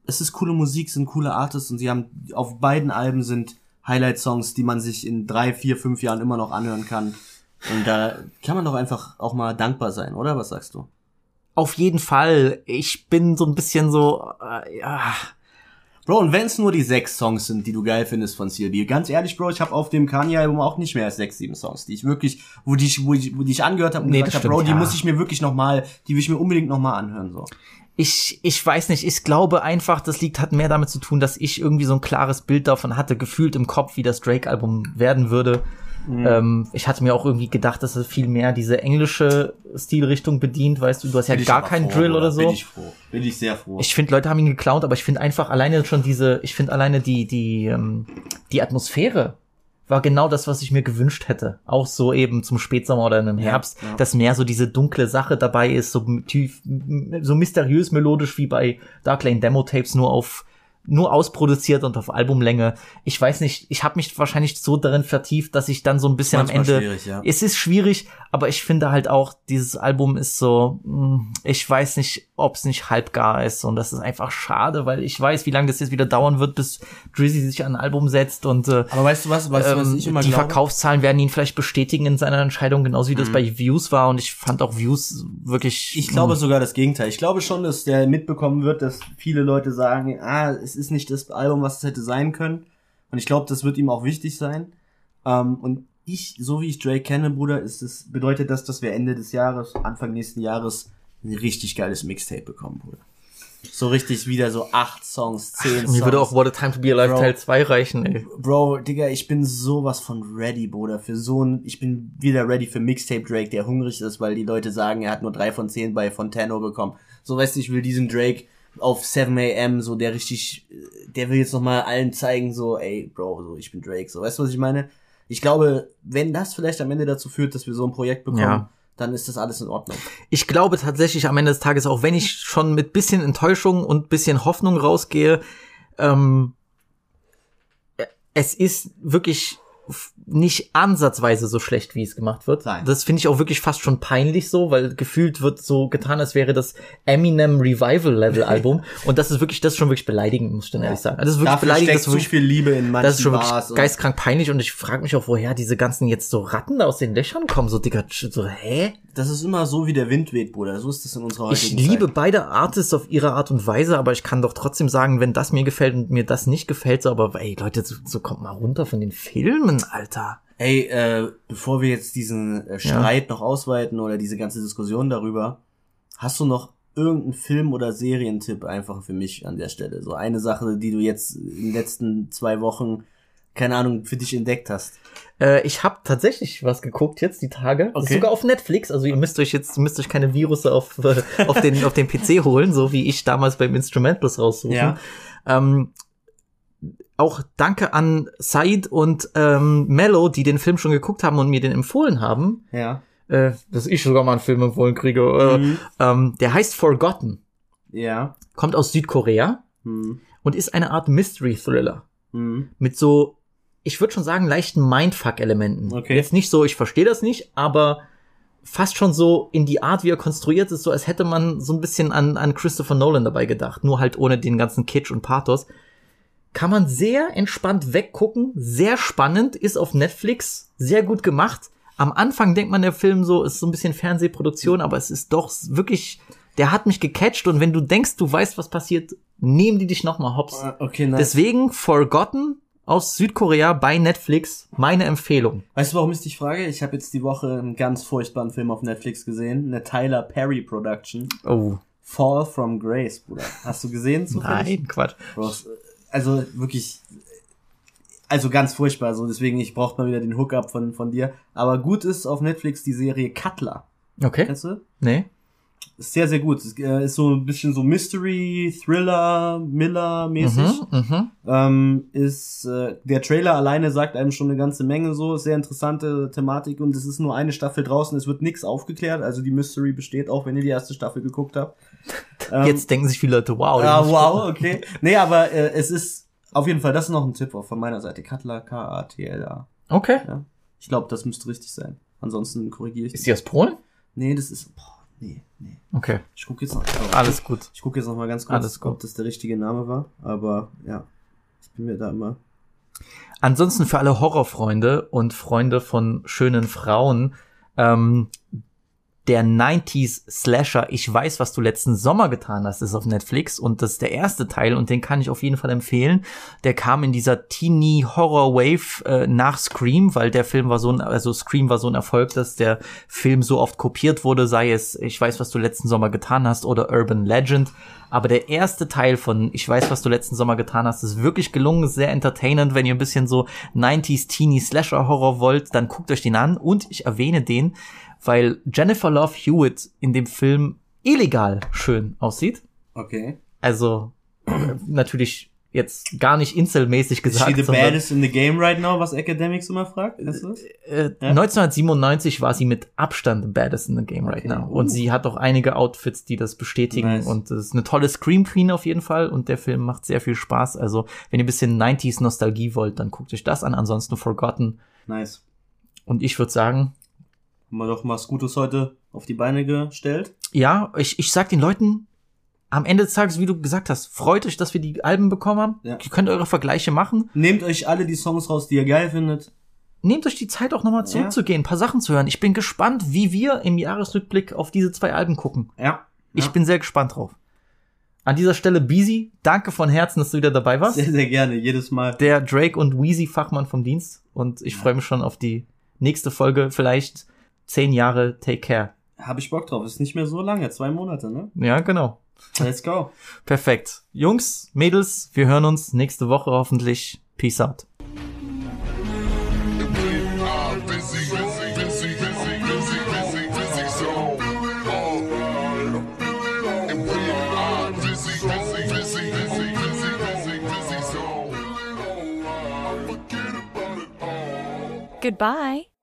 es ist coole Musik, sind coole Artists und sie haben auf beiden Alben sind Highlight-Songs, die man sich in drei, vier, fünf Jahren immer noch anhören kann. Und da kann man doch einfach auch mal dankbar sein, oder? Was sagst du? Auf jeden Fall. Ich bin so ein bisschen so, äh, ja. Bro, und wenn es nur die sechs Songs sind, die du geil findest von CLB, ganz ehrlich, Bro, ich habe auf dem Kanye-Album auch nicht mehr als sechs, sieben Songs, die ich wirklich, wo die ich, wo ich, wo die ich angehört habe und Nee, gesagt habe, Bro, die ja. muss ich mir wirklich noch mal, die will ich mir unbedingt noch mal anhören, so. Ich, ich weiß nicht, ich glaube einfach, das liegt, hat mehr damit zu tun, dass ich irgendwie so ein klares Bild davon hatte, gefühlt im Kopf, wie das Drake-Album werden würde. Ähm, ich hatte mir auch irgendwie gedacht, dass es viel mehr diese englische Stilrichtung bedient, weißt du, du hast ja gar keinen froh, Drill Bruder. oder so. Bin ich froh. Bin ich sehr froh. Ich finde, Leute haben ihn geklaut, aber ich finde einfach alleine schon diese, ich finde alleine die, die, ähm, die Atmosphäre war genau das, was ich mir gewünscht hätte. Auch so eben zum Spätsommer oder den Herbst, ja. dass mehr so diese dunkle Sache dabei ist, so tief, so mysteriös melodisch wie bei Dark Lane Demo Tapes, nur auf nur ausproduziert und auf Albumlänge. Ich weiß nicht, ich habe mich wahrscheinlich so darin vertieft, dass ich dann so ein bisschen am Manchmal Ende. schwierig, ja. Es ist schwierig, aber ich finde halt auch, dieses Album ist so, mh, ich weiß nicht, ob es nicht halbgar ist und das ist einfach schade, weil ich weiß, wie lange das jetzt wieder dauern wird, bis Drizzy sich an ein Album setzt und äh, aber weißt du was, weißt du, was ähm, ich immer die glaube? Verkaufszahlen werden ihn vielleicht bestätigen in seiner Entscheidung, genauso wie das bei Views war und ich fand auch Views wirklich. Ich glaube mh, sogar das Gegenteil. Ich glaube schon, dass der mitbekommen wird, dass viele Leute sagen, ah, es ist nicht das Album, was es hätte sein können. Und ich glaube, das wird ihm auch wichtig sein. Ähm, und ich, so wie ich Drake kenne, Bruder, ist es, bedeutet das, dass wir Ende des Jahres, Anfang nächsten Jahres, ein richtig geiles Mixtape bekommen, Bruder. So richtig wieder so acht Songs, zehn Songs. mir würde auch What a Time to Be Alive Bro. Teil 2 reichen, ey. Bro, Digga, ich bin sowas von ready, Bruder, für so ein, ich bin wieder ready für Mixtape Drake, der hungrig ist, weil die Leute sagen, er hat nur drei von zehn bei Fontano bekommen. So, weißt du, ich will diesen Drake auf 7 AM, so, der richtig, der will jetzt nochmal allen zeigen, so, ey, Bro, so, ich bin Drake, so, weißt du, was ich meine? Ich glaube, wenn das vielleicht am Ende dazu führt, dass wir so ein Projekt bekommen, Ja. dann ist das alles in Ordnung. Ich glaube tatsächlich am Ende des Tages, auch wenn ich schon mit bisschen Enttäuschung und bisschen Hoffnung rausgehe, ähm, es ist wirklich nicht ansatzweise so schlecht, wie es gemacht wird. Nein. Das finde ich auch wirklich fast schon peinlich so, weil gefühlt wird so getan, als wäre das Eminem Revival Level Album. und das ist wirklich, das ist schon wirklich beleidigend, muss ich dann ehrlich sagen. Also das ist wirklich Dafür beleidigend, das ist wirklich viel Liebe in manchen das ist schon Bars wirklich geistkrank peinlich und ich frage mich auch, woher diese ganzen jetzt so Ratten aus den Löchern kommen, so Digga, so, hä? Das ist immer so, wie der Wind weht, Bruder. So ist das in unserer Ich liebe Zeit. beide Artists auf ihre Art und Weise, aber ich kann doch trotzdem sagen, wenn das mir gefällt und mir das nicht gefällt, so, aber ey, Leute, so, so kommt mal runter von den Filmen, Alter. Ey, äh, bevor wir jetzt diesen äh, Streit noch ausweiten oder diese ganze Diskussion darüber, hast du noch irgendeinen Film- oder Serientipp einfach für mich an der Stelle? So eine Sache, die du jetzt in den letzten zwei Wochen, keine Ahnung, für dich entdeckt hast. Äh, ich habe tatsächlich was geguckt jetzt die Tage, Das ist Okay. sogar auf Netflix, also ihr müsst euch jetzt, ihr müsst euch keine Virus auf, äh, auf, den, auf den PC holen, so wie ich damals beim Instrumentals raussuchen. Ja. Ähm, auch danke an Said und ähm, Mello, die den Film schon geguckt haben und mir den empfohlen haben. Ja. Äh, dass ich sogar mal einen Film empfohlen kriege. Äh, Mhm. ähm, der heißt Forgotten, Ja. kommt aus Südkorea Hm. und ist eine Art Mystery-Thriller Hm. mit so, ich würde schon sagen, leichten Mindfuck-Elementen. Okay. Jetzt nicht so, ich verstehe das nicht, aber fast schon so in die Art, wie er konstruiert ist, so als hätte man so ein bisschen an, an Christopher Nolan dabei gedacht, nur halt ohne den ganzen Kitsch und Pathos. Kann man sehr entspannt weggucken, sehr spannend, ist auf Netflix, sehr gut gemacht. Am Anfang denkt man, der Film so ist so ein bisschen Fernsehproduktion, aber es ist doch wirklich, der hat mich gecatcht und wenn du denkst, du weißt, was passiert, nehmen die dich noch mal hops. Ah, Okay, nice. Deswegen Forgotten aus Südkorea bei Netflix. Meine Empfehlung. Weißt du, warum ich dich frage? Ich habe jetzt die Woche einen ganz furchtbaren Film auf Netflix gesehen. Eine Tyler Perry Production. Oh, Fall from Grace, Bruder. Hast du gesehen? zufällig? nein, Quatsch. Bro, also wirklich, also ganz furchtbar. So deswegen, ich brauche mal wieder den Hookup von von dir. Aber gut ist auf Netflix die Serie Cutler. Okay. Kennst du? Nee. Ist sehr sehr gut. Es äh, ist so ein bisschen so Mystery, Thriller, Miller mäßig. Mhm, mhm. Ähm, ist äh, der Trailer alleine sagt einem schon eine ganze Menge so, sehr interessante Thematik und es ist nur eine Staffel draußen, es wird nichts aufgeklärt, also die Mystery besteht auch, wenn ihr die erste Staffel geguckt habt. Ähm, Jetzt denken sich viele Leute, wow. muss ich wow, okay. Nee, aber äh, es ist auf jeden Fall, das ist noch ein Tipp von meiner Seite. Cutler, K-A-T-L-A. Okay. Ja. Ich glaube, das müsste richtig sein. Ansonsten korrigiere ich Ist die aus Polen? Nee, das ist. Boah, nee, nee. Okay. Ich gucke jetzt noch. Alles gut. Ich gucke jetzt noch mal ganz kurz, ob das der richtige Name war. Aber ja, ich bin mir da immer. Ansonsten für alle Horrorfreunde und Freunde von schönen Frauen, ähm, der 90s Slasher, ich weiß, was du letzten Sommer getan hast, ist auf Netflix und das ist der erste Teil und den kann ich auf jeden Fall empfehlen. Der kam in dieser Teenie Horror Wave äh, nach Scream, weil der Film war so ein, also Scream war so ein Erfolg, dass der Film so oft kopiert wurde, sei es, ich weiß, was du letzten Sommer getan hast oder Urban Legend. Aber der erste Teil von Ich weiß, was du letzten Sommer getan hast, ist wirklich gelungen, sehr entertainend. Wenn ihr ein bisschen so 90s Teenie Slasher Horror wollt, dann guckt euch den an. Und ich erwähne den, weil Jennifer Love Hewitt in dem Film illegal schön aussieht. Okay. Also äh, natürlich jetzt gar nicht Incel-mäßig Is gesagt. she the baddest in the game right now, was Academics immer fragt? Weißt du das? äh, 1997 war sie mit Abstand the baddest in the game right Okay. now. Und Uh. sie hat auch einige Outfits, die das bestätigen. Nice. Und das ist eine tolle Scream Queen auf jeden Fall. Und der Film macht sehr viel Spaß. Also, wenn ihr ein bisschen 90s Nostalgie wollt, dann guckt euch das an. Ansonsten Forgotten. Nice. Und ich würde sagen, Haben wir doch mal Scooters heute auf die Beine gestellt. ja, ich, ich sag den Leuten, am Ende des Tages, wie du gesagt hast, freut euch, dass wir die Alben bekommen haben. Ja. Ihr könnt eure Vergleiche machen. Nehmt euch alle die Songs raus, die ihr geil findet. Nehmt euch die Zeit auch nochmal zurückzugehen, ein paar Sachen zu hören. Ich bin gespannt, wie wir im Jahresrückblick auf diese zwei Alben gucken. Ja. Ich Ja. bin sehr gespannt drauf. An dieser Stelle, Beezy, danke von Herzen, dass du wieder dabei warst. Sehr, sehr gerne, jedes Mal. Der Drake und Wheezy Fachmann vom Dienst. Und ich freue mich schon auf die nächste Folge. Vielleicht zehn Jahre Take Care. Habe ich Bock drauf. Ist nicht mehr so lange, zwei Monate, ne? Ja, genau. Let's go. Perfekt. Jungs, Mädels, wir hören uns nächste Woche hoffentlich. Peace out. Goodbye.